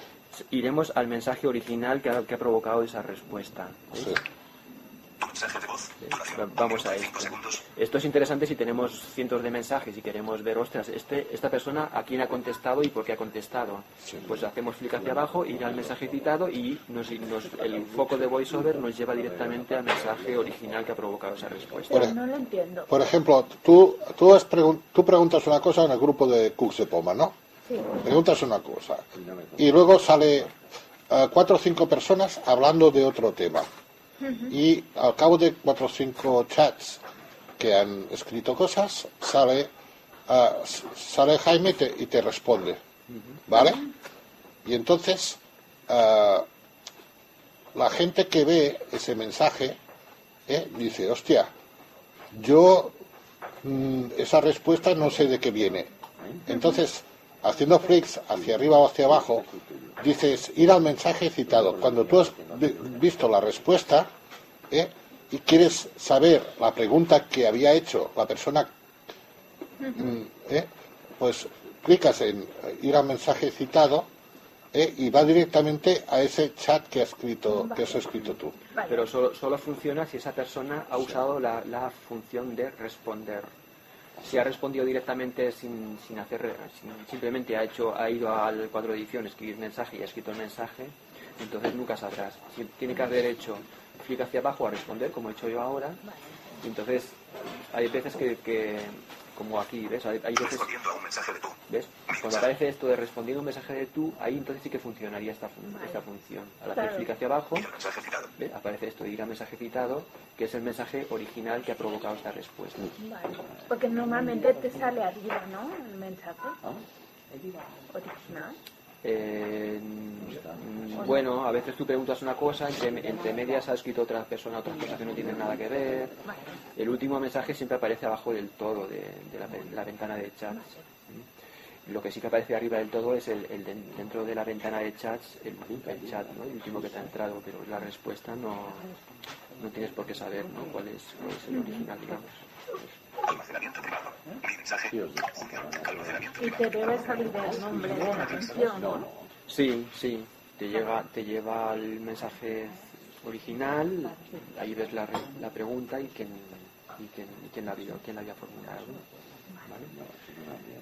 Speaker 5: iremos al mensaje original que ha, que ha provocado esa respuesta. ¿ves?
Speaker 2: sí.
Speaker 10: Tu mensaje de voz.
Speaker 5: Va-
Speaker 10: Duración.
Speaker 5: Vamos a esto.
Speaker 10: segundos.
Speaker 5: Esto es interesante si tenemos cientos de mensajes y queremos ver, ostras, este, esta persona a quién ha contestado y por qué ha contestado. Pues hacemos clic hacia abajo, ir al mensaje citado y nos, nos- el foco de VoiceOver nos lleva directamente al mensaje original que ha provocado esa respuesta.
Speaker 2: Por,
Speaker 8: no lo entiendo.
Speaker 2: por ejemplo, tú, tú, has pregun- tú preguntas una cosa en el grupo de Cooks de Poma, ¿no?
Speaker 8: Sí.
Speaker 2: Preguntas una cosa y luego sale eh, cuatro o cinco personas hablando de otro tema. Y al cabo de cuatro o cinco chats que han escrito cosas, sale, s- sale Jaime y te, y te responde. ¿Vale? Y entonces, eh, la gente que ve ese mensaje eh, dice, hostia, yo mm, esa respuesta no sé de qué viene. Entonces, haciendo flicks hacia arriba o hacia abajo, dices ir al mensaje citado. Cuando tú has vi- visto la respuesta ¿eh? y quieres saber la pregunta que había hecho la persona, ¿eh? pues clicas en eh, ir al mensaje citado ¿eh? y va directamente a ese chat que has escrito, que has escrito tú.
Speaker 5: Pero solo, solo funciona si esa persona ha usado la, la función de responder. Si ha respondido directamente sin, sin hacer, sin- simplemente ha hecho, ha ido al cuadro de edición, escribir mensaje y ha escrito el mensaje, entonces nunca sabrás. Si- Tiene que haber hecho clic hacia abajo a responder, como he hecho yo ahora. Y entonces hay veces que, que, como aquí, ¿ves? Hay, hay veces
Speaker 10: Respondiendo a un mensaje de tú.
Speaker 5: ¿Ves? Cuando aparece esto de respondiendo un mensaje de tú, ahí entonces sí que funcionaría esta, fun- esta función. Al hacer
Speaker 8: Claro.
Speaker 5: clic hacia abajo. ¿ves? aparece esto de ir a mensaje citado, que es el mensaje original que ha provocado esta respuesta.
Speaker 8: Vale. Porque normalmente te sale arriba, ¿no? El mensaje. Original.
Speaker 5: Eh, bueno, a veces tú preguntas una cosa, entre, medias ha escrito otra persona otras cosas que no tienen nada que ver. El último mensaje siempre aparece abajo del todo de, la, ventana de chats. ¿Mm? Lo que sí que aparece arriba del todo es el, el de- dentro de la ventana de chats, el, el chat, ¿no? el último que te ha entrado, pero la respuesta no, no tienes por qué saber cuál, es, cuál es el original, digamos.
Speaker 10: Almacenamiento privado. Mi mensaje.
Speaker 8: Y te debe salir el nombre de la canción, ¿no?
Speaker 5: Sí, sí, te lleva, te lleva al mensaje original, ahí ves la, re- la pregunta y quién, y quién, y quién la había, quién la había formulado. ¿vale?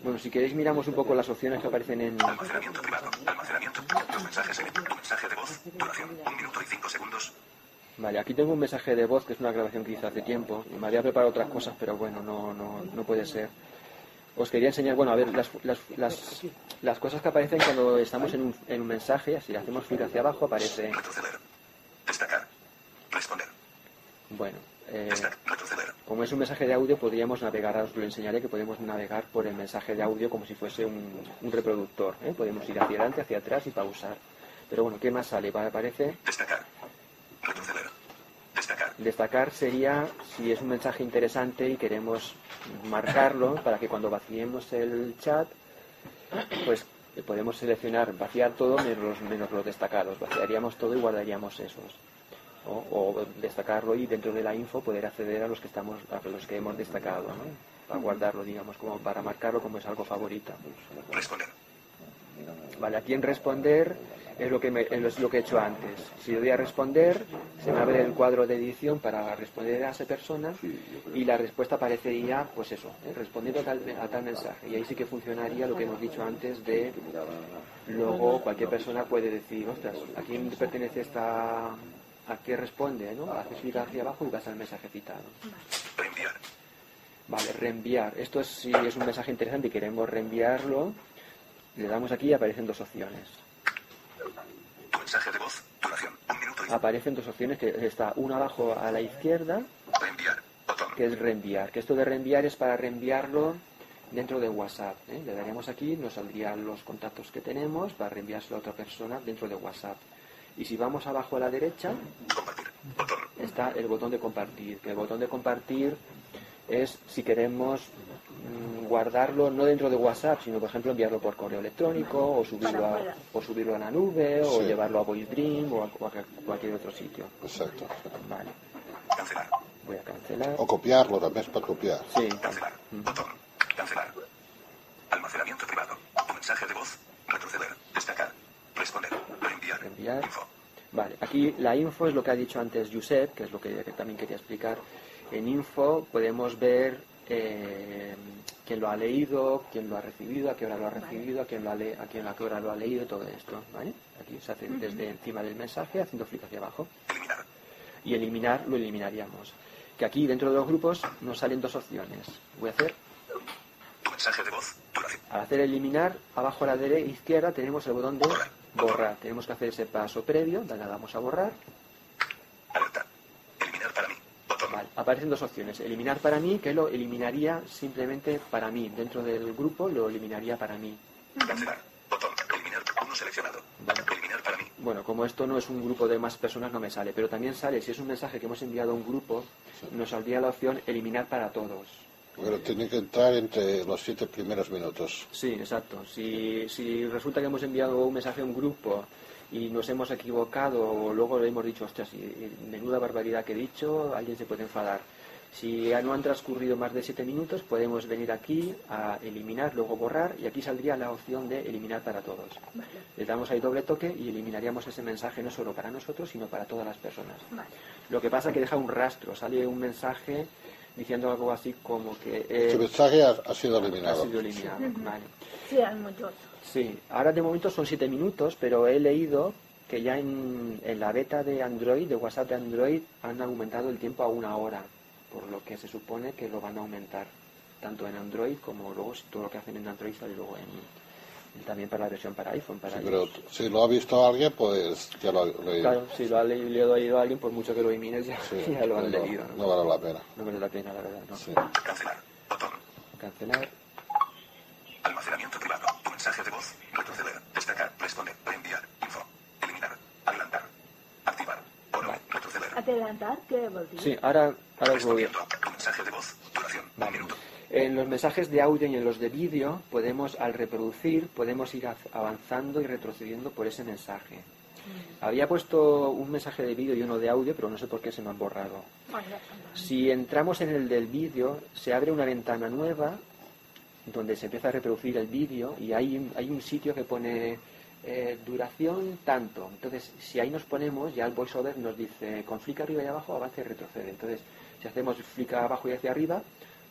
Speaker 5: Bueno, si queréis miramos un poco las opciones que aparecen en...
Speaker 10: Almacenamiento privado. Almacenamiento. Los mensajes en tu mensaje de voz. Duración. Un minuto y cinco segundos.
Speaker 5: Vale, aquí tengo un mensaje de voz que es una grabación que hice hace tiempo. Me había preparado otras cosas, pero bueno, no, no, no puede ser. Os quería enseñar, bueno, a ver, las, las, las, las cosas que aparecen cuando estamos en un, en un mensaje, si hacemos clic hacia abajo aparece,
Speaker 10: Retroceder. Destacar. Responder.
Speaker 5: bueno, eh, como es un mensaje de audio, podríamos navegar, ahora os lo enseñaré, que podemos navegar por el mensaje de audio como si fuese un, un reproductor. ¿eh? Podemos ir hacia adelante, hacia atrás y pausar. Pero bueno, ¿qué más sale? Aparece
Speaker 10: Destacar. Retroceder. Destacar.
Speaker 5: Destacar sería si es un mensaje interesante y queremos marcarlo para que cuando vaciemos el chat, pues Eh, Podemos seleccionar, vaciar todo menos los, menos los destacados. Vaciaríamos todo y guardaríamos esos. O, o destacarlo y dentro de la info poder acceder a los que estamos a los que hemos destacado, ¿no? Para guardarlo, digamos, como para marcarlo como es algo favorito.
Speaker 10: Responder.
Speaker 5: Vale, aquí en responder es lo que me- es lo que he hecho antes. Si le doy a responder, se me abre el cuadro de edición para responder a esa persona y la respuesta aparecería, pues eso, ¿eh? respondiendo a tal, a tal mensaje. Y ahí sí que funcionaría lo que hemos dicho antes de luego cualquier persona puede decir, ostras, ¿a quién pertenece esta, a qué responde? ¿no? Haces clic hacia abajo y vas al mensaje citado.
Speaker 10: Reenviar.
Speaker 5: Vale, reenviar. Esto es, si es un mensaje interesante y queremos reenviarlo, le damos aquí y aparecen dos opciones.
Speaker 10: Mensaje de voz. Duración. Un minuto y
Speaker 5: Aparecen dos opciones, que está una abajo a la izquierda,
Speaker 10: reenviar. Botón.
Speaker 5: que es reenviar. Que esto de reenviar es para reenviarlo dentro de WhatsApp. ¿eh? Le daríamos aquí, nos saldrían los contactos que tenemos para reenviárselo a otra persona dentro de WhatsApp. Y si vamos abajo a la derecha,
Speaker 10: Compartir. Botón.
Speaker 5: está el botón de compartir. Que el botón de compartir es si queremos mm, guardarlo no dentro de WhatsApp, sino por ejemplo enviarlo por correo electrónico o subirlo a, o subirlo a la nube o
Speaker 2: Sí.
Speaker 5: llevarlo a VoiceDream o a cualquier, cualquier otro sitio.
Speaker 2: Exacto.
Speaker 5: Vale,
Speaker 10: Cancelar.
Speaker 5: voy a cancelar.
Speaker 2: O copiarlo, también es para copiar.
Speaker 5: Sí,
Speaker 10: Cancelar. Botón. Cancelar. Almacenamiento privado. Tu mensaje de voz. Retroceder. Destacar. Responder. Reenviar.
Speaker 5: Reenviar.
Speaker 10: Info.
Speaker 5: Vale, aquí la info es lo que ha dicho antes Josep, que es lo que, que también quería explicar. En info podemos ver eh, quién lo ha leído, quién lo ha recibido, a qué hora lo ha recibido, a quién lo ha, le- a quién a qué hora lo ha leído, todo esto. ¿vale? Aquí se hace desde encima del mensaje, haciendo clic hacia abajo.
Speaker 10: Eliminar.
Speaker 5: Y eliminar lo eliminaríamos. Que aquí dentro de los grupos nos salen dos opciones. Voy a hacer,
Speaker 10: Tu mensaje de voz.
Speaker 5: Al hacer eliminar, abajo a la derecha izquierda tenemos el botón de borrar. Tenemos que hacer ese paso previo, le damos a borrar.
Speaker 10: Alerta. Eliminar para mí. Botón.
Speaker 5: Vale, aparecen dos opciones. Eliminar para mí, que lo eliminaría simplemente para mí. Dentro del grupo lo eliminaría para mí.
Speaker 10: Cancelar. Botón. Eliminar. Uno seleccionado. Eliminar para mí.
Speaker 5: Bueno, como esto no es un grupo de más personas, no me sale. Pero también sale, si es un mensaje que hemos enviado a un grupo, nos saldría la opción eliminar para todos.
Speaker 2: Pero tiene que entrar entre los siete primeros minutos.
Speaker 5: Sí, exacto. Si, si resulta que hemos enviado un mensaje a un grupo y nos hemos equivocado o luego le hemos dicho, ostras, y- y menuda barbaridad que he dicho, alguien se puede enfadar. Si ya no han transcurrido más de siete minutos, podemos venir aquí a eliminar, luego borrar y aquí saldría la opción de eliminar para todos. Le damos ahí doble toque y eliminaríamos ese mensaje no solo para nosotros, sino para todas las personas. Lo que pasa es que deja un rastro, sale un mensaje diciendo algo así como que... eh,
Speaker 2: Su mensaje ha, ha sido
Speaker 5: ha
Speaker 2: eliminado.
Speaker 5: sido eliminado. Vale.
Speaker 8: Sí, hay muchos.
Speaker 5: Sí, ahora de momento son 7 minutos, pero he leído que ya en, en la beta de Android, de WhatsApp de Android, han aumentado el tiempo a una hora, por lo que se supone que lo van a aumentar, tanto en Android como luego todo lo que hacen en Android sale luego en también para la versión para iPhone, para
Speaker 2: Sí, pero si lo ha visto alguien, pues ya lo ha leído.
Speaker 5: Claro, si lo ha le- leído alguien, por mucho que lo elimines, ya,
Speaker 2: Sí,
Speaker 5: ya lo han
Speaker 2: no,
Speaker 5: leído. ¿no?
Speaker 2: no vale la pena.
Speaker 5: No vale la pena, la verdad. ¿no?
Speaker 2: Sí.
Speaker 10: Cancelar. Botón.
Speaker 5: Cancelar.
Speaker 10: Almacenamiento privado. Mensaje de voz. Retroceder. Destacar. Responder. Reenviar. Info. Eliminar. Adelantar. Activar. Oro. Retroceder.
Speaker 8: Adelantar, ¿qué vol dir?
Speaker 5: Sí, ahora, ahora os voy
Speaker 10: mensaje de voz. Duración. Un minuto.
Speaker 5: En los mensajes de audio y en los de vídeo podemos, al reproducir, podemos ir av- avanzando y retrocediendo por ese mensaje. Había puesto un mensaje de vídeo y uno de audio, pero no sé por qué se me han borrado. Si entramos en el del vídeo, se abre una ventana nueva donde se empieza a reproducir el vídeo y hay, un- hay un sitio que pone eh, duración tanto. Entonces, si ahí nos ponemos, ya el voiceover nos dice con flick arriba y abajo, avanza y retrocede. Entonces, si hacemos flick abajo y hacia arriba,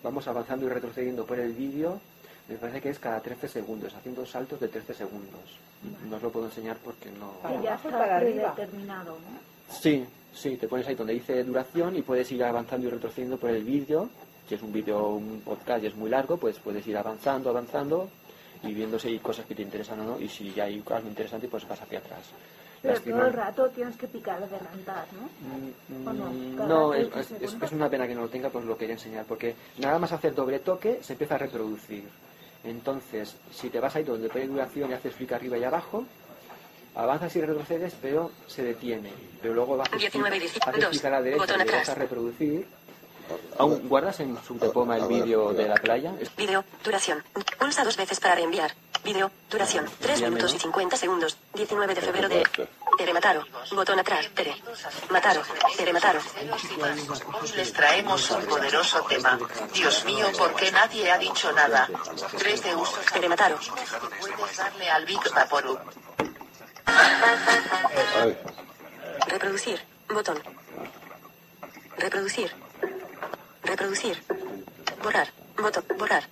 Speaker 5: vamos avanzando y retrocediendo por el vídeo. Me parece que es cada 13 segundos, haciendo saltos de 13 segundos. No os lo puedo enseñar porque no...
Speaker 8: Que ya está
Speaker 4: para arriba.
Speaker 8: predeterminado, ¿no?
Speaker 5: Sí, sí, te pones ahí donde dice duración y puedes ir avanzando y retrocediendo por el vídeo. Si es un vídeo, un podcast y es muy largo, pues puedes ir avanzando, avanzando y viendo si hay cosas que te interesan o no. Y si ya hay algo interesante, pues vas hacia atrás.
Speaker 8: Pero
Speaker 5: Lástima-
Speaker 8: todo el rato tienes que picar adelantar, ¿no?
Speaker 5: Mm,
Speaker 8: ¿O no?
Speaker 5: mm,
Speaker 8: Cada
Speaker 5: No, es,
Speaker 8: 15
Speaker 5: es- es-
Speaker 8: segundos.
Speaker 5: es una pena que no lo tenga, pues lo quería enseñar, porque nada más hacer doble toque se empieza a reproducir. Entonces, si te vas ahí donde pone duración y haces clic arriba y abajo, avanzas y retrocedes, pero se detiene. Pero luego haces clic
Speaker 3: 19 y 10,
Speaker 5: haces clic a la derecha y le das
Speaker 3: atrás.
Speaker 5: a reproducir. ¿Aún guardas en su tepoma el vídeo de la playa?
Speaker 3: Vídeo. Duración. Pulsa dos veces para reenviar. Video. Duración. 3
Speaker 5: Ya
Speaker 3: minutos y
Speaker 5: menos.
Speaker 3: 50 segundos. 19 de febrero de... Tere Mataro. Botón atrás. Tere. Mataro. Tere Mataro.
Speaker 11: Hoy les traemos un poderoso tema. Dios mío, ¿por qué nadie ha dicho nada? 3 de uso.
Speaker 3: Tere Mataro.
Speaker 11: Puedes darle al Big Vaporub.
Speaker 2: Ay,
Speaker 3: Reproducir. Botón. Reproducir. Reproducir. Borrar. Botón. Borrar.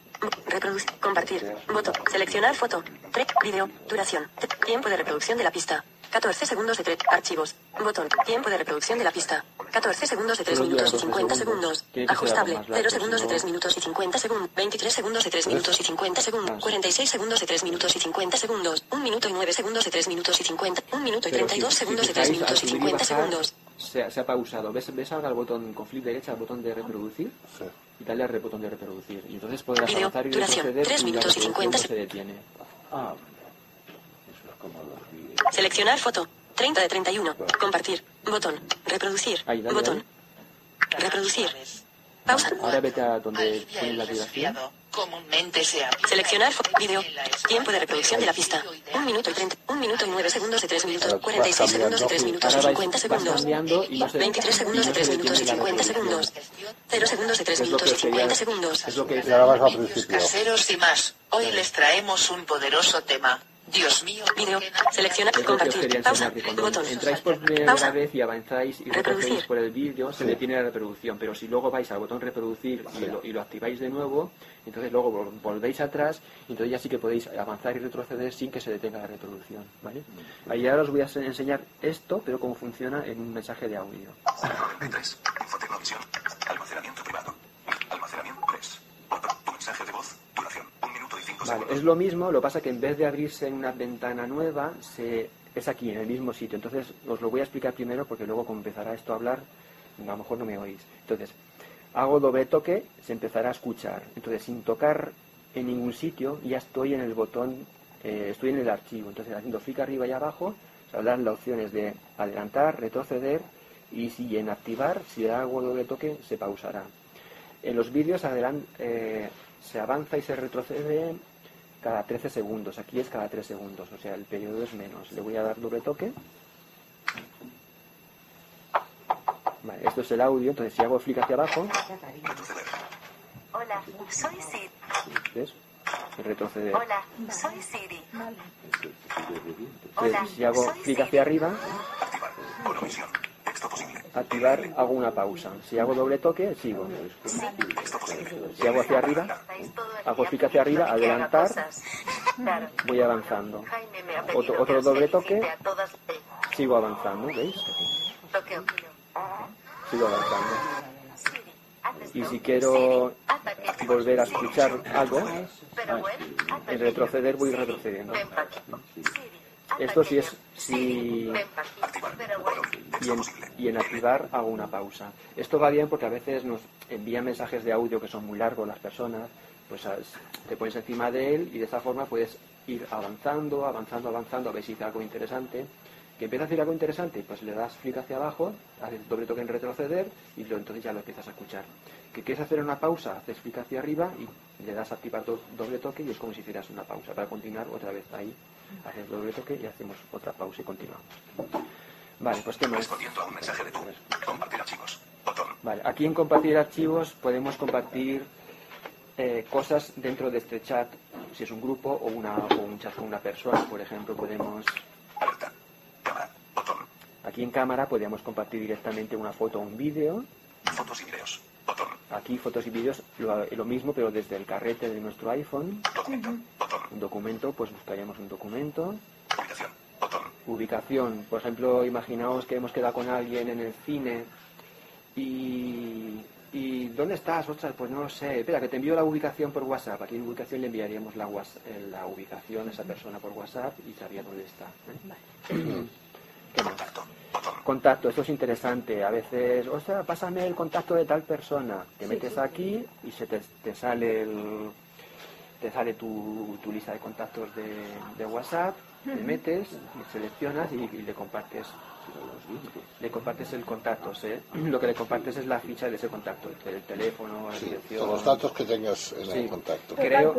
Speaker 3: Reproducir. Compartir. Botón. Seleccionar foto. 3. Video. Duración. Tiempo de reproducción de la pista. 14 segundos de 3. Archivos. Botón. Tiempo de reproducción de la pista. 14 segundos de 3
Speaker 5: Solo dura
Speaker 3: minutos y
Speaker 5: 12
Speaker 3: 50
Speaker 5: segundos.
Speaker 3: Ajustable.
Speaker 5: algo más
Speaker 3: 0
Speaker 5: largo,
Speaker 3: segundos de
Speaker 5: no-
Speaker 3: 3 minutos y 50 segundos. 23 segundos de 3 minutos y 50 segundos. 46 segundos de 3 minutos y 50 segundos. 1 minuto y 9 segundos de 3 minutos y 50. 1 minuto y
Speaker 5: Pero
Speaker 3: 32
Speaker 5: si- si
Speaker 3: segundos de 3
Speaker 5: fijáis, al
Speaker 3: minutos y
Speaker 5: subir y
Speaker 3: 50
Speaker 5: bajar,
Speaker 3: segundos.
Speaker 5: Se, ha- se ha pausado. ¿Ves, ¿Ves ahora el botón con flip derecha, el botón de reproducir?
Speaker 2: sí.
Speaker 5: Y dale al botón de reproducir. Y entonces podrás
Speaker 3: Video,
Speaker 5: avanzar y
Speaker 3: duración,
Speaker 5: retroceder
Speaker 3: tres
Speaker 5: y la
Speaker 3: minutos y
Speaker 5: reproducción
Speaker 3: 50
Speaker 5: no se detiene.
Speaker 6: Ah, eso es como los vídeos.
Speaker 3: Seleccionar foto. 30 de 31. Compartir. Botón. Reproducir.
Speaker 5: Ahí, dale,
Speaker 3: Botón. Reproducir. Pausa.
Speaker 5: Ahora vete a donde
Speaker 11: el
Speaker 5: la duración.
Speaker 11: Comúnmente se
Speaker 3: Seleccionar video. Tiempo de reproducción de la pista.
Speaker 11: frío y de
Speaker 3: 1 minuto y 30. 1 minuto y 9 segundos de 3 minutos.
Speaker 2: Ahora
Speaker 3: 46 segundos de 3
Speaker 2: cambiando.
Speaker 3: minutos y
Speaker 5: Ahora vais-
Speaker 3: 50
Speaker 5: vas
Speaker 3: segundos.
Speaker 5: cambiando y no se-
Speaker 3: 23 segundos
Speaker 5: y
Speaker 3: de
Speaker 5: no
Speaker 3: 3
Speaker 5: se
Speaker 3: minutos y
Speaker 5: detiene la
Speaker 3: 50
Speaker 5: reproducción.
Speaker 3: segundos. 0 segundos de 3
Speaker 5: Es lo que
Speaker 3: minutos y
Speaker 5: os quería-
Speaker 3: 50 segundos.
Speaker 5: Es lo que
Speaker 2: al principio.
Speaker 11: caseros y más. Hoy les traemos un poderoso tema. Dios mío, ¿por
Speaker 3: Video.
Speaker 5: os
Speaker 3: Compartir. Pausa. Botón.
Speaker 5: entráis por primera
Speaker 3: Pausa.
Speaker 5: vez y avanzáis y retrocedéis
Speaker 3: Reproducir.
Speaker 5: por el vídeo, se
Speaker 2: Sí.
Speaker 5: detiene la reproducción. Pero si luego vais al botón reproducir y lo, y lo activáis de nuevo, entonces luego vol- volvéis atrás y entonces ya sí que podéis avanzar y retroceder sin que se detenga la reproducción. ¿vale? Ahí ahora os voy a se- enseñar esto, pero cómo funciona en un mensaje de audio.
Speaker 10: 93. Infotecnovisión. Almacenamiento privado. Almacenamiento 3. Botón. Tu mensaje de voz. Duración.
Speaker 5: Vale, es lo mismo, lo pasa que en vez de abrirse en una ventana nueva, se, es aquí, en el mismo sitio. Entonces, os lo voy a explicar primero porque luego como empezará esto a hablar, a lo mejor no me oís. Entonces, hago doble toque, se empezará a escuchar. Entonces, sin tocar en ningún sitio, ya estoy en el botón, eh, estoy en el archivo. Entonces, haciendo clic arriba y abajo, saldrán las opciones de adelantar, retroceder y si en activar, si hago doble toque, se pausará. En los vídeos adelan- eh, se avanza y se retrocede cada 13 segundos. Aquí es cada 3 segundos, o sea, el periodo es menos. Le voy a dar doble toque. Vale, esto es el audio, entonces si hago clic hacia abajo.
Speaker 12: Hola, soy Siri.
Speaker 5: ¿ves? Retroceder.
Speaker 12: Hola, soy Siri.
Speaker 5: Entonces, si hago clic hacia arriba,
Speaker 10: Activar.
Speaker 5: Activar, hago una pausa. Si hago doble toque, sigo. Si hago hacia arriba, hago clic hacia arriba, adelantar, voy avanzando. Otro, otro doble toque, sigo avanzando, ¿veis? Sigo avanzando. Y si quiero volver a escuchar algo, en retroceder voy retrocediendo. Esto sí es
Speaker 12: bueno,
Speaker 5: y en, y en activar hago una pausa. Esto va bien porque a veces nos envían mensajes de audio que son muy largos las personas, pues as- te pones encima de él y de esa forma puedes ir avanzando, avanzando, avanzando, a ver si dice algo interesante. Que empieza a decir algo interesante, pues le das clic hacia abajo, haces doble toque en retroceder y lo, entonces ya lo empiezas a escuchar. Que quieres hacer una pausa, haces clic hacia arriba y le das a activar do- doble toque y es como si hicieras una pausa. Para continuar otra vez ahí, haces doble toque y hacemos otra pausa y continuamos. Vale, pues qué más.
Speaker 10: Respondiendo a un mensaje de tu. Compartir archivos. Botón.
Speaker 5: Vale, aquí en compartir archivos podemos compartir eh, cosas dentro de este chat, si es un grupo o, una, o un chat con una persona, por ejemplo, podemos...
Speaker 10: Alerta. Cámara. Botón.
Speaker 5: Aquí en cámara podemos compartir directamente una foto o un vídeo.
Speaker 10: Fotos y videos.
Speaker 5: Aquí fotos y vídeos lo, lo mismo, pero desde el carrete de nuestro iPhone.
Speaker 10: Documento.
Speaker 5: Un documento, pues buscaríamos un documento.
Speaker 10: Ubicación.
Speaker 5: Por ejemplo, imaginaos que hemos quedado con alguien en el cine y, y ¿dónde estás? Ostras, pues no lo sé. Espera, que te envío la ubicación por WhatsApp. Aquí en ubicación le enviaríamos la, eh, la ubicación a esa persona por WhatsApp y sabría dónde está. ¿eh? ¿Qué más? Contacto, esto es interesante. A veces, o sea, pásame el contacto de tal persona. Te metes aquí y se te, te sale el, te sale tu, tu lista de contactos de, de WhatsApp Te metes, y seleccionas y, y le compartes. Le compartes el contacto, ¿eh? Lo que le compartes es la ficha de ese contacto, el teléfono, la dirección.
Speaker 2: Con los datos que tengas en
Speaker 5: Sí.
Speaker 2: el contacto.
Speaker 5: Creo-?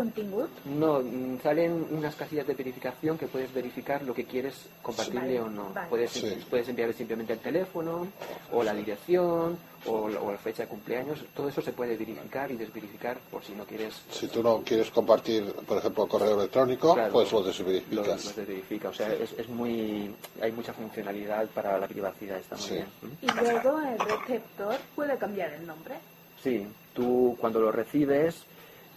Speaker 5: No, mm, salen unas casillas de verificación que puedes verificar lo que quieres compartirle
Speaker 8: Sí.
Speaker 5: o no.
Speaker 8: Vale.
Speaker 5: Puedes,
Speaker 2: Sí.
Speaker 5: puedes enviarle simplemente el teléfono, o la dirección, o, la- o la fecha de cumpleaños. Todo eso se puede verificar y desverificar por si no quieres.
Speaker 2: Si tú no quieres compartir, por ejemplo, correo electrónico,
Speaker 5: Claro.
Speaker 2: pues lo desverificas.
Speaker 5: lo desverifica. O sea, es, es muy. Hay mucha funcionalidad para la privacidad, está muy
Speaker 2: Sí.
Speaker 5: bien.
Speaker 8: Y luego el receptor puede cambiar el nombre.
Speaker 5: Sí, tú cuando lo recibes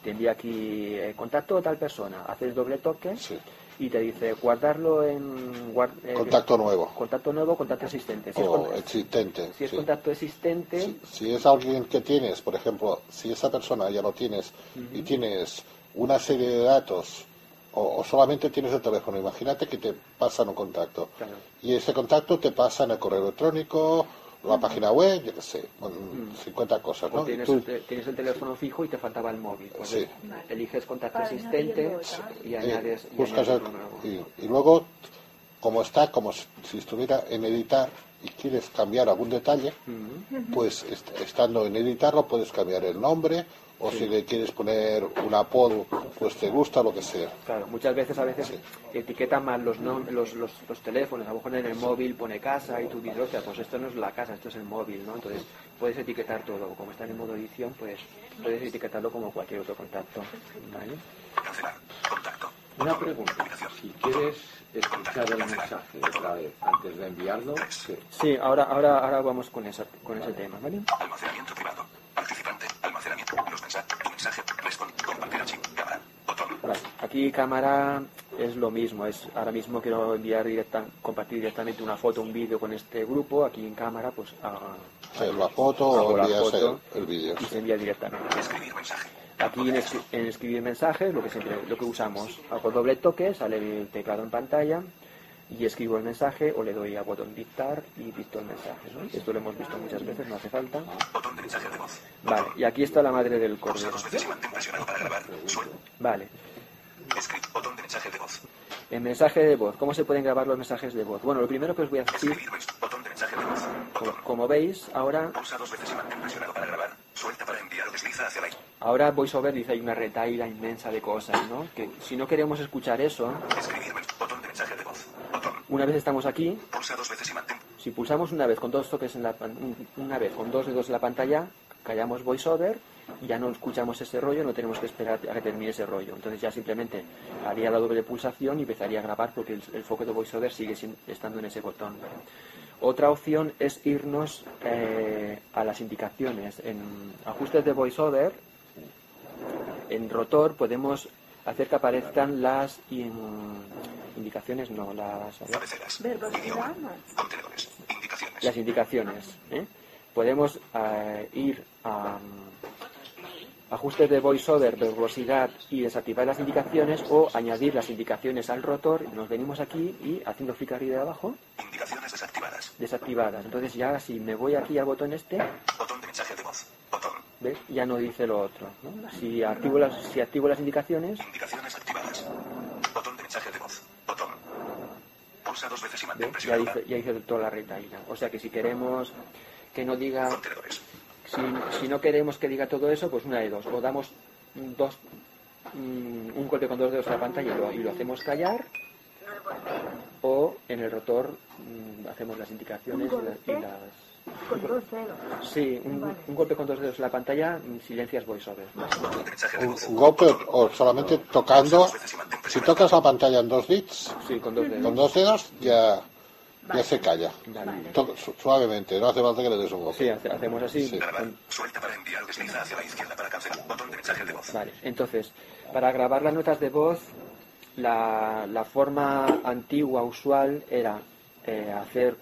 Speaker 5: te envía aquí eh, contacto a tal persona, haces doble toque
Speaker 2: Sí.
Speaker 5: Y te dice guardarlo en eh,
Speaker 2: Contacto nuevo.
Speaker 5: contacto nuevo, contacto existente. Si
Speaker 2: O existente.
Speaker 5: si es
Speaker 2: sí.
Speaker 5: contacto existente,
Speaker 2: Si, si es alguien que tienes, por ejemplo, si esa persona ya lo tienes y tienes una serie de datos o, o solamente tienes el teléfono, imagínate que te pasan un contacto
Speaker 5: claro,
Speaker 2: y ese contacto te pasa en el correo electrónico, la página web, yo qué sé, bueno, 50 cosas, ¿no?
Speaker 5: Tienes,
Speaker 2: tú-
Speaker 5: te- tienes el teléfono fijo y te faltaba el móvil. Pues
Speaker 2: Sí.
Speaker 5: eliges contacto
Speaker 8: Para
Speaker 5: existente
Speaker 8: añadirlo, ¿sabes?
Speaker 5: y añades, y
Speaker 2: buscas
Speaker 5: añades
Speaker 2: el- y, y luego, como está, como si estuviera en editar y quieres cambiar algún detalle, pues est- estando en editarlo puedes cambiar el nombre o si le quieres poner un apodo, pues te gusta lo que sea.
Speaker 5: Claro, muchas veces a veces
Speaker 2: Sí.
Speaker 5: etiquetan mal los, nom- los, los, los teléfonos, a lo mejor en el móvil pone casa y tú dices, "Hostia, pues esto no es la casa, esto es el móvil, ¿no? Entonces puedes etiquetar todo, como está en modo edición, pues puedes etiquetarlo como cualquier otro contacto, ¿vale?
Speaker 10: Cancelar. Contacto.
Speaker 6: Una pregunta. Si quieres escuchar el mensaje otra vez antes de enviarlo.
Speaker 5: Sí, ahora, ahora, ahora vamos con, esa, con ese tema, ¿vale?
Speaker 10: Almacenamiento privado. Participante. Almacenamiento. Los mensajes. Tu mensaje. Respond. Compartir archivo. Cámara. Botón.
Speaker 5: Vale, Aquí cámara es lo mismo, es ahora mismo quiero enviar directa, compartir directamente una foto, un vídeo con este grupo, aquí en cámara pues hago,
Speaker 2: la foto o
Speaker 5: la foto
Speaker 2: el, el vídeo.
Speaker 5: y se envía directamente.
Speaker 10: Escribir mensaje.
Speaker 5: Aquí en, escri- en escribir mensajes, lo que siempre, lo que usamos, hago doble toque, sale el teclado en pantalla y escribo el mensaje o le doy a botón dictar y dicto el mensaje. ¿no? Esto lo hemos visto muchas veces, no hace falta.
Speaker 10: Botón de mensaje de voz.
Speaker 5: Vale, y aquí está la madre del.
Speaker 10: Suelto.
Speaker 5: Vale.
Speaker 10: Botón de mensaje de voz.
Speaker 5: el mensaje de voz. ¿Cómo se pueden grabar los mensajes de voz? Bueno, lo primero que os voy a decir,
Speaker 10: Botón de mensaje de voz.
Speaker 5: como, como veis, ahora
Speaker 10: Pulsa dos veces y mantén presionado para grabar. Suelta para enviar o desliza hacia la
Speaker 5: Ahora VoiceOver dice hay una retaila inmensa de cosas, ¿no? Que si no queremos escuchar eso,
Speaker 10: Escribir. mens- Botón de mensaje de voz. Botón.
Speaker 5: Una vez estamos aquí,
Speaker 10: Pulsa dos veces y mantén.
Speaker 5: si pulsamos una vez con dos toques en la una vez con dos dedos en la pantalla, callamos VoiceOver y ya no escuchamos ese rollo, no tenemos que esperar a que termine ese rollo. Entonces ya simplemente haría la doble pulsación y empezaría a grabar porque el, el foco de VoiceOver sigue sin- estando en ese botón. Otra opción es irnos eh, a las indicaciones. En ajustes de VoiceOver, en rotor podemos hacer que aparezcan las in- indicaciones, no, las,
Speaker 10: Cabeceras. Contenedores. Indicaciones.
Speaker 5: las indicaciones. ¿eh? Podemos eh, ir a mm, ajustes de voiceover, verbosidad y desactivar las indicaciones o añadir las indicaciones al rotor. Nos venimos aquí y haciendo clic arriba de abajo,
Speaker 10: Indicaciones desactivadas.
Speaker 5: desactivadas. Entonces ya si me voy aquí al botón este,
Speaker 10: Botón de mensaje de voz.
Speaker 5: Ya no dice lo otro. ¿no? Si, activo las, si activo las indicaciones,
Speaker 10: Indicaciones activadas. Botón de mensaje de voz. Botón. Pulsa dos veces y mantén
Speaker 5: ya dice, ya dice toda la retaíla. O sea que si queremos que no diga. Si, si no queremos que diga todo eso, pues una de dos. O damos dos, mm, un golpe con dos dedos a la pantalla y lo, y lo hacemos callar. O en el rotor mm, hacemos las indicaciones y las...
Speaker 8: Con dos dedos.
Speaker 5: Sí, un,
Speaker 8: Vale.
Speaker 5: un golpe con dos dedos en la pantalla, silencias voiceover.
Speaker 2: Un, un golpe o solamente tocando. Si tocas la pantalla en dos bits,
Speaker 5: Sí, con dos dedos.
Speaker 2: con dos dedos, ya, ya se calla.
Speaker 5: Vale.
Speaker 2: To- suavemente, no hace falta que le des un golpe.
Speaker 5: Sí, hace- hacemos así.
Speaker 2: Sí.
Speaker 10: Suelta para enviar desliza hacia la izquierda para cancelar. Botón de mensaje de voz.
Speaker 5: Vale, entonces, para grabar las notas de voz, la, la forma antigua, usual, era eh, hacer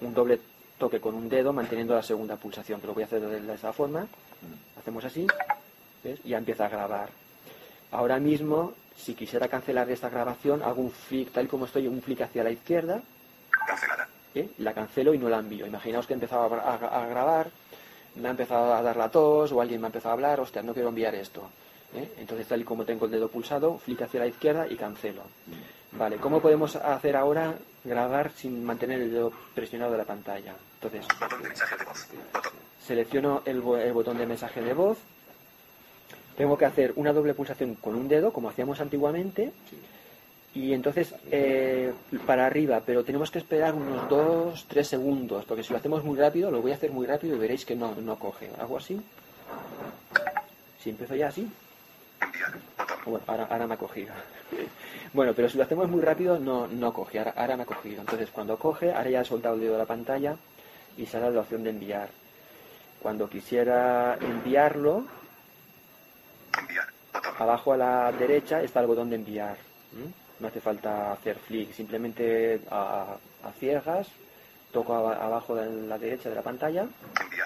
Speaker 5: un doble toque con un dedo manteniendo la segunda pulsación, que lo voy a hacer de esa forma. Hacemos así, ¿ves? Y ya empieza a grabar. Ahora mismo, si quisiera cancelar esta grabación, hago un flick, tal y como estoy, un flick hacia la izquierda,
Speaker 10: Cancelada.
Speaker 5: ¿eh? la cancelo y no la envío. Imaginaos que he empezado a, gra- a- a grabar, me ha empezado a dar la tos o alguien me ha empezado a hablar, hostia, no quiero enviar esto. ¿eh? Entonces, tal y como tengo el dedo pulsado, flick hacia la izquierda y cancelo. Vale, ¿cómo podemos hacer ahora grabar sin mantener el dedo presionado de la pantalla? Entonces,
Speaker 10: Botón de mensaje de voz. Botón.
Speaker 5: selecciono el, bo- el botón de mensaje de voz. Tengo que hacer una doble pulsación con un dedo, como hacíamos antiguamente. Y entonces eh, para arriba, pero tenemos que esperar unos 2-3 segundos, porque si lo hacemos muy rápido, lo voy a hacer muy rápido y veréis que no, no coge. Hago así. Si empiezo ya así. Bueno, ahora, ahora me ha cogido. Bueno, pero si lo hacemos muy rápido, no, no coge. Ahora, ahora me ha cogido. Entonces, cuando coge, ahora ya he soltado el dedo de la pantalla y sale la opción de enviar. Cuando quisiera enviarlo, abajo a la derecha está el botón de enviar. No hace falta hacer flick, simplemente a, a ciegas, toco aba- abajo de la derecha de la pantalla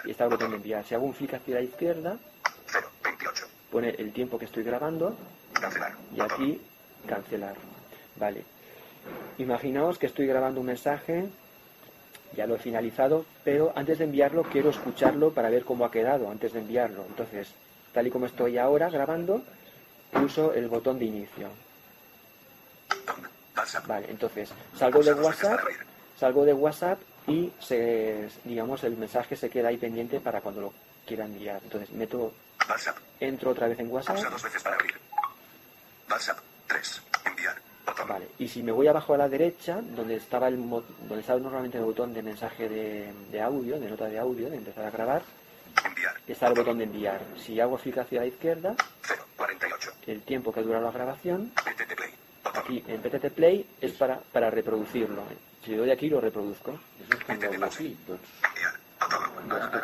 Speaker 5: y está el botón de enviar. Si hago un flick hacia la izquierda, pone el tiempo que estoy grabando y aquí cancelar. Vale. Imaginaos que estoy grabando un mensaje, ya lo he finalizado, pero antes de enviarlo quiero escucharlo para ver cómo ha quedado antes de enviarlo. Entonces, tal y como estoy ahora grabando, pulso el botón de inicio. Vale, entonces salgo de WhatsApp, salgo de WhatsApp y se, digamos el mensaje se queda ahí pendiente para cuando lo quiera enviar. Entonces meto,
Speaker 10: WhatsApp.
Speaker 5: entro otra vez en WhatsApp.
Speaker 10: Pulsa dos veces para abrir. WhatsApp. 3. Enviar.
Speaker 5: Vale, y si me voy abajo a la derecha, donde estaba el donde estaba normalmente el botón de mensaje de, de audio, de nota de audio, de empezar a grabar, está el botón de enviar. Si hago clic hacia la izquierda,
Speaker 10: 48.
Speaker 5: el tiempo que dura la grabación, aquí en PTT Play es para, para reproducirlo. Si le doy aquí lo reproduzco.
Speaker 6: Eso es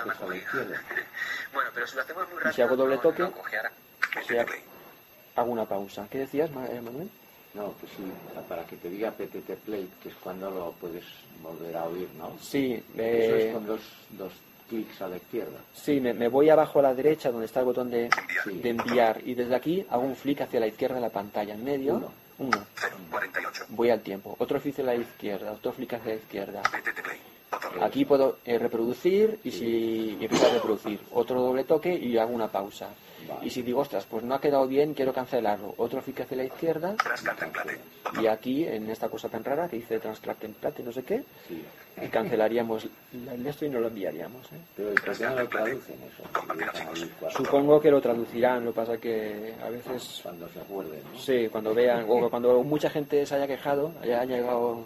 Speaker 6: dos a la izquierda.
Speaker 5: Bueno, pero si lo hacemos muy rápido. Si hago doble toque, si ha- hago una pausa. ¿Qué decías, eh, Manuel?
Speaker 6: No, que sí, para que te diga PTT Play, que es cuando lo puedes volver a oír, ¿no?
Speaker 5: Sí,
Speaker 6: Eso es con dos, dos clics a la izquierda.
Speaker 5: Sí, me, me voy abajo a la derecha donde está el botón de, de enviar y desde aquí hago un flick hacia la izquierda de la pantalla, en medio,
Speaker 6: Uno.
Speaker 5: uno.
Speaker 10: 48.
Speaker 5: Voy al tiempo, otro flick hacia la izquierda, otro flick hacia la izquierda. Aquí puedo eh, reproducir y si y empiezo a reproducir, otro doble toque y hago una pausa. Y si digo, ostras, pues no ha quedado bien, quiero cancelarlo, otro flick hacia la izquierda y aquí en esta cosa tan rara que dice Transcrack Template, no sé qué, y cancelaríamos el esto y no lo enviaríamos. ¿eh?
Speaker 6: Pero ¿por qué no lo traducen eso?
Speaker 5: Supongo que lo traducirán, lo que pasa que a veces...
Speaker 6: Cuando se acuerden, ¿no?
Speaker 5: Sí, cuando vean, o cuando mucha gente se haya quejado, haya llegado,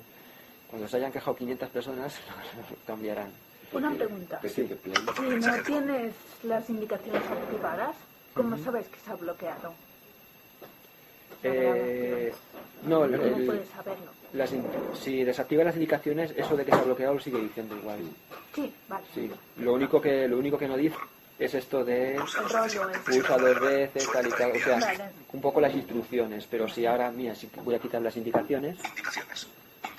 Speaker 5: cuando se hayan quejado 500 personas, cambiarán.
Speaker 8: Una pregunta.
Speaker 5: Sí.
Speaker 8: Si no tienes las indicaciones activadas, ¿cómo sabes que se ha bloqueado?
Speaker 5: Eh, no, el-
Speaker 8: ¿Cómo
Speaker 5: el-
Speaker 8: puedes saberlo?
Speaker 5: las in- si desactiva las indicaciones, eso de que se ha bloqueado lo sigue diciendo igual.
Speaker 8: Sí, vale.
Speaker 5: Sí, lo único que, lo único que no dice es esto de pulsa dos veces, tal y tal, o sea,
Speaker 8: Vale.
Speaker 5: un poco las instrucciones, pero si ahora, mira, si voy a quitar las indicaciones,
Speaker 10: Indicaciones.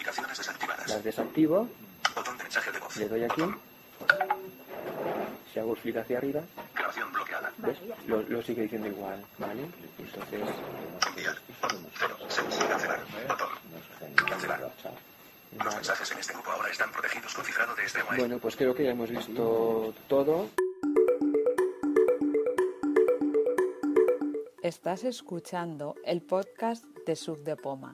Speaker 10: Indicaciones desactivadas.
Speaker 5: las desactivo,
Speaker 10: Botón de mensaje de voz.
Speaker 5: le doy aquí, si hago flick hacia arriba,
Speaker 10: Grabación bloqueada.
Speaker 5: ¿ves? Lo, lo sigue diciendo igual, ¿vale? Entonces,
Speaker 10: Enviar. Cero. Cancelar. Botón. Cancelar. Los mensajes en este grupo ahora están protegidos con cifrado de este web.
Speaker 5: bueno, pues creo que ya hemos visto todo.
Speaker 13: Estás escuchando el podcast de Subdepoma.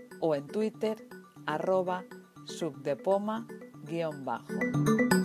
Speaker 13: o en twitter arroba subdepoma guion bajo.